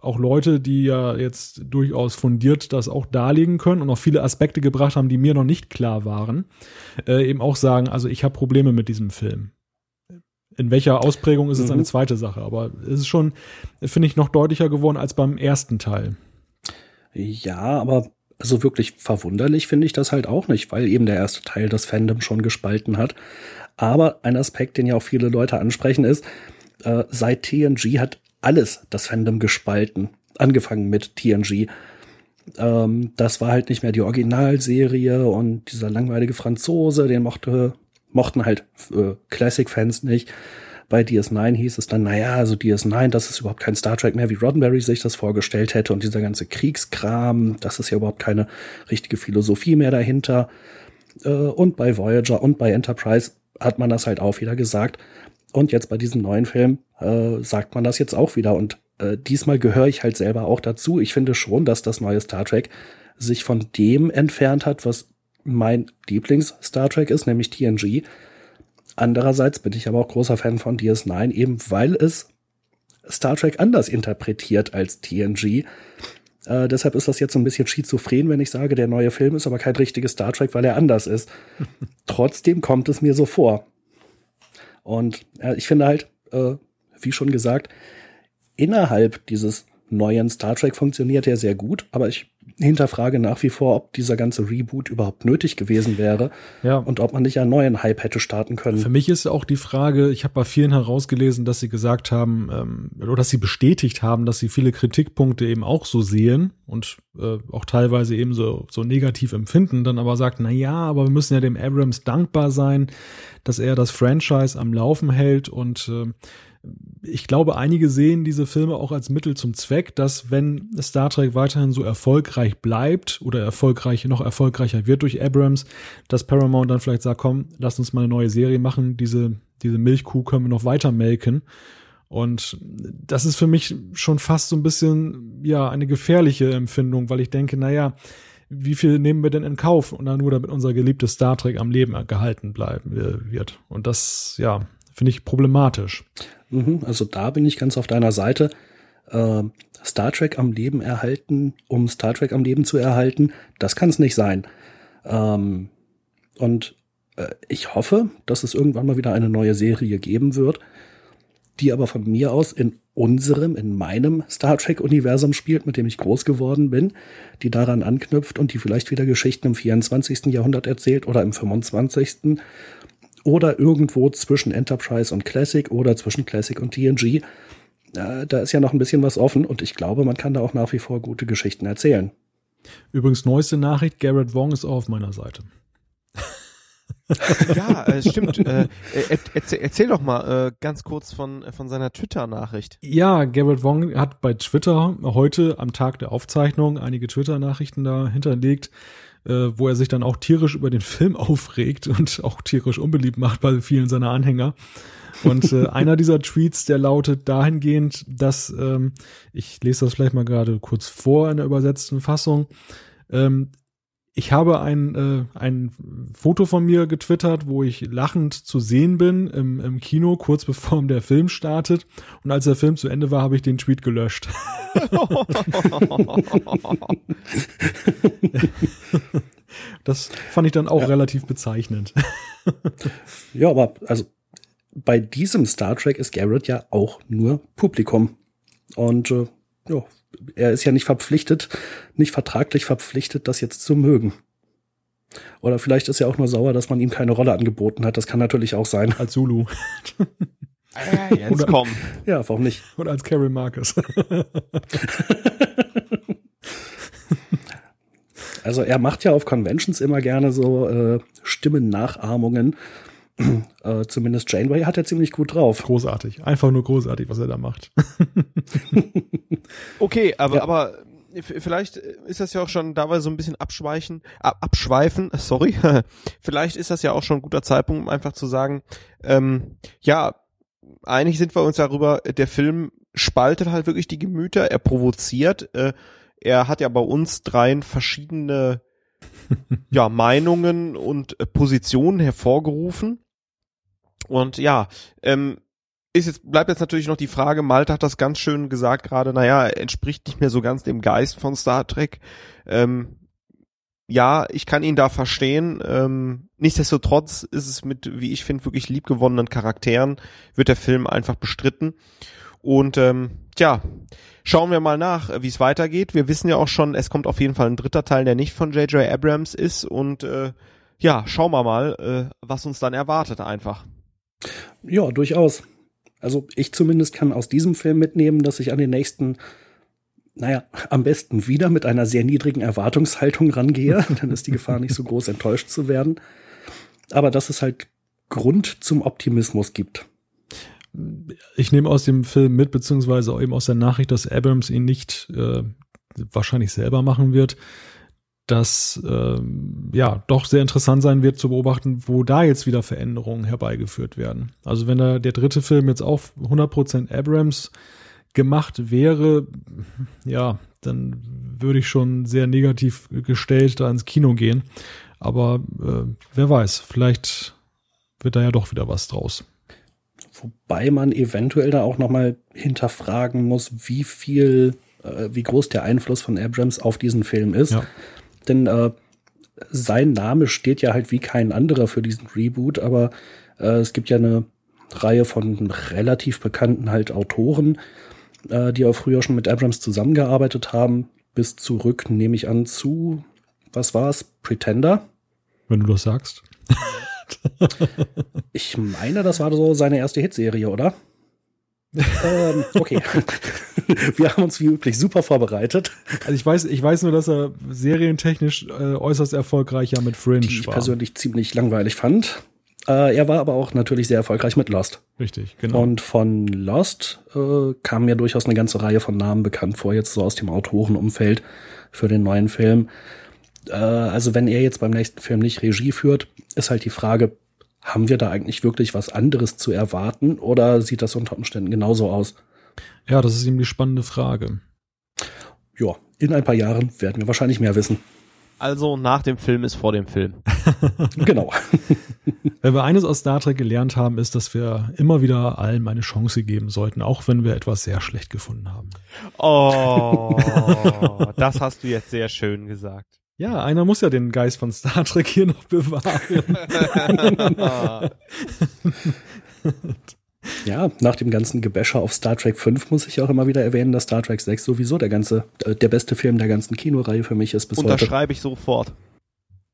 auch Leute, die ja jetzt durchaus fundiert das auch darlegen können und auch viele Aspekte gebracht haben, die mir noch nicht klar waren, äh, eben auch sagen, also ich habe Probleme mit diesem Film. In welcher Ausprägung ist es mhm. eine zweite Sache, aber es ist schon, finde ich, noch deutlicher geworden als beim ersten Teil. Ja, aber so wirklich verwunderlich finde ich das halt auch nicht, weil eben der erste Teil das Fandom schon gespalten hat. Aber ein Aspekt, den ja auch viele Leute ansprechen, ist, äh, seit TNG hat alles das Fandom gespalten. Angefangen mit TNG. Ähm, das war halt nicht mehr die Originalserie und dieser langweilige Franzose, den mochte mochten halt äh, Classic-Fans nicht. Bei DS9 hieß es dann, naja, also DS9, das ist überhaupt kein Star Trek mehr, wie Roddenberry sich das vorgestellt hätte und dieser ganze Kriegskram, das ist ja überhaupt keine richtige Philosophie mehr dahinter. Äh, und bei Voyager und bei Enterprise hat man das halt auch wieder gesagt. Und jetzt bei diesem neuen Film äh, sagt man das jetzt auch wieder. Und äh, diesmal gehöre ich halt selber auch dazu. Ich finde schon, dass das neue Star Trek sich von dem entfernt hat, was mein Lieblings-Star Trek ist, nämlich TNG. Andererseits bin ich aber auch großer Fan von DS9, eben weil es Star Trek anders interpretiert als TNG. Äh, deshalb ist das jetzt so ein bisschen schizophren, wenn ich sage, der neue Film ist aber kein richtiges Star Trek, weil er anders ist. Trotzdem kommt es mir so vor. Und äh, ich finde halt, äh, wie schon gesagt, innerhalb dieses neuen Star Trek funktioniert er sehr gut, aber ich hinterfrage nach wie vor, ob dieser ganze Reboot überhaupt nötig gewesen wäre ja. und ob man nicht einen neuen Hype hätte starten können. Für mich ist auch die Frage, ich habe bei vielen herausgelesen, dass sie gesagt haben, ähm, oder dass sie bestätigt haben, dass sie viele Kritikpunkte eben auch so sehen und äh, auch teilweise eben so, so negativ empfinden, dann aber sagt, na ja, aber wir müssen ja dem Abrams dankbar sein, dass er das Franchise am Laufen hält und äh, ich glaube, einige sehen diese Filme auch als Mittel zum Zweck, dass wenn Star Trek weiterhin so erfolgreich bleibt oder erfolgreich, noch erfolgreicher wird durch Abrams, dass Paramount dann vielleicht sagt, komm, lass uns mal eine neue Serie machen, diese, diese Milchkuh können wir noch weiter melken. Und das ist für mich schon fast so ein bisschen, ja, eine gefährliche Empfindung, weil ich denke, naja, wie viel nehmen wir denn in Kauf? Und dann nur damit unser geliebtes Star Trek am Leben gehalten bleiben wird. Und das, ja, finde ich problematisch. Mhm, also da bin ich ganz auf deiner Seite. Äh, Star Trek am Leben erhalten, um Star Trek am Leben zu erhalten, das kann es nicht sein. Ähm, und äh, ich hoffe, dass es irgendwann mal wieder eine neue Serie geben wird, die aber von mir aus in unserem, in meinem Star Trek-Universum spielt, mit dem ich groß geworden bin, die daran anknüpft und die vielleicht wieder Geschichten im 24. Jahrhundert erzählt oder im 25 oder irgendwo zwischen Enterprise und Classic oder zwischen Classic und TNG. Äh, da ist ja noch ein bisschen was offen und ich glaube, man kann da auch nach wie vor gute Geschichten erzählen. Übrigens, neueste Nachricht, Garrett Wong ist auch auf meiner Seite. ja, äh, stimmt. Äh, erzähl, erzähl, doch mal äh, ganz kurz von, von seiner Twitter-Nachricht. Ja, Garrett Wong hat bei Twitter heute am Tag der Aufzeichnung einige Twitter-Nachrichten da hinterlegt äh, wo er sich dann auch tierisch über den Film aufregt und auch tierisch unbeliebt macht bei vielen seiner Anhänger. Und äh, einer dieser Tweets, der lautet dahingehend, dass, ähm, ich lese das vielleicht mal gerade kurz vor in der übersetzten Fassung, ähm, ich habe ein, äh, ein Foto von mir getwittert, wo ich lachend zu sehen bin im, im Kino, kurz bevor der Film startet. Und als der Film zu Ende war, habe ich den Tweet gelöscht. das fand ich dann auch ja. relativ bezeichnend. ja, aber also bei diesem Star Trek ist Garrett ja auch nur Publikum. Und äh, ja, er ist ja nicht verpflichtet, nicht vertraglich verpflichtet, das jetzt zu mögen. Oder vielleicht ist er auch nur sauer, dass man ihm keine Rolle angeboten hat. Das kann natürlich auch sein. Als Zulu. Ah, jetzt Oder, komm. Ja, warum nicht? Oder als Carol Marcus. also er macht ja auf Conventions immer gerne so äh, Stimmennachahmungen. Äh, zumindest Janeway hat er ziemlich gut drauf. Großartig. Einfach nur großartig, was er da macht. okay, aber, ja. aber vielleicht ist das ja auch schon dabei so ein bisschen abschweichen, ab, abschweifen, sorry. vielleicht ist das ja auch schon ein guter Zeitpunkt, um einfach zu sagen, ähm, ja, einig sind wir uns darüber, der Film spaltet halt wirklich die Gemüter, er provoziert, äh, er hat ja bei uns dreien verschiedene ja, Meinungen und äh, Positionen hervorgerufen. Und ja, ähm, ist jetzt, bleibt jetzt natürlich noch die Frage, Malte hat das ganz schön gesagt gerade, naja, entspricht nicht mehr so ganz dem Geist von Star Trek. Ähm, ja, ich kann ihn da verstehen. Ähm, nichtsdestotrotz ist es mit, wie ich finde, wirklich liebgewonnenen Charakteren, wird der Film einfach bestritten. Und ähm, tja, schauen wir mal nach, wie es weitergeht. Wir wissen ja auch schon, es kommt auf jeden Fall ein dritter Teil, der nicht von J.J. Abrams ist. Und äh, ja, schauen wir mal, äh, was uns dann erwartet einfach. Ja, durchaus. Also ich zumindest kann aus diesem Film mitnehmen, dass ich an den nächsten, naja, am besten wieder mit einer sehr niedrigen Erwartungshaltung rangehe. Dann ist die Gefahr nicht so groß, enttäuscht zu werden. Aber dass es halt Grund zum Optimismus gibt. Ich nehme aus dem Film mit, beziehungsweise eben aus der Nachricht, dass Abrams ihn nicht äh, wahrscheinlich selber machen wird, dass ähm, ja doch sehr interessant sein wird zu beobachten, wo da jetzt wieder Veränderungen herbeigeführt werden. Also wenn da der dritte Film jetzt auch 100% Abrams gemacht wäre, ja, dann würde ich schon sehr negativ gestellt da ins Kino gehen. Aber äh, wer weiß, vielleicht wird da ja doch wieder was draus. Wobei man eventuell da auch noch mal hinterfragen muss, wie viel, äh, wie groß der Einfluss von Abrams auf diesen Film ist. Ja. Denn äh, sein Name steht ja halt wie kein anderer für diesen Reboot, aber äh, es gibt ja eine Reihe von relativ bekannten halt Autoren, äh, die auch früher schon mit Abrams zusammengearbeitet haben, bis zurück, nehme ich an, zu, was war es, Pretender? Wenn du das sagst. ich meine, das war so seine erste Hitserie, oder? Ähm, okay. Wir haben uns wie üblich super vorbereitet. Also ich weiß, ich weiß nur, dass er serientechnisch äh, äußerst erfolgreich ja mit Fringe Die ich persönlich ziemlich langweilig fand. Äh, er war aber auch natürlich sehr erfolgreich mit Lost. Richtig, genau. Und von Lost äh, kam mir durchaus eine ganze Reihe von Namen bekannt vor, jetzt so aus dem Autorenumfeld für den neuen Film. Äh, also wenn er jetzt beim nächsten Film nicht Regie führt, ist halt die Frage, haben wir da eigentlich wirklich was anderes zu erwarten oder sieht das unter Umständen genauso aus? Ja, das ist eben die spannende Frage. Ja, in ein paar Jahren werden wir wahrscheinlich mehr wissen. Also nach dem Film ist vor dem Film. genau. wenn wir eines aus Star Trek gelernt haben, ist, dass wir immer wieder allen eine Chance geben sollten, auch wenn wir etwas sehr schlecht gefunden haben. Oh, das hast du jetzt sehr schön gesagt. Ja, einer muss ja den Geist von Star Trek hier noch bewahren. ja, nach dem ganzen Gebäscher auf Star Trek 5 muss ich auch immer wieder erwähnen, dass Star Trek 6 sowieso der ganze, äh, der beste Film der ganzen Kinoreihe für mich ist bis Unterschreibe heute. Unterschreibe ich sofort.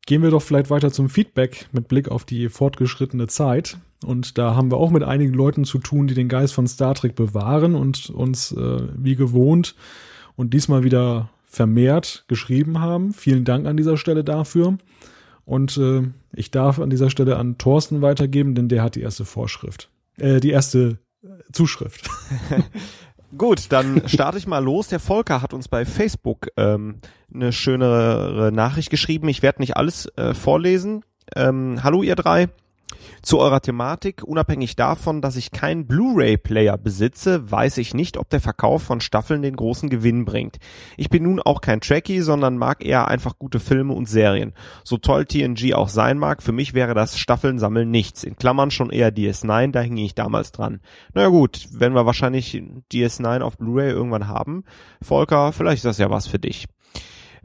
Gehen wir doch vielleicht weiter zum Feedback mit Blick auf die fortgeschrittene Zeit. Und da haben wir auch mit einigen Leuten zu tun, die den Geist von Star Trek bewahren und uns äh, wie gewohnt und diesmal wieder vermehrt geschrieben haben. Vielen Dank an dieser Stelle dafür. Und äh, ich darf an dieser Stelle an Thorsten weitergeben, denn der hat die erste Vorschrift. Äh, die erste äh, Zuschrift. Gut, dann starte ich mal los. Der Volker hat uns bei Facebook ähm, eine schönere Nachricht geschrieben. Ich werde nicht alles äh, vorlesen. Ähm, hallo ihr drei. Zu eurer Thematik, unabhängig davon, dass ich keinen Blu-ray-Player besitze, weiß ich nicht, ob der Verkauf von Staffeln den großen Gewinn bringt. Ich bin nun auch kein Trekkie, sondern mag eher einfach gute Filme und Serien. So toll TNG auch sein mag, für mich wäre das Staffeln sammeln nichts. In Klammern schon eher DS9, da hing ich damals dran. Naja gut, wenn wir wahrscheinlich DS9 auf Blu-ray irgendwann haben, Volker, vielleicht ist das ja was für dich.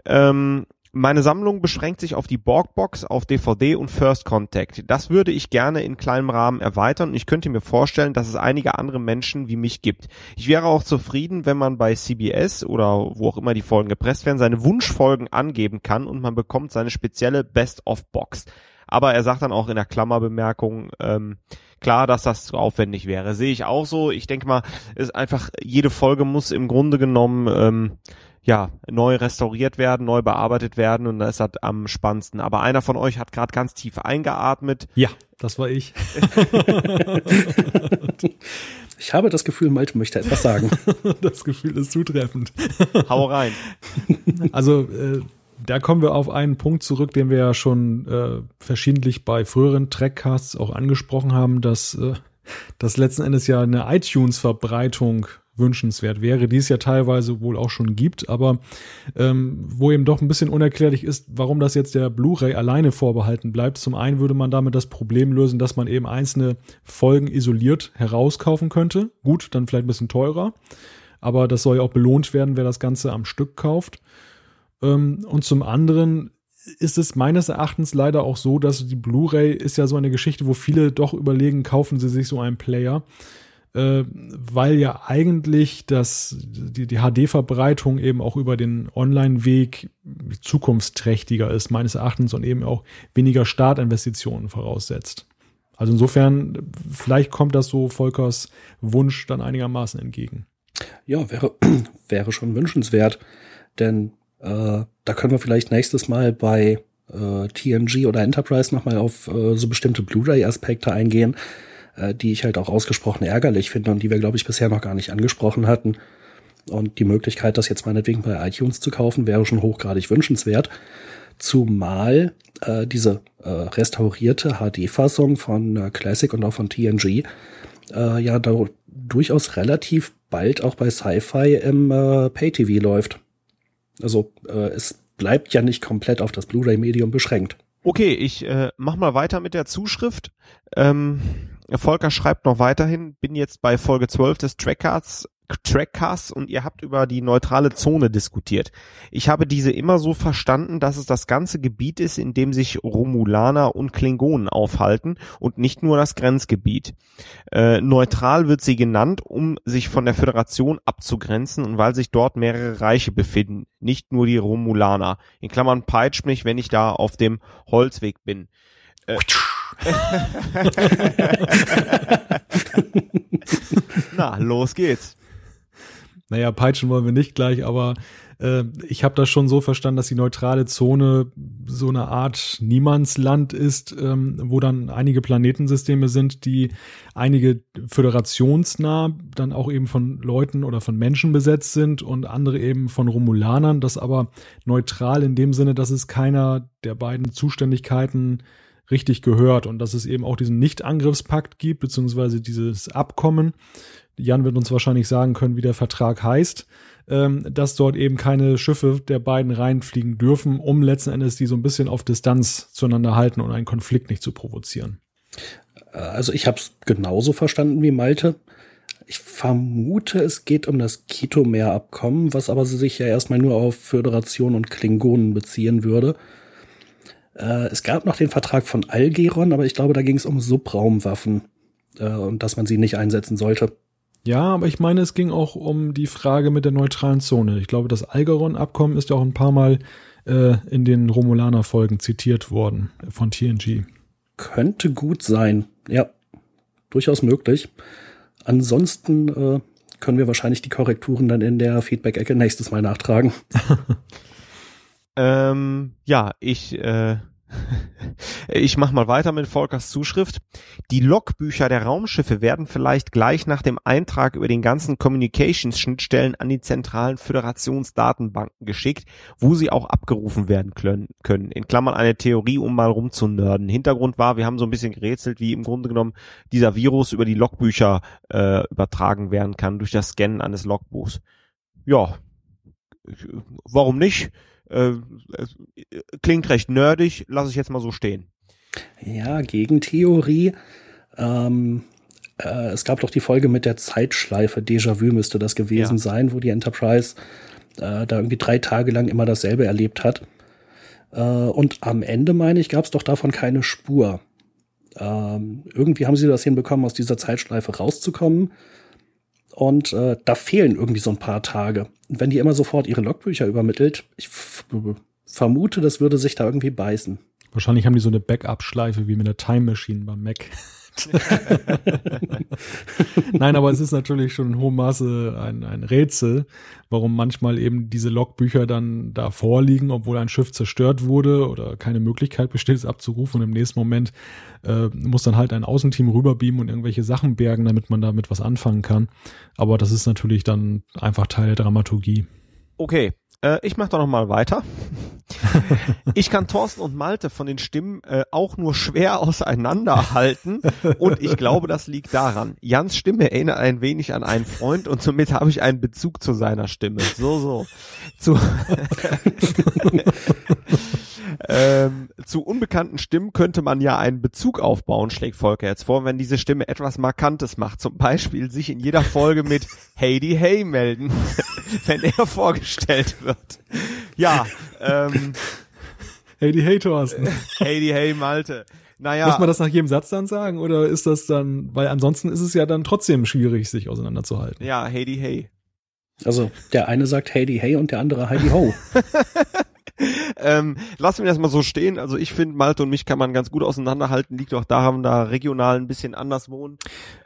Ähm, meine Sammlung beschränkt sich auf die Borgbox, auf DVD und First Contact. Das würde ich gerne in kleinem Rahmen erweitern und ich könnte mir vorstellen, dass es einige andere Menschen wie mich gibt. Ich wäre auch zufrieden, wenn man bei CBS oder wo auch immer die Folgen gepresst werden, seine Wunschfolgen angeben kann und man bekommt seine spezielle Best-of-Box. Aber er sagt dann auch in der Klammerbemerkung, ähm, klar, dass das zu aufwendig wäre. Sehe ich auch so. Ich denke mal, ist einfach, jede Folge muss im Grunde genommen ähm, ja, neu restauriert werden, neu bearbeitet werden und da ist das am spannendsten. Aber einer von euch hat gerade ganz tief eingeatmet. Ja, das war ich. ich habe das Gefühl, Malte möchte etwas sagen. das Gefühl ist zutreffend. Hau rein. Also, äh, da kommen wir auf einen Punkt zurück, den wir ja schon äh, verschiedentlich bei früheren Trackcasts auch angesprochen haben, dass äh, das letzten Endes ja eine iTunes-Verbreitung wünschenswert wäre, die es ja teilweise wohl auch schon gibt, aber ähm, wo eben doch ein bisschen unerklärlich ist, warum das jetzt der Blu-ray alleine vorbehalten bleibt. Zum einen würde man damit das Problem lösen, dass man eben einzelne Folgen isoliert herauskaufen könnte. Gut, dann vielleicht ein bisschen teurer, aber das soll ja auch belohnt werden, wer das Ganze am Stück kauft. Ähm, und zum anderen ist es meines Erachtens leider auch so, dass die Blu-ray ist ja so eine Geschichte, wo viele doch überlegen, kaufen sie sich so einen Player weil ja eigentlich das, die, die HD-Verbreitung eben auch über den Online-Weg zukunftsträchtiger ist, meines Erachtens, und eben auch weniger Startinvestitionen voraussetzt. Also insofern, vielleicht kommt das so Volkers Wunsch dann einigermaßen entgegen. Ja, wäre, wäre schon wünschenswert, denn äh, da können wir vielleicht nächstes Mal bei äh, TNG oder Enterprise nochmal auf äh, so bestimmte Blu-ray-Aspekte eingehen, äh, die ich halt auch ausgesprochen ärgerlich finde und die wir, glaube ich, bisher noch gar nicht angesprochen hatten. Und die Möglichkeit, das jetzt meinetwegen bei iTunes zu kaufen, wäre schon hochgradig wünschenswert. Zumal äh, diese äh, restaurierte HD-Fassung von äh, Classic und auch von TNG äh, ja da durchaus relativ bald auch bei Sci-Fi im äh, Pay-TV läuft. Also äh, es bleibt ja nicht komplett auf das Blu-ray-Medium beschränkt. Okay, ich äh, mach mal weiter mit der Zuschrift. Ähm, Volker schreibt noch weiterhin, bin jetzt bei Folge 12 des Trackcards Trackcasts und ihr habt über die neutrale Zone diskutiert. Ich habe diese immer so verstanden, dass es das ganze Gebiet ist, in dem sich Romulaner und Klingonen aufhalten und nicht nur das Grenzgebiet. Äh, neutral wird sie genannt, um sich von der Föderation abzugrenzen und weil sich dort mehrere Reiche befinden, nicht nur die Romulaner. In Klammern peitscht mich, wenn ich da auf dem Holzweg bin. Äh, Na, los geht's. Naja, peitschen wollen wir nicht gleich, aber äh, ich habe das schon so verstanden, dass die neutrale Zone so eine Art Niemandsland ist, ähm, wo dann einige Planetensysteme sind, die einige föderationsnah dann auch eben von Leuten oder von Menschen besetzt sind und andere eben von Romulanern, das aber neutral in dem Sinne, dass es keiner der beiden Zuständigkeiten richtig gehört und dass es eben auch diesen Nicht-Angriffspakt gibt, beziehungsweise dieses Abkommen. Jan wird uns wahrscheinlich sagen können, wie der Vertrag heißt, ähm, dass dort eben keine Schiffe der beiden reinfliegen dürfen, um letzten Endes die so ein bisschen auf Distanz zueinander halten und einen Konflikt nicht zu provozieren. Also ich habe es genauso verstanden wie Malte. Ich vermute, es geht um das Kitomer-Abkommen, was aber sich ja erstmal nur auf Föderation und Klingonen beziehen würde. Äh, es gab noch den Vertrag von Algeron, aber ich glaube, da ging es um Subraumwaffen äh, und dass man sie nicht einsetzen sollte. Ja, aber ich meine, es ging auch um die Frage mit der neutralen Zone. Ich glaube, das Algeron-Abkommen ist ja auch ein paar Mal äh, in den Romulaner-Folgen zitiert worden von TNG. Könnte gut sein. Ja, durchaus möglich. Ansonsten äh, können wir wahrscheinlich die Korrekturen dann in der Feedback-Ecke nächstes Mal nachtragen. Ähm, ja, ich äh, Ich mach mal weiter mit Volkers Zuschrift. Die Logbücher der Raumschiffe werden vielleicht gleich nach dem Eintrag über den ganzen Communications-Schnittstellen an die zentralen Föderationsdatenbanken geschickt, wo sie auch abgerufen werden können. In Klammern eine Theorie, um mal rumzunörden. Hintergrund war, wir haben so ein bisschen gerätselt, wie im Grunde genommen dieser Virus über die Logbücher äh, übertragen werden kann durch das Scannen eines Logbuchs. Ja, warum nicht? Äh, klingt recht nerdig, lasse ich jetzt mal so stehen. Ja, Gegentheorie. Ähm, äh, es gab doch die Folge mit der Zeitschleife, Déjà-vu müsste das gewesen ja. sein, wo die Enterprise äh, da irgendwie drei Tage lang immer dasselbe erlebt hat. Äh, und am Ende, meine ich, gab es doch davon keine Spur. Ähm, irgendwie haben sie das hinbekommen, aus dieser Zeitschleife rauszukommen. Und äh, da fehlen irgendwie so ein paar Tage. Und wenn die immer sofort ihre Logbücher übermittelt, ich vermute, das würde sich da irgendwie beißen. Wahrscheinlich haben die so eine Backup-Schleife wie mit der Time Machine beim Mac. Nein, aber es ist natürlich schon in hohem Maße ein, ein Rätsel, warum manchmal eben diese Logbücher dann da vorliegen, obwohl ein Schiff zerstört wurde oder keine Möglichkeit besteht, es abzurufen. Und im nächsten Moment äh, muss dann halt ein Außenteam rüberbeamen und irgendwelche Sachen bergen, damit man damit was anfangen kann. Aber das ist natürlich dann einfach Teil der Dramaturgie. Okay, äh, ich mache doch noch mal weiter. ich kann Thorsten und Malte von den Stimmen äh, auch nur schwer auseinanderhalten und ich glaube, das liegt daran. Jans Stimme erinnert ein wenig an einen Freund und somit habe ich einen Bezug zu seiner Stimme. So, so. Zu ähm, zu unbekannten Stimmen könnte man ja einen Bezug aufbauen, schlägt Volker jetzt vor, wenn diese Stimme etwas Markantes macht. Zum Beispiel sich in jeder Folge mit Heidi Hey melden, wenn er vorgestellt wird. Ja, ähm, Heidi Hey Thorsten. Heidi Hey Malte. Naja. Muss man das nach jedem Satz dann sagen oder ist das dann, weil ansonsten ist es ja dann trotzdem schwierig, sich auseinanderzuhalten. Ja, Heidi Hey. Also der eine sagt Heidi Hey und der andere Heidi Ho. ähm, lassen wir das mal so stehen. Also ich finde, Malte und mich kann man ganz gut auseinanderhalten. Liegt auch daran, da regional ein bisschen anders wohnen.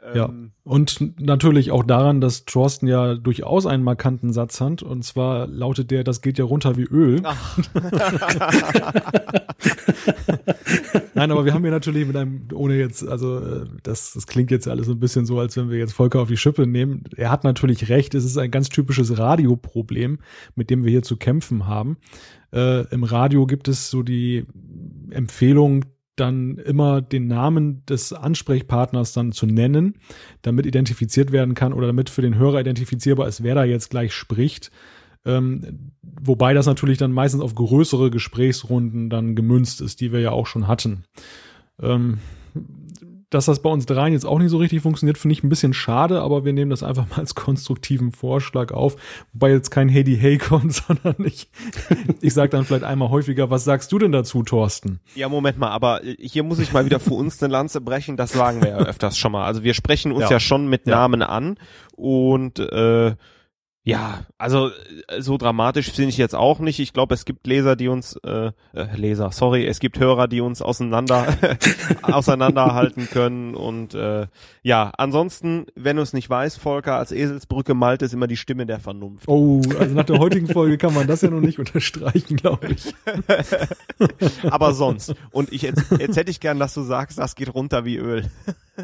Ähm, ja. Und natürlich auch daran, dass Thorsten ja durchaus einen markanten Satz hat. Und zwar lautet der, das geht ja runter wie Öl. Nein, aber wir haben hier natürlich mit einem, ohne jetzt, also äh, das, das klingt jetzt alles so ein bisschen so, als wenn wir jetzt Volker auf die Schippe nehmen. Er hat natürlich recht, es ist ein ganz typisches Radioproblem, mit dem wir hier zu kämpfen haben. Äh, Im Radio gibt es so die Empfehlung, dann immer den Namen des Ansprechpartners dann zu nennen, damit identifiziert werden kann oder damit für den Hörer identifizierbar ist, wer da jetzt gleich spricht. Ähm, wobei das natürlich dann meistens auf größere Gesprächsrunden dann gemünzt ist, die wir ja auch schon hatten. Ähm, dass das bei uns dreien jetzt auch nicht so richtig funktioniert, finde ich ein bisschen schade, aber wir nehmen das einfach mal als konstruktiven Vorschlag auf. Wobei jetzt kein Heady Hey kommt, sondern ich, ich sage dann vielleicht einmal häufiger, was sagst du denn dazu, Thorsten? Ja, Moment mal, aber hier muss ich mal wieder für uns eine Lanze brechen, das sagen wir ja öfters schon mal. Also wir sprechen uns ja, ja schon mit Namen an und äh, ja, also äh, so dramatisch finde ich jetzt auch nicht. Ich glaube, es gibt Leser, die uns äh, äh, Leser, sorry, es gibt Hörer, die uns auseinander auseinanderhalten können und äh, ja, ansonsten, wenn du es nicht weißt, Volker, als Eselsbrücke Malte ist immer die Stimme der Vernunft. Oh, also nach der heutigen Folge kann man das ja noch nicht unterstreichen, glaube ich. Aber sonst und ich jetzt, jetzt hätte ich gern, dass du sagst, das geht runter wie Öl.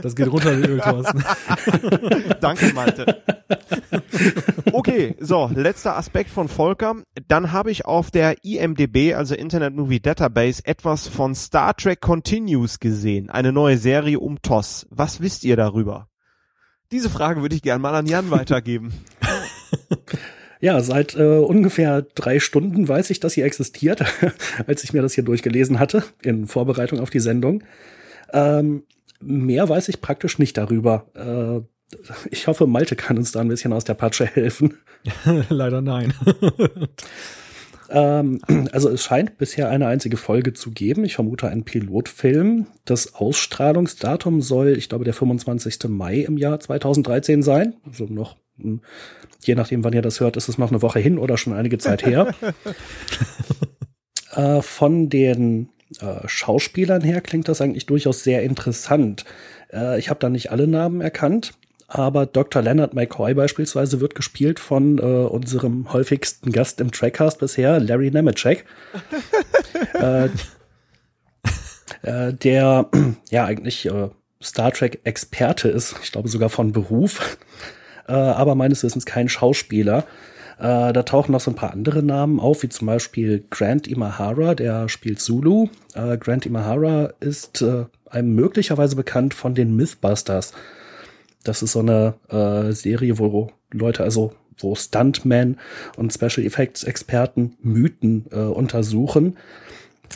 Das geht runter wie Öl, Thorsten. Danke, Malte. Okay, so, letzter Aspekt von Volker. Dann habe ich auf der IMDB, also Internet Movie Database, etwas von Star Trek Continues gesehen. Eine neue Serie um TOS. Was wisst ihr darüber? Diese Frage würde ich gerne mal an Jan weitergeben. Ja, seit äh, ungefähr drei Stunden weiß ich, dass sie existiert, als ich mir das hier durchgelesen hatte, in Vorbereitung auf die Sendung. Ähm, mehr weiß ich praktisch nicht darüber. Äh, ich hoffe, Malte kann uns da ein bisschen aus der Patsche helfen. Leider nein. ähm, also es scheint bisher eine einzige Folge zu geben. Ich vermute einen Pilotfilm. Das Ausstrahlungsdatum soll, ich glaube, der 25. Mai im Jahr 2013 sein. Also noch, hm, je nachdem, wann ihr das hört, ist es noch eine Woche hin oder schon einige Zeit her. äh, von den äh, Schauspielern her klingt das eigentlich durchaus sehr interessant. Äh, ich habe da nicht alle Namen erkannt aber Dr. Leonard McCoy beispielsweise wird gespielt von äh, unserem häufigsten Gast im Trackcast bisher, Larry Nemeczek. äh, äh, der ja eigentlich äh, Star Trek-Experte ist, ich glaube sogar von Beruf, äh, aber meines Wissens kein Schauspieler. Äh, da tauchen noch so ein paar andere Namen auf, wie zum Beispiel Grant Imahara, der spielt Zulu. Äh, Grant Imahara ist äh, einem möglicherweise bekannt von den Mythbusters. Das ist so eine äh, Serie, wo Leute, also wo Stuntmen und Special Effects Experten Mythen äh, untersuchen.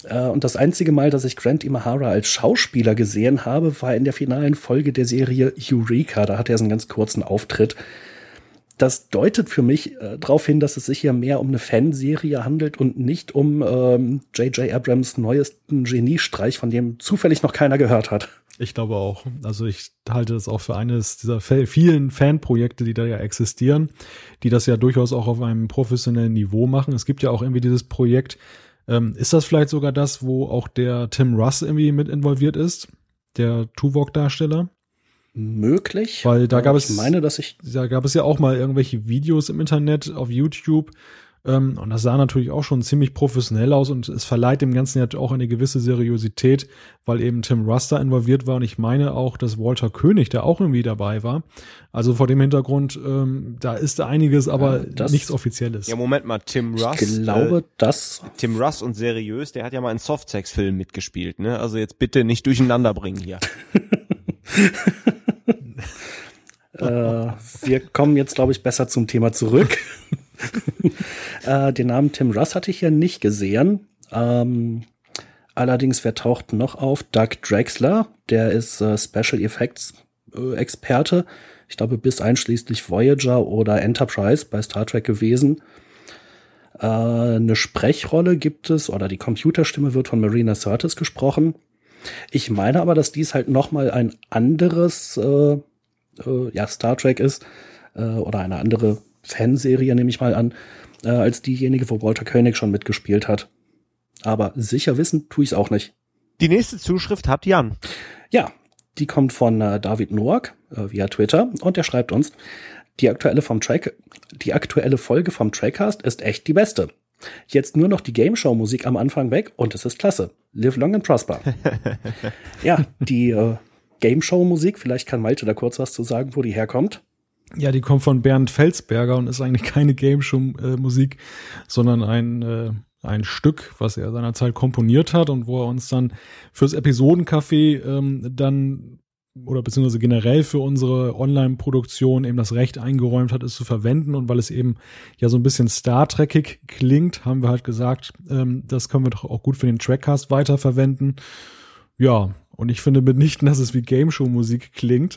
Äh, und das einzige Mal, dass ich Grant Imahara als Schauspieler gesehen habe, war in der finalen Folge der Serie Eureka. Da hat er so einen ganz kurzen Auftritt das deutet für mich äh, darauf hin, dass es sich hier mehr um eine Fanserie handelt und nicht um J.J. Ähm, Abrams neuesten Geniestreich, von dem zufällig noch keiner gehört hat. Ich glaube auch. Also ich halte das auch für eines dieser vielen Fanprojekte, die da ja existieren, die das ja durchaus auch auf einem professionellen Niveau machen. Es gibt ja auch irgendwie dieses Projekt. Ähm, ist das vielleicht sogar das, wo auch der Tim Russ irgendwie mit involviert ist? Der Tuvok-Darsteller? Möglich. Weil da gab es, ich meine, dass ich, da gab es ja auch mal irgendwelche Videos im Internet auf YouTube. Ähm, und das sah natürlich auch schon ziemlich professionell aus und es verleiht dem Ganzen ja auch eine gewisse Seriosität, weil eben Tim Ruster involviert war und ich meine auch, dass Walter König da auch irgendwie dabei war. Also vor dem Hintergrund, ähm, da ist einiges, aber ja, nichts Offizielles. Ja, Moment mal, Tim Russ. Ich glaube, äh, das. Tim Russ und seriös, der hat ja mal in Softsex-Filmen mitgespielt, ne? Also jetzt bitte nicht durcheinander bringen hier. äh, wir kommen jetzt, glaube ich, besser zum Thema zurück. äh, den Namen Tim Russ hatte ich ja nicht gesehen. Ähm, allerdings, wer taucht noch auf? Doug Drexler, der ist äh, Special Effects äh, Experte. Ich glaube, bis einschließlich Voyager oder Enterprise bei Star Trek gewesen. Äh, eine Sprechrolle gibt es, oder die Computerstimme wird von Marina Sirtis gesprochen. Ich meine aber, dass dies halt nochmal ein anderes äh, äh, ja, Star Trek ist äh, oder eine andere Fanserie, nehme ich mal an, äh, als diejenige, wo Walter Koenig schon mitgespielt hat. Aber sicher wissen tue ich es auch nicht. Die nächste Zuschrift hat Jan. Ja, die kommt von äh, David Noack äh, via Twitter und der schreibt uns, die aktuelle vom Track, die aktuelle Folge vom Trackcast ist echt die beste. Jetzt nur noch die Game Show Musik am Anfang weg und es ist klasse. Live long and prosper. ja, die äh, Game Show Musik, vielleicht kann Malte da kurz was zu sagen, wo die herkommt. Ja, die kommt von Bernd Felsberger und ist eigentlich keine Game Show Musik, sondern ein äh, ein Stück, was er seinerzeit komponiert hat und wo er uns dann fürs Episodencafé ähm, dann oder beziehungsweise generell für unsere Online-Produktion eben das Recht eingeräumt hat, es zu verwenden. Und weil es eben ja so ein bisschen Star Trekig klingt, haben wir halt gesagt, ähm, das können wir doch auch gut für den Trackcast weiterverwenden. Ja, und ich finde mitnichten, dass es wie Game Show Musik klingt.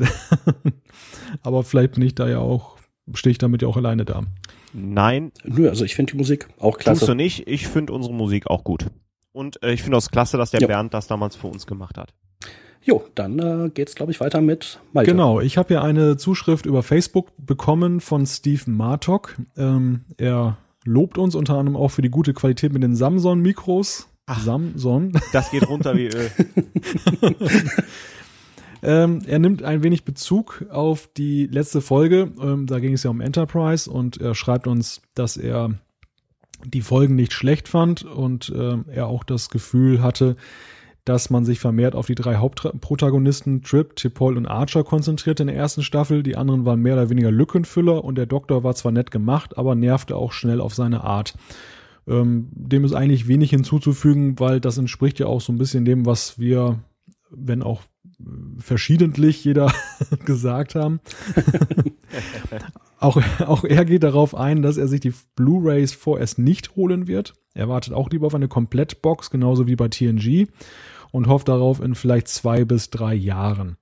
Aber vielleicht bin ich da ja auch, stehe ich damit ja auch alleine da. Nein. Nö, also ich finde die Musik auch klasse. Tust du nicht? Ich finde unsere Musik auch gut. Und äh, ich finde es klasse, dass der ja. Bernd das damals für uns gemacht hat. Jo, dann äh, geht's, glaube ich, weiter mit Malte. Genau, ich habe ja eine Zuschrift über Facebook bekommen von Steve Martok. Ähm, er lobt uns unter anderem auch für die gute Qualität mit den Samsung-Mikros. Samsung. Das geht runter wie Öl. ähm, er nimmt ein wenig Bezug auf die letzte Folge. Ähm, da ging es ja um Enterprise und er schreibt uns, dass er die Folgen nicht schlecht fand und äh, er auch das Gefühl hatte, dass man sich vermehrt auf die drei Hauptprotagonisten Trip, Tipol und Archer konzentriert in der ersten Staffel. Die anderen waren mehr oder weniger Lückenfüller und der Doktor war zwar nett gemacht, aber nervte auch schnell auf seine Art. Ähm, dem ist eigentlich wenig hinzuzufügen, weil das entspricht ja auch so ein bisschen dem, was wir, wenn auch verschiedentlich jeder gesagt haben. auch, auch er geht darauf ein, dass er sich die Blu-rays vorerst nicht holen wird. Er wartet auch lieber auf eine Komplettbox, genauso wie bei TNG und hofft darauf in vielleicht zwei bis drei Jahren.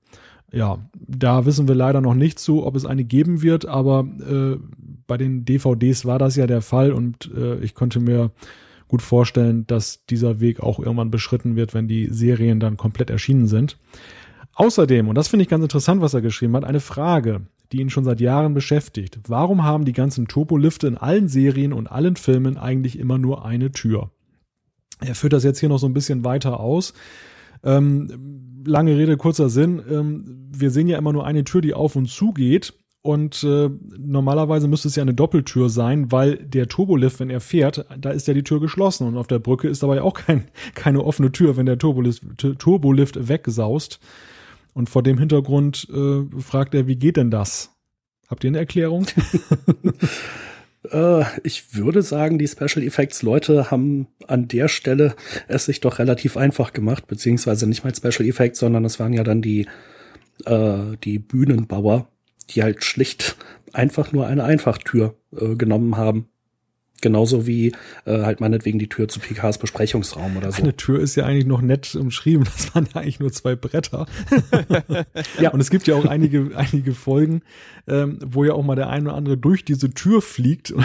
Ja, da wissen wir leider noch nicht zu, ob es eine geben wird, aber äh, bei den DVDs war das ja der Fall und äh, ich konnte mir gut vorstellen, dass dieser Weg auch irgendwann beschritten wird, wenn die Serien dann komplett erschienen sind. Außerdem, und das finde ich ganz interessant, was er geschrieben hat, eine Frage, die ihn schon seit Jahren beschäftigt. Warum haben die ganzen Turbolifte in allen Serien und allen Filmen eigentlich immer nur eine Tür? Er führt das jetzt hier noch so ein bisschen weiter aus. Ähm, lange Rede, kurzer Sinn. Ähm, wir sehen ja immer nur eine Tür, die auf und zu geht. und äh, normalerweise müsste es ja eine Doppeltür sein, weil der Turbolift, wenn er fährt, da ist ja die Tür geschlossen und auf der Brücke ist dabei auch kein, keine offene Tür, wenn der Turbolift, Turbolift wegsaust. Und vor dem Hintergrund äh, fragt er, wie geht denn das? Habt ihr eine Erklärung? Äh, ich würde sagen, die Special Effects Leute haben an der Stelle es sich doch relativ einfach gemacht, beziehungsweise nicht mal Special Effects, sondern es waren ja dann die, äh, die Bühnenbauer, die halt schlicht einfach nur eine Einfachtür äh, genommen haben. Genauso wie äh, halt meinetwegen die Tür zu Picards Besprechungsraum oder so. Eine Tür ist ja eigentlich noch nett umschrieben. Das waren ja eigentlich nur zwei Bretter. ja. Und es gibt ja auch einige, einige Folgen, ähm, wo ja auch mal der eine oder andere durch diese Tür fliegt.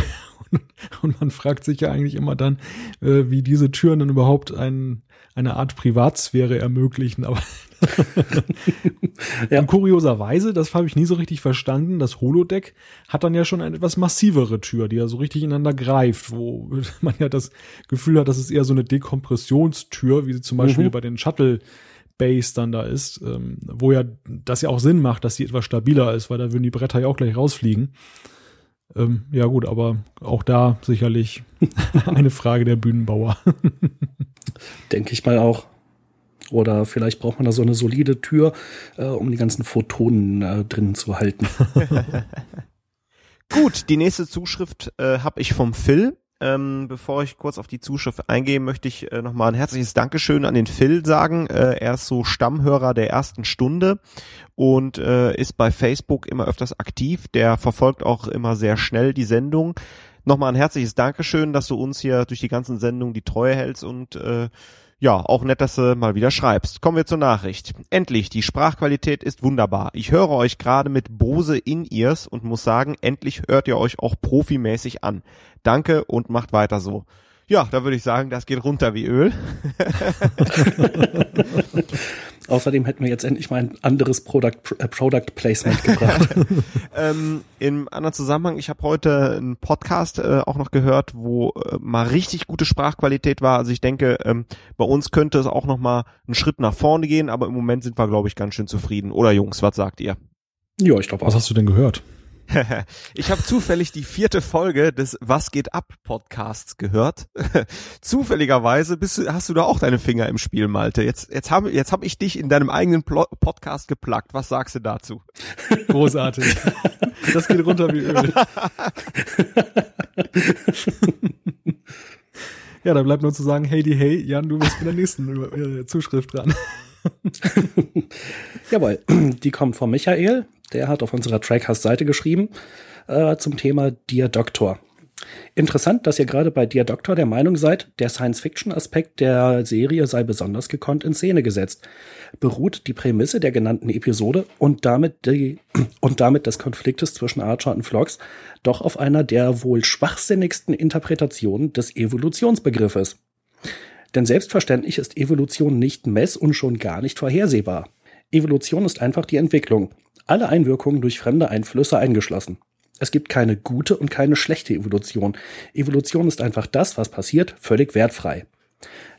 Und, und man fragt sich ja eigentlich immer dann, äh, wie diese Türen dann überhaupt ein, eine Art Privatsphäre ermöglichen. Aber ja. Und kurioserweise, das habe ich nie so richtig verstanden, das Holodeck hat dann ja schon eine etwas massivere Tür, die ja so richtig ineinander greift, wo man ja das Gefühl hat, das ist eher so eine Dekompressionstür, wie sie zum Beispiel mhm. bei den Shuttle Base dann da ist, ähm, wo ja das ja auch Sinn macht, dass sie etwas stabiler ist, weil da würden die Bretter ja auch gleich rausfliegen. Ähm, ja gut, aber auch da sicherlich eine Frage der Bühnenbauer. Denke ich mal auch. Oder vielleicht braucht man da so eine solide Tür, äh, um die ganzen Photonen äh, drinnen zu halten. Gut, die nächste Zuschrift äh, habe ich vom Phil. Ähm, bevor ich kurz auf die Zuschrift eingehe, möchte ich äh, nochmal ein herzliches Dankeschön an den Phil sagen. Äh, er ist so Stammhörer der ersten Stunde und äh, ist bei Facebook immer öfters aktiv. Der verfolgt auch immer sehr schnell die Sendung. Nochmal ein herzliches Dankeschön, dass du uns hier durch die ganzen Sendungen die Treue hältst und äh, ja, auch nett, dass du mal wieder schreibst. Kommen wir zur Nachricht. Endlich, die Sprachqualität ist wunderbar. Ich höre euch gerade mit Bose In-Ears und muss sagen, endlich hört ihr euch auch profimäßig an. Danke und macht weiter so. Ja, da würde ich sagen, das geht runter wie Öl. Außerdem hätten wir jetzt endlich mal ein anderes Product, äh, Product Placement gebracht. ähm, Im anderen Zusammenhang, ich habe heute einen Podcast äh, auch noch gehört, wo äh, mal richtig gute Sprachqualität war. Also ich denke, ähm, bei uns könnte es auch noch mal einen Schritt nach vorne gehen, aber im Moment sind wir, glaube ich, ganz schön zufrieden. Oder Jungs, was sagt ihr? Ja, ich glaube Was hast du denn gehört? ich habe zufällig die vierte Folge des Was geht ab Podcasts gehört. Zufälligerweise bist du, hast du da auch deine Finger im Spiel, Malte. Jetzt, jetzt habe jetzt hab ich dich in deinem eigenen Plo Podcast geplagt. Was sagst du dazu? Großartig. Das geht runter wie Öl. ja, da bleibt nur zu sagen, hey, die hey, Jan, du bist mit der nächsten äh, Zuschrift dran. Jawohl, die kommt von Michael. Der hat auf unserer Trackcast-Seite geschrieben äh, zum Thema Dear Doctor. Interessant, dass ihr gerade bei Dear Doctor der Meinung seid, der Science-Fiction-Aspekt der Serie sei besonders gekonnt in Szene gesetzt. Beruht die Prämisse der genannten Episode und damit, die, und damit des Konfliktes zwischen Archer und Phlox doch auf einer der wohl schwachsinnigsten Interpretationen des Evolutionsbegriffes. Denn selbstverständlich ist Evolution nicht mess- und schon gar nicht vorhersehbar. Evolution ist einfach die Entwicklung, alle Einwirkungen durch fremde Einflüsse eingeschlossen. Es gibt keine gute und keine schlechte Evolution. Evolution ist einfach das, was passiert, völlig wertfrei.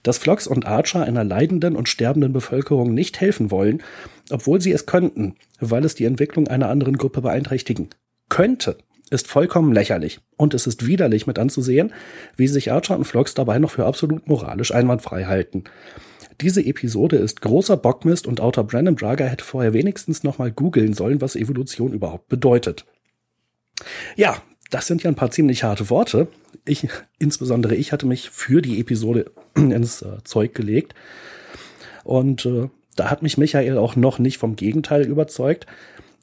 Dass Phlox und Archer einer leidenden und sterbenden Bevölkerung nicht helfen wollen, obwohl sie es könnten, weil es die Entwicklung einer anderen Gruppe beeinträchtigen könnte, ist vollkommen lächerlich. Und es ist widerlich mit anzusehen, wie sich Archer und Phlox dabei noch für absolut moralisch einwandfrei halten. Diese Episode ist großer Bockmist und Autor Brandon Braga hätte vorher wenigstens nochmal googeln sollen, was Evolution überhaupt bedeutet. Ja, das sind ja ein paar ziemlich harte Worte. Ich, insbesondere ich hatte mich für die Episode ins äh, Zeug gelegt. Und äh, da hat mich Michael auch noch nicht vom Gegenteil überzeugt.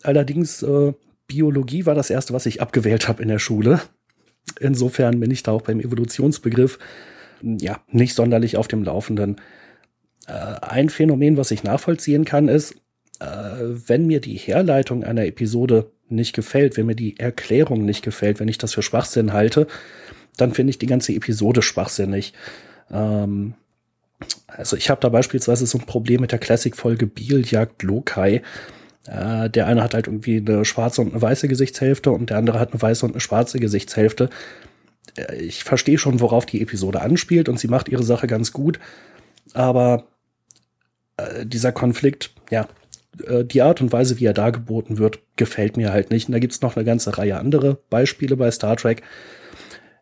Allerdings, äh, Biologie war das erste, was ich abgewählt habe in der Schule. Insofern bin ich da auch beim Evolutionsbegriff ja nicht sonderlich auf dem Laufenden. Äh, ein Phänomen, was ich nachvollziehen kann, ist, äh, wenn mir die Herleitung einer Episode nicht gefällt, wenn mir die Erklärung nicht gefällt, wenn ich das für Schwachsinn halte, dann finde ich die ganze Episode schwachsinnig. Ähm, also ich habe da beispielsweise so ein Problem mit der Classic-Folge Biel Lokai. Äh, der eine hat halt irgendwie eine schwarze und eine weiße Gesichtshälfte und der andere hat eine weiße und eine schwarze Gesichtshälfte. Äh, ich verstehe schon, worauf die Episode anspielt und sie macht ihre Sache ganz gut, aber äh, dieser Konflikt, ja, äh, die Art und Weise, wie er dargeboten wird, gefällt mir halt nicht. Und da gibt's noch eine ganze Reihe andere Beispiele bei Star Trek.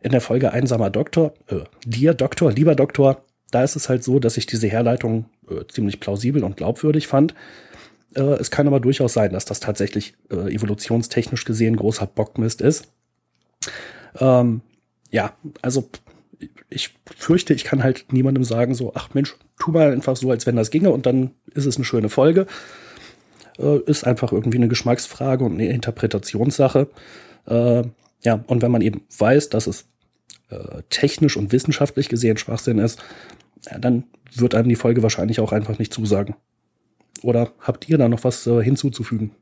In der Folge Einsamer Doktor, äh, Dear Doktor, lieber Doktor, da ist es halt so, dass ich diese Herleitung äh, ziemlich plausibel und glaubwürdig fand. Äh, es kann aber durchaus sein, dass das tatsächlich äh, evolutionstechnisch gesehen großer Bockmist ist. Ähm, ja, also ich fürchte, ich kann halt niemandem sagen, so, ach Mensch, tu mal einfach so, als wenn das ginge und dann ist es eine schöne Folge. Äh, ist einfach irgendwie eine Geschmacksfrage und eine Interpretationssache. Äh, ja, und wenn man eben weiß, dass es äh, technisch und wissenschaftlich gesehen Schwachsinn ist, ja, dann wird einem die Folge wahrscheinlich auch einfach nicht zusagen. Oder habt ihr da noch was äh, hinzuzufügen?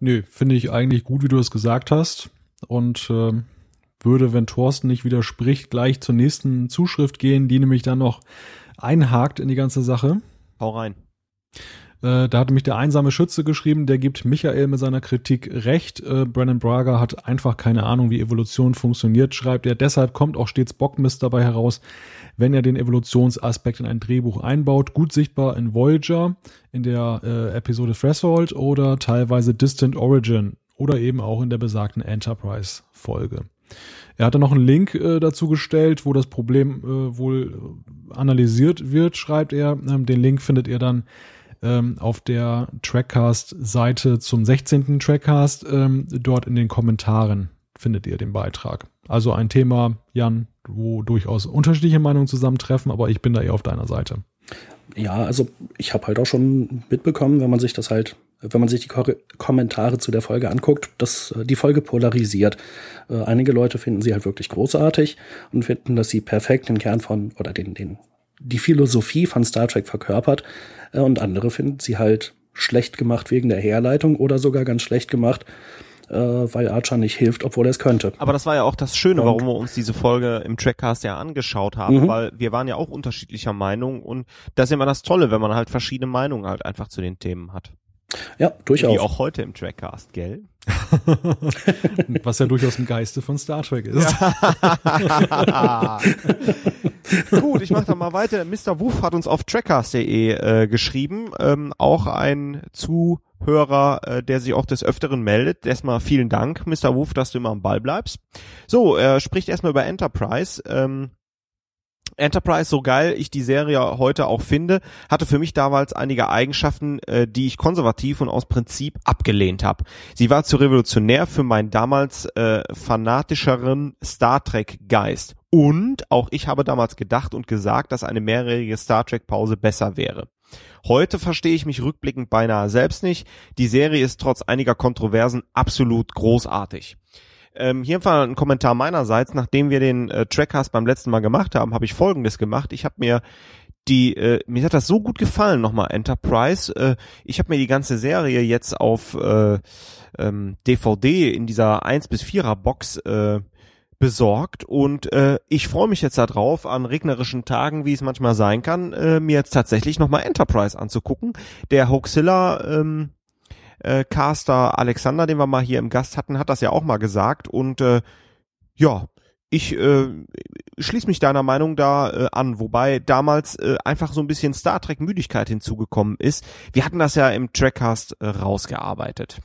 Nö, finde ich eigentlich gut, wie du es gesagt hast. Und äh, würde, wenn Thorsten nicht widerspricht, gleich zur nächsten Zuschrift gehen, die nämlich dann noch einhakt in die ganze Sache. Hau rein. Äh, da hat mich der einsame Schütze geschrieben, der gibt Michael mit seiner Kritik recht. Äh, Brennan Braga hat einfach keine Ahnung, wie Evolution funktioniert, schreibt er. Deshalb kommt auch stets Bockmist dabei heraus, wenn er den Evolutionsaspekt in ein Drehbuch einbaut. Gut sichtbar in Voyager, in der äh, Episode Threshold oder teilweise Distant Origin oder eben auch in der besagten Enterprise-Folge. Er hat dann noch einen Link äh, dazu gestellt, wo das Problem äh, wohl analysiert wird, schreibt er. Ähm, den Link findet ihr dann ähm, auf der Trackcast-Seite zum 16. Trackcast. Ähm, dort in den Kommentaren findet ihr den Beitrag. Also ein Thema, Jan, wo durchaus unterschiedliche Meinungen zusammentreffen, aber ich bin da eher auf deiner Seite. Ja, also ich habe halt auch schon mitbekommen, wenn man sich das halt, wenn man sich die Ko Kommentare zu der Folge anguckt, dass äh, die Folge polarisiert. Äh, einige Leute finden sie halt wirklich großartig und finden, dass sie perfekt den Kern von oder den, den die Philosophie von Star Trek verkörpert äh, und andere finden sie halt schlecht gemacht wegen der Herleitung oder sogar ganz schlecht gemacht, weil Archer nicht hilft, obwohl er es könnte. Aber das war ja auch das Schöne, warum wir uns diese Folge im Trackcast ja angeschaut haben, mhm. weil wir waren ja auch unterschiedlicher Meinung und das ist immer das Tolle, wenn man halt verschiedene Meinungen halt einfach zu den Themen hat. Ja, durchaus. Wie auch heute im Trackcast, gell? Was ja durchaus im Geiste von Star Trek ist. Gut, ich mache da mal weiter. Mr. Wuff hat uns auf trackcast.de äh, geschrieben, ähm, auch ein Zuhörer, äh, der sich auch des Öfteren meldet. Erstmal vielen Dank, Mr. Wuff, dass du immer am Ball bleibst. So, er spricht erstmal über Enterprise. Ähm, Enterprise, so geil ich die Serie heute auch finde, hatte für mich damals einige Eigenschaften, äh, die ich konservativ und aus Prinzip abgelehnt habe. Sie war zu revolutionär für meinen damals äh, fanatischeren Star Trek Geist. Und auch ich habe damals gedacht und gesagt, dass eine mehrjährige Star Trek Pause besser wäre. Heute verstehe ich mich rückblickend beinahe selbst nicht. Die Serie ist trotz einiger Kontroversen absolut großartig. Ähm, hier war ein Kommentar meinerseits. Nachdem wir den äh, Trackcast beim letzten Mal gemacht haben, habe ich Folgendes gemacht. Ich habe mir die, äh, mir hat das so gut gefallen, nochmal Enterprise. Äh, ich habe mir die ganze Serie jetzt auf äh, ähm, DVD in dieser 1 bis 4er Box äh, besorgt und äh, ich freue mich jetzt darauf, an regnerischen Tagen, wie es manchmal sein kann, äh, mir jetzt tatsächlich nochmal Enterprise anzugucken. Der Hoaxilla ähm, äh, Caster Alexander, den wir mal hier im Gast hatten, hat das ja auch mal gesagt. Und äh, ja, ich äh, schließe mich deiner Meinung da äh, an, wobei damals äh, einfach so ein bisschen Star Trek Müdigkeit hinzugekommen ist. Wir hatten das ja im Trackcast äh, rausgearbeitet.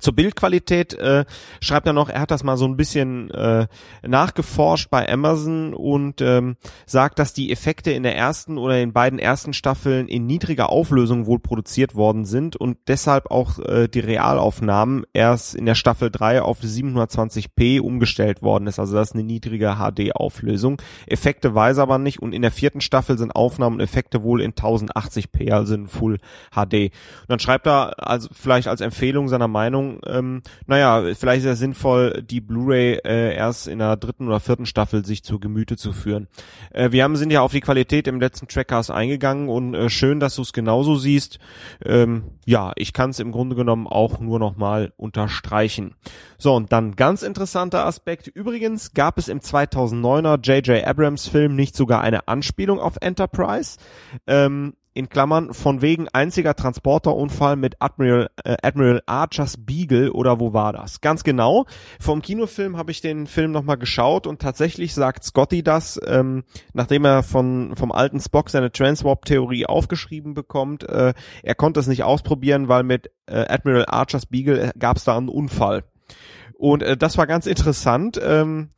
Zur Bildqualität äh, schreibt er noch, er hat das mal so ein bisschen äh, nachgeforscht bei Amazon und ähm, sagt, dass die Effekte in der ersten oder in beiden ersten Staffeln in niedriger Auflösung wohl produziert worden sind und deshalb auch äh, die Realaufnahmen erst in der Staffel 3 auf 720p umgestellt worden ist. Also das ist eine niedrige HD-Auflösung. Effekte weiß aber nicht und in der vierten Staffel sind Aufnahmen und Effekte wohl in 1080p, also in Full HD. Und dann schreibt er also vielleicht als Empfehlung seiner Meinung, Meinung, ähm, naja, vielleicht ist es sinnvoll, die Blu-ray äh, erst in der dritten oder vierten Staffel sich zu Gemüte zu führen. Äh, wir haben sind ja auf die Qualität im letzten Trackcast eingegangen und äh, schön, dass du es genauso siehst. Ähm, ja, ich kann es im Grunde genommen auch nur nochmal unterstreichen. So, und dann ganz interessanter Aspekt. Übrigens gab es im 2009er J.J. Abrams Film nicht sogar eine Anspielung auf Enterprise. Ähm, in Klammern von wegen einziger Transporterunfall mit Admiral äh, Admiral Archer's Beagle oder wo war das? Ganz genau. Vom Kinofilm habe ich den Film nochmal geschaut und tatsächlich sagt Scotty das, ähm, nachdem er von vom alten Spock seine Transwarp-Theorie aufgeschrieben bekommt. Äh, er konnte es nicht ausprobieren, weil mit äh, Admiral Archer's Beagle gab es da einen Unfall. Und äh, das war ganz interessant. Ähm,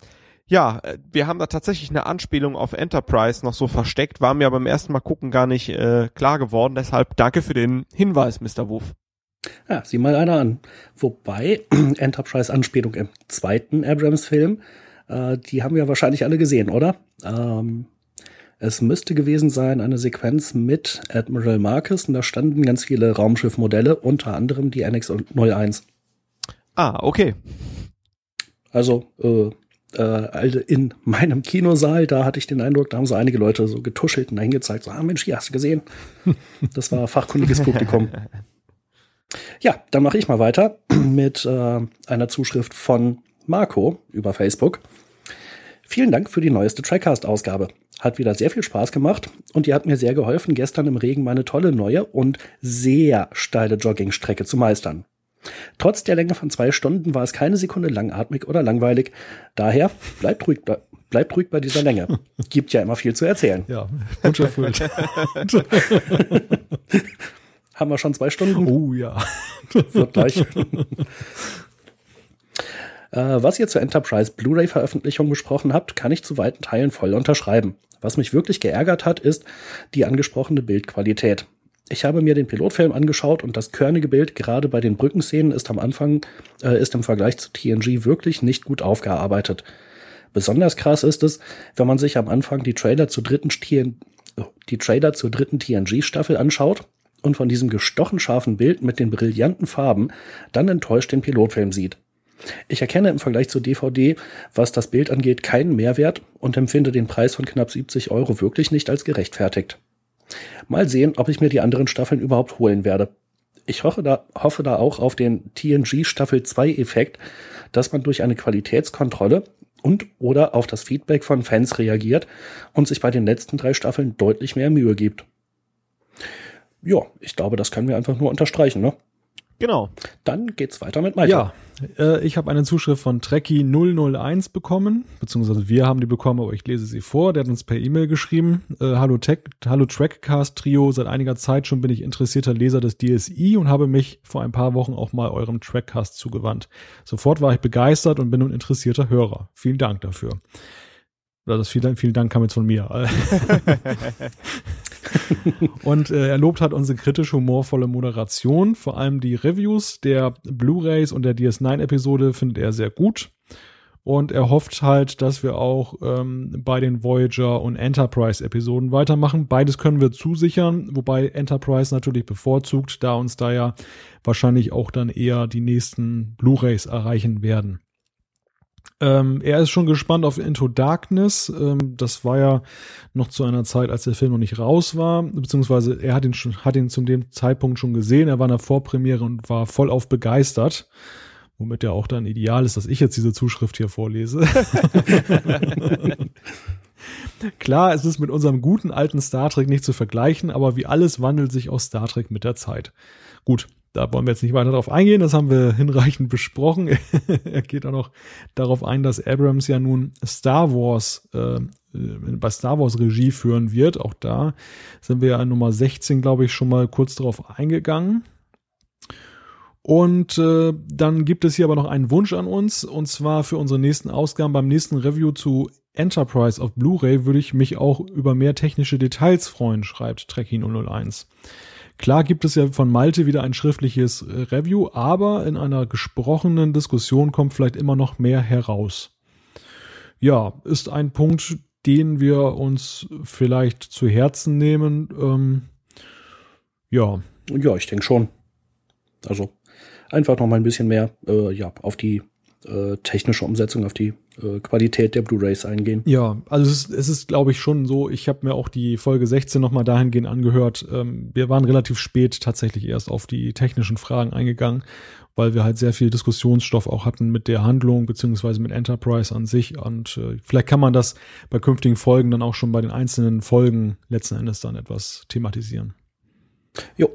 ja, äh, wir haben da tatsächlich eine Anspielung auf Enterprise noch so versteckt, war mir beim ersten Mal gucken gar nicht äh, klar geworden. Deshalb danke für den Hinweis, Mr. Wuff. Ja, sieh mal einer an. Wobei Enterprise-Anspielung im zweiten Abrams-Film, äh, die haben wir wahrscheinlich alle gesehen, oder? Ähm, es müsste gewesen sein eine Sequenz mit Admiral Marcus und da standen ganz viele Raumschiffmodelle, unter anderem die NX-01. Ah, okay. Also, äh, äh, in meinem Kinosaal, da hatte ich den Eindruck, da haben so einige Leute so getuschelt und dahin gezeigt, so, ah Mensch, hier hast du gesehen. Das war fachkundiges Publikum. Ja, dann mache ich mal weiter mit äh, einer Zuschrift von Marco über Facebook. Vielen Dank für die neueste Trackcast-Ausgabe. Hat wieder sehr viel Spaß gemacht und die hat mir sehr geholfen, gestern im Regen meine tolle neue und sehr steile Joggingstrecke zu meistern. Trotz der Länge von zwei Stunden war es keine Sekunde langatmig oder langweilig. Daher bleibt ruhig, bleibt ruhig bei dieser Länge. Gibt ja immer viel zu erzählen. Ja, Wunsch erfüllt. Haben wir schon zwei Stunden? Oh ja. Wird gleich. Äh, was ihr zur Enterprise Blu-ray-Veröffentlichung besprochen habt, kann ich zu weiten Teilen voll unterschreiben. Was mich wirklich geärgert hat, ist die angesprochene Bildqualität. Ich habe mir den Pilotfilm angeschaut und das körnige Bild gerade bei den Brückenszenen ist am Anfang äh, ist im Vergleich zu TNG wirklich nicht gut aufgearbeitet. Besonders krass ist es, wenn man sich am Anfang die Trailer zur dritten TN die Trailer zur dritten TNG Staffel anschaut und von diesem gestochen scharfen Bild mit den brillanten Farben dann enttäuscht den Pilotfilm sieht. Ich erkenne im Vergleich zur DVD, was das Bild angeht, keinen Mehrwert und empfinde den Preis von knapp 70 Euro wirklich nicht als gerechtfertigt. Mal sehen, ob ich mir die anderen Staffeln überhaupt holen werde. Ich hoffe da, hoffe da auch auf den TNG Staffel 2 Effekt, dass man durch eine Qualitätskontrolle und oder auf das Feedback von Fans reagiert und sich bei den letzten drei Staffeln deutlich mehr Mühe gibt. Ja, ich glaube, das können wir einfach nur unterstreichen, ne? Genau. Dann geht's weiter mit Malte. Ja, äh, ich habe eine Zuschrift von Trekkie001 bekommen, beziehungsweise wir haben die bekommen, aber ich lese sie vor. Der hat uns per E-Mail geschrieben. Äh, hallo, Tech, hallo Trackcast Trio, seit einiger Zeit schon bin ich interessierter Leser des DSI und habe mich vor ein paar Wochen auch mal eurem Trackcast zugewandt. Sofort war ich begeistert und bin nun interessierter Hörer. Vielen Dank dafür. Oder das vielen, vielen Dank kam jetzt von mir. und äh, er lobt hat unsere kritisch humorvolle Moderation. Vor allem die Reviews der Blu-rays und der DS9-Episode findet er sehr gut. Und er hofft halt, dass wir auch ähm, bei den Voyager und Enterprise-Episoden weitermachen. Beides können wir zusichern, wobei Enterprise natürlich bevorzugt, da uns da ja wahrscheinlich auch dann eher die nächsten Blu-rays erreichen werden. Ähm, er ist schon gespannt auf Into Darkness. Ähm, das war ja noch zu einer Zeit, als der Film noch nicht raus war, beziehungsweise er hat ihn schon, hat ihn zu dem Zeitpunkt schon gesehen. Er war in der Vorpremiere und war voll auf begeistert. Womit ja auch dann ideal ist, dass ich jetzt diese Zuschrift hier vorlese. Klar, es ist mit unserem guten alten Star Trek nicht zu vergleichen, aber wie alles wandelt sich auch Star Trek mit der Zeit. Gut, da wollen wir jetzt nicht weiter darauf eingehen, das haben wir hinreichend besprochen. er geht auch noch darauf ein, dass Abrams ja nun Star Wars äh, bei Star Wars Regie führen wird. Auch da sind wir ja in Nummer 16, glaube ich, schon mal kurz darauf eingegangen. Und äh, dann gibt es hier aber noch einen Wunsch an uns, und zwar für unsere nächsten Ausgaben. Beim nächsten Review zu Enterprise auf Blu-ray würde ich mich auch über mehr technische Details freuen, schreibt Trekkie 001. Klar gibt es ja von Malte wieder ein schriftliches äh, Review, aber in einer gesprochenen Diskussion kommt vielleicht immer noch mehr heraus. Ja, ist ein Punkt, den wir uns vielleicht zu Herzen nehmen. Ähm, ja. Ja, ich denke schon. Also einfach noch mal ein bisschen mehr äh, ja, auf die äh, technische Umsetzung, auf die äh, Qualität der Blu-rays eingehen. Ja, also es ist, es ist glaube ich, schon so, ich habe mir auch die Folge 16 nochmal dahingehend angehört. Ähm, wir waren relativ spät tatsächlich erst auf die technischen Fragen eingegangen, weil wir halt sehr viel Diskussionsstoff auch hatten mit der Handlung beziehungsweise mit Enterprise an sich. Und äh, vielleicht kann man das bei künftigen Folgen dann auch schon bei den einzelnen Folgen letzten Endes dann etwas thematisieren. Jo.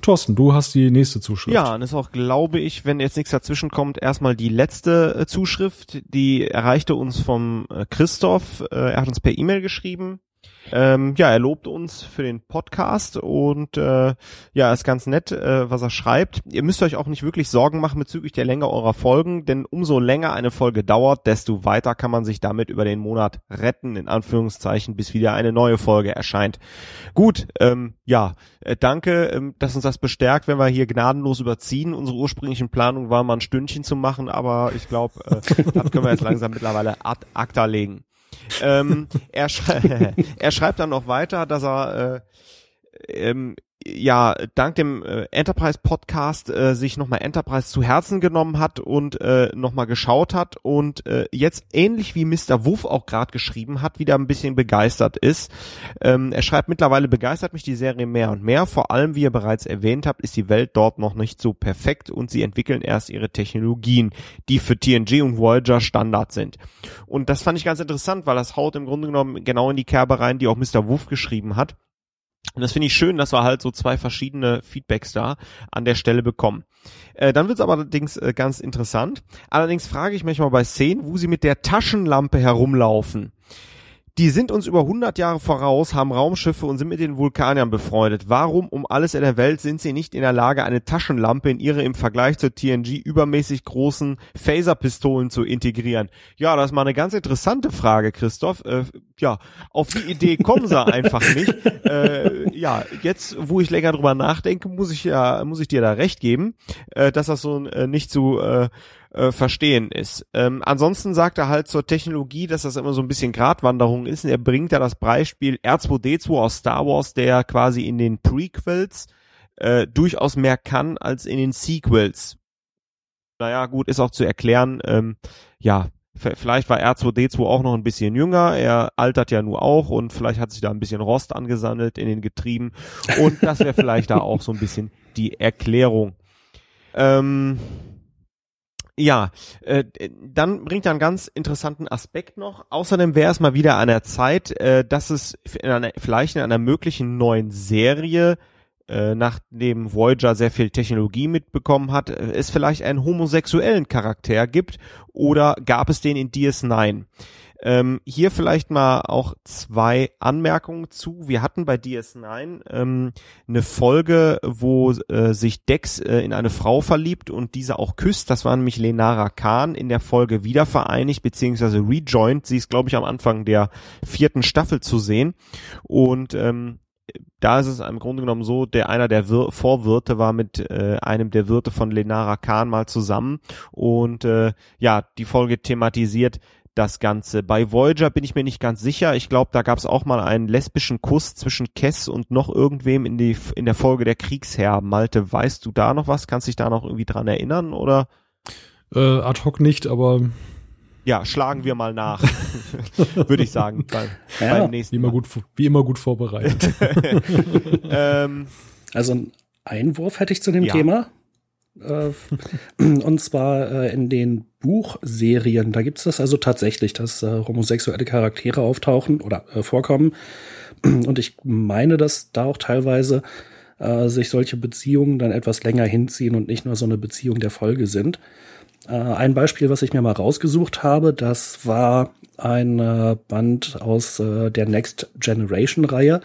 Thorsten, du hast die nächste Zuschrift. Ja, und ist auch, glaube ich, wenn jetzt nichts dazwischen kommt, erstmal die letzte äh, Zuschrift, die erreichte uns vom äh, Christoph. Äh, er hat uns per E-Mail geschrieben. Ähm, ja, er lobt uns für den Podcast und äh, ja, ist ganz nett, äh, was er schreibt. Ihr müsst euch auch nicht wirklich Sorgen machen bezüglich der Länge eurer Folgen, denn umso länger eine Folge dauert, desto weiter kann man sich damit über den Monat retten, in Anführungszeichen, bis wieder eine neue Folge erscheint. Gut, ähm, ja, äh, danke, ähm, dass uns das bestärkt, wenn wir hier gnadenlos überziehen. Unsere ursprünglichen Planung war mal ein Stündchen zu machen, aber ich glaube, äh, das können wir jetzt langsam mittlerweile ad acta legen. Ähm, er, schrei er schreibt dann noch weiter, dass er äh, ähm, ja dank dem äh, Enterprise Podcast äh, sich nochmal Enterprise zu Herzen genommen hat und äh, nochmal geschaut hat und äh, jetzt ähnlich wie Mr. Wuff auch gerade geschrieben hat, wieder ein bisschen begeistert ist. Ähm, er schreibt mittlerweile begeistert mich die Serie mehr und mehr. Vor allem, wie ihr bereits erwähnt habt, ist die Welt dort noch nicht so perfekt und sie entwickeln erst ihre Technologien, die für TNG und Voyager Standard sind. Und das fand ich ganz interessant, weil das haut im Grunde genommen genau in die Kerbe rein, die auch Mr. Wuff geschrieben hat. Und das finde ich schön, dass wir halt so zwei verschiedene Feedbacks da an der Stelle bekommen. Äh, dann wird es aber allerdings äh, ganz interessant. Allerdings frage ich mich mal bei Szenen, wo sie mit der Taschenlampe herumlaufen. Die sind uns über 100 Jahre voraus, haben Raumschiffe und sind mit den Vulkaniern befreundet. Warum um alles in der Welt sind sie nicht in der Lage, eine Taschenlampe in ihre im Vergleich zur TNG übermäßig großen Phaserpistolen zu integrieren? Ja, das ist mal eine ganz interessante Frage, Christoph. Äh, ja, auf die Idee kommen sie einfach nicht. Äh, ja, jetzt, wo ich länger drüber nachdenke, muss ich ja, muss ich dir da recht geben, äh, dass das so äh, nicht zu äh, verstehen ist. Ähm, ansonsten sagt er halt zur Technologie, dass das immer so ein bisschen Gratwanderung ist. Und er bringt da das Beispiel R2D2 aus Star Wars, der quasi in den Prequels äh, durchaus mehr kann als in den Sequels. Naja, gut, ist auch zu erklären, ähm, ja, Vielleicht war R2D2 auch noch ein bisschen jünger, er altert ja nur auch und vielleicht hat sich da ein bisschen Rost angesammelt in den Getrieben und das wäre vielleicht da auch so ein bisschen die Erklärung. Ähm, ja, äh, dann bringt er einen ganz interessanten Aspekt noch. Außerdem wäre es mal wieder an der Zeit, äh, dass es in einer, vielleicht in einer möglichen neuen Serie, äh, nachdem Voyager sehr viel Technologie mitbekommen hat, äh, es vielleicht einen homosexuellen Charakter gibt oder gab es den in DS9? Ähm, hier vielleicht mal auch zwei Anmerkungen zu. Wir hatten bei DS9 ähm, eine Folge, wo äh, sich Dex äh, in eine Frau verliebt und diese auch küsst. Das war nämlich Lenara Khan in der Folge wiedervereinigt bzw. rejoined. Sie ist, glaube ich, am Anfang der vierten Staffel zu sehen. Und ähm, da ist es im Grunde genommen so, der einer der Wir Vorwirte war mit äh, einem der Wirte von Lenara Khan mal zusammen und äh, ja, die Folge thematisiert das Ganze. Bei Voyager bin ich mir nicht ganz sicher. Ich glaube, da gab es auch mal einen lesbischen Kuss zwischen Kess und noch irgendwem in, die, in der Folge der Kriegsherr. Malte, weißt du da noch was? Kannst dich da noch irgendwie dran erinnern oder? Äh, ad hoc nicht, aber ja, schlagen wir mal nach, würde ich sagen, beim, ja, beim nächsten wie immer, gut, wie immer gut vorbereitet. ähm, also ein Einwurf hätte ich zu dem ja. Thema. Äh, und zwar äh, in den Buchserien, da gibt es das also tatsächlich, dass äh, homosexuelle Charaktere auftauchen oder vorkommen. Und ich meine, dass da auch teilweise sich solche Beziehungen dann etwas länger hinziehen und nicht nur so eine Beziehung der Folge sind. Ein Beispiel, was ich mir mal rausgesucht habe, das war ein Band aus der Next Generation Reihe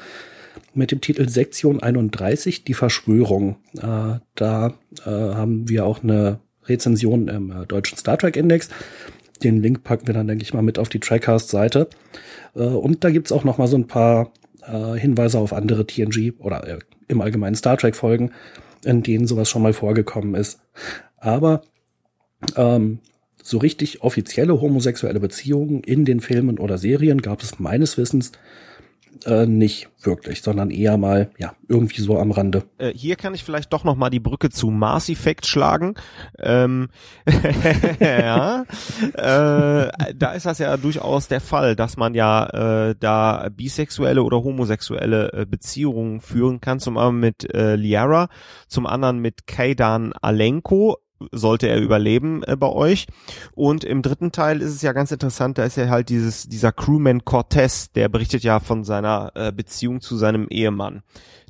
mit dem Titel Sektion 31, die Verschwörung. Äh, da äh, haben wir auch eine Rezension im äh, deutschen Star Trek Index. Den Link packen wir dann, denke ich mal, mit auf die Trackcast-Seite. Äh, und da gibt's auch noch mal so ein paar äh, Hinweise auf andere TNG oder äh, im Allgemeinen Star Trek-Folgen, in denen sowas schon mal vorgekommen ist. Aber ähm, so richtig offizielle homosexuelle Beziehungen in den Filmen oder Serien gab es meines Wissens äh, nicht wirklich, sondern eher mal ja irgendwie so am Rande. Äh, hier kann ich vielleicht doch noch mal die Brücke zu Mars Effect schlagen. Ähm, ja, äh, da ist das ja durchaus der Fall, dass man ja äh, da bisexuelle oder homosexuelle äh, Beziehungen führen kann. Zum einen mit äh, Liara, zum anderen mit Kaidan Alenko sollte er überleben äh, bei euch. Und im dritten Teil ist es ja ganz interessant, da ist ja halt dieses, dieser Crewman Cortez, der berichtet ja von seiner äh, Beziehung zu seinem Ehemann.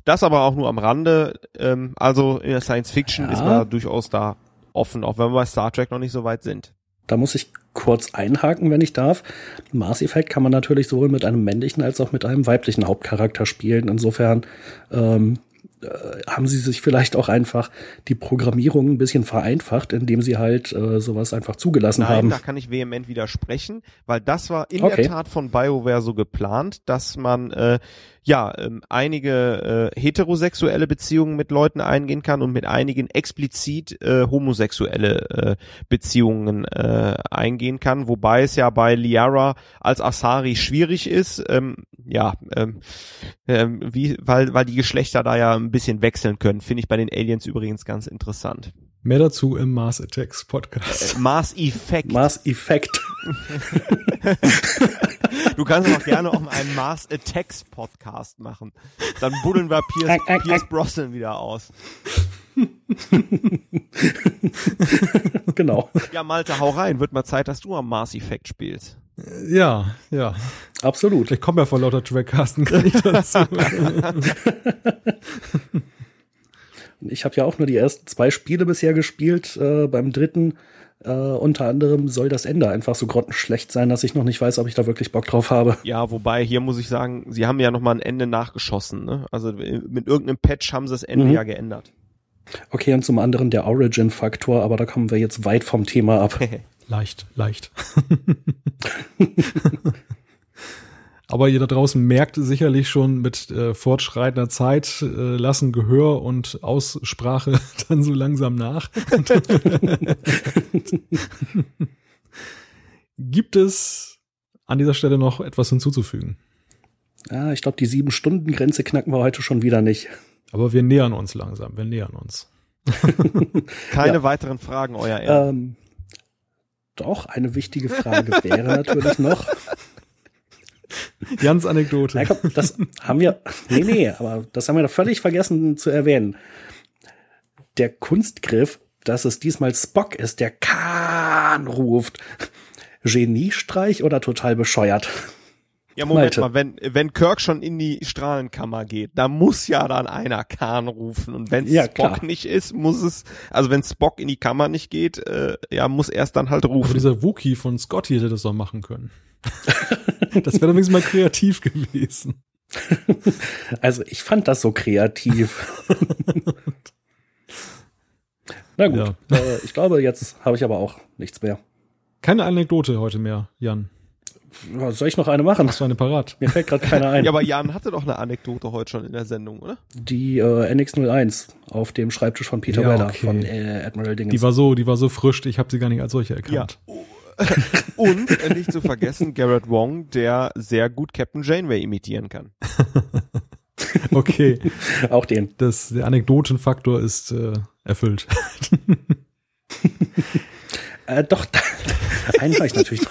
Das aber auch nur am Rande. Ähm, also in der Science Fiction ja. ist man durchaus da offen, auch wenn wir bei Star Trek noch nicht so weit sind. Da muss ich kurz einhaken, wenn ich darf. Mass Effect kann man natürlich sowohl mit einem männlichen als auch mit einem weiblichen Hauptcharakter spielen. Insofern ähm, äh, haben sie sich vielleicht auch einfach die Programmierung ein bisschen vereinfacht, indem sie halt äh, sowas einfach zugelassen Nein, haben. Da kann ich vehement widersprechen, weil das war in okay. der Tat von BioWare so geplant, dass man äh, ja, ähm, einige äh, heterosexuelle Beziehungen mit Leuten eingehen kann und mit einigen explizit äh, homosexuelle äh, Beziehungen äh, eingehen kann, wobei es ja bei Liara als Asari schwierig ist, ähm, ja, ähm, äh, wie, weil, weil die Geschlechter da ja ein bisschen wechseln können, finde ich bei den Aliens übrigens ganz interessant. Mehr dazu im Mars Attacks Podcast. Äh, Mars Effect. Mars Effect. du kannst auch gerne auch einen Mars Attacks Podcast machen. Dann buddeln wir Pierce, Pierce Brosnan wieder aus. genau. Ja, Malte, hau rein. Wird mal Zeit, dass du am Mars Effect spielst. Ja, ja. Absolut. Ich komme ja von lauter Trackcasten, kann ich dazu. Ich habe ja auch nur die ersten zwei Spiele bisher gespielt. Äh, beim dritten äh, unter anderem soll das Ende einfach so grottenschlecht sein, dass ich noch nicht weiß, ob ich da wirklich Bock drauf habe. Ja, wobei hier muss ich sagen, sie haben ja noch mal ein Ende nachgeschossen. Ne? Also mit irgendeinem Patch haben sie das Ende mhm. ja geändert. Okay, und zum anderen der Origin-Faktor, aber da kommen wir jetzt weit vom Thema ab. leicht, leicht. Aber ihr da draußen merkt sicherlich schon mit äh, fortschreitender Zeit, äh, lassen Gehör und Aussprache dann so langsam nach. Gibt es an dieser Stelle noch etwas hinzuzufügen? Ja, ich glaube, die Sieben-Stunden-Grenze knacken wir heute schon wieder nicht. Aber wir nähern uns langsam, wir nähern uns. Keine ja. weiteren Fragen, euer Ehren. Ähm, doch, eine wichtige Frage wäre natürlich noch. Jans Anekdote. Ja, komm, das haben wir, nee, nee, aber das haben wir doch völlig vergessen zu erwähnen. Der Kunstgriff, dass es diesmal Spock ist, der Kahn ruft. Geniestreich oder total bescheuert? Ja, Moment Malte. mal, wenn, wenn Kirk schon in die Strahlenkammer geht, da muss ja dann einer Kahn rufen. Und wenn ja, Spock klar. nicht ist, muss es, also wenn Spock in die Kammer nicht geht, äh, ja, muss er es dann halt rufen. Aber dieser Wookie von Scotty hätte das doch machen können. das wäre wenigstens mal kreativ gewesen. Also ich fand das so kreativ. Na gut, ja. äh, ich glaube, jetzt habe ich aber auch nichts mehr. Keine Anekdote heute mehr, Jan. soll ich noch eine machen? Hast du eine parat? Mir fällt gerade keine ein. ja, aber Jan hatte doch eine Anekdote heute schon in der Sendung, oder? Die äh, NX01 auf dem Schreibtisch von Peter ja, Weller okay. von äh, Admiral Dingens. Die war so, die war so frisch, ich habe sie gar nicht als solche erkannt. Ja. Und äh, nicht zu vergessen, Garrett Wong, der sehr gut Captain Janeway imitieren kann. okay. Auch den. Das, der Anekdotenfaktor ist äh, erfüllt. äh, doch, einen habe ich natürlich noch.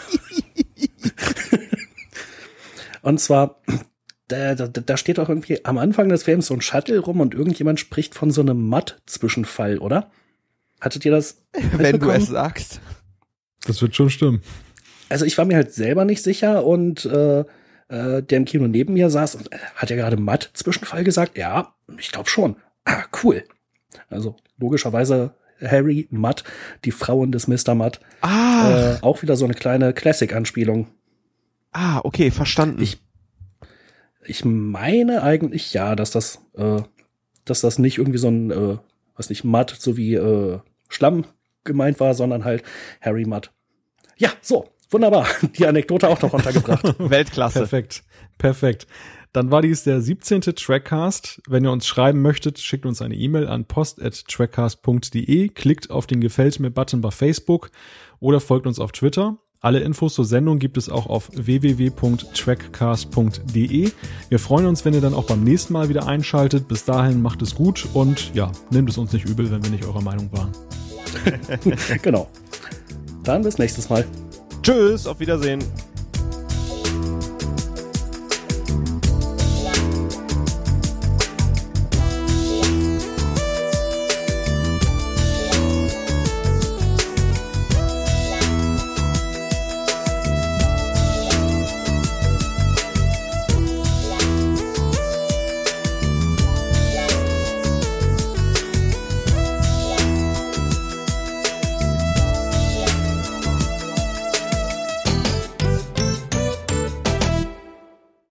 Und zwar, da, da, da steht auch irgendwie am Anfang des Films so ein Shuttle rum und irgendjemand spricht von so einem Matt-Zwischenfall, oder? Hattet ihr das? Wenn du es sagst. Das wird schon stimmen. Also ich war mir halt selber nicht sicher und äh, äh, der im Kino neben mir saß und äh, hat ja gerade Matt Zwischenfall gesagt. Ja, ich glaube schon. Ah, cool. Also logischerweise Harry Matt, die Frauen des Mr. Matt. Ah. Äh, auch wieder so eine kleine Classic-Anspielung. Ah, okay, verstanden. Ich, ich meine eigentlich ja, dass das, äh, dass das nicht irgendwie so ein, äh, was nicht, Matt sowie äh, Schlamm gemeint war, sondern halt Harry Mudd. Ja, so, wunderbar. Die Anekdote auch noch untergebracht. Weltklasse. Perfekt, perfekt. Dann war dies der 17. Trackcast. Wenn ihr uns schreiben möchtet, schickt uns eine E-Mail an post.trackcast.de, klickt auf den Gefällt mir-Button bei Facebook oder folgt uns auf Twitter. Alle Infos zur Sendung gibt es auch auf www.trackcast.de. Wir freuen uns, wenn ihr dann auch beim nächsten Mal wieder einschaltet. Bis dahin macht es gut und ja, nehmt es uns nicht übel, wenn wir nicht eurer Meinung waren. genau. Dann bis nächstes Mal. Tschüss, auf Wiedersehen.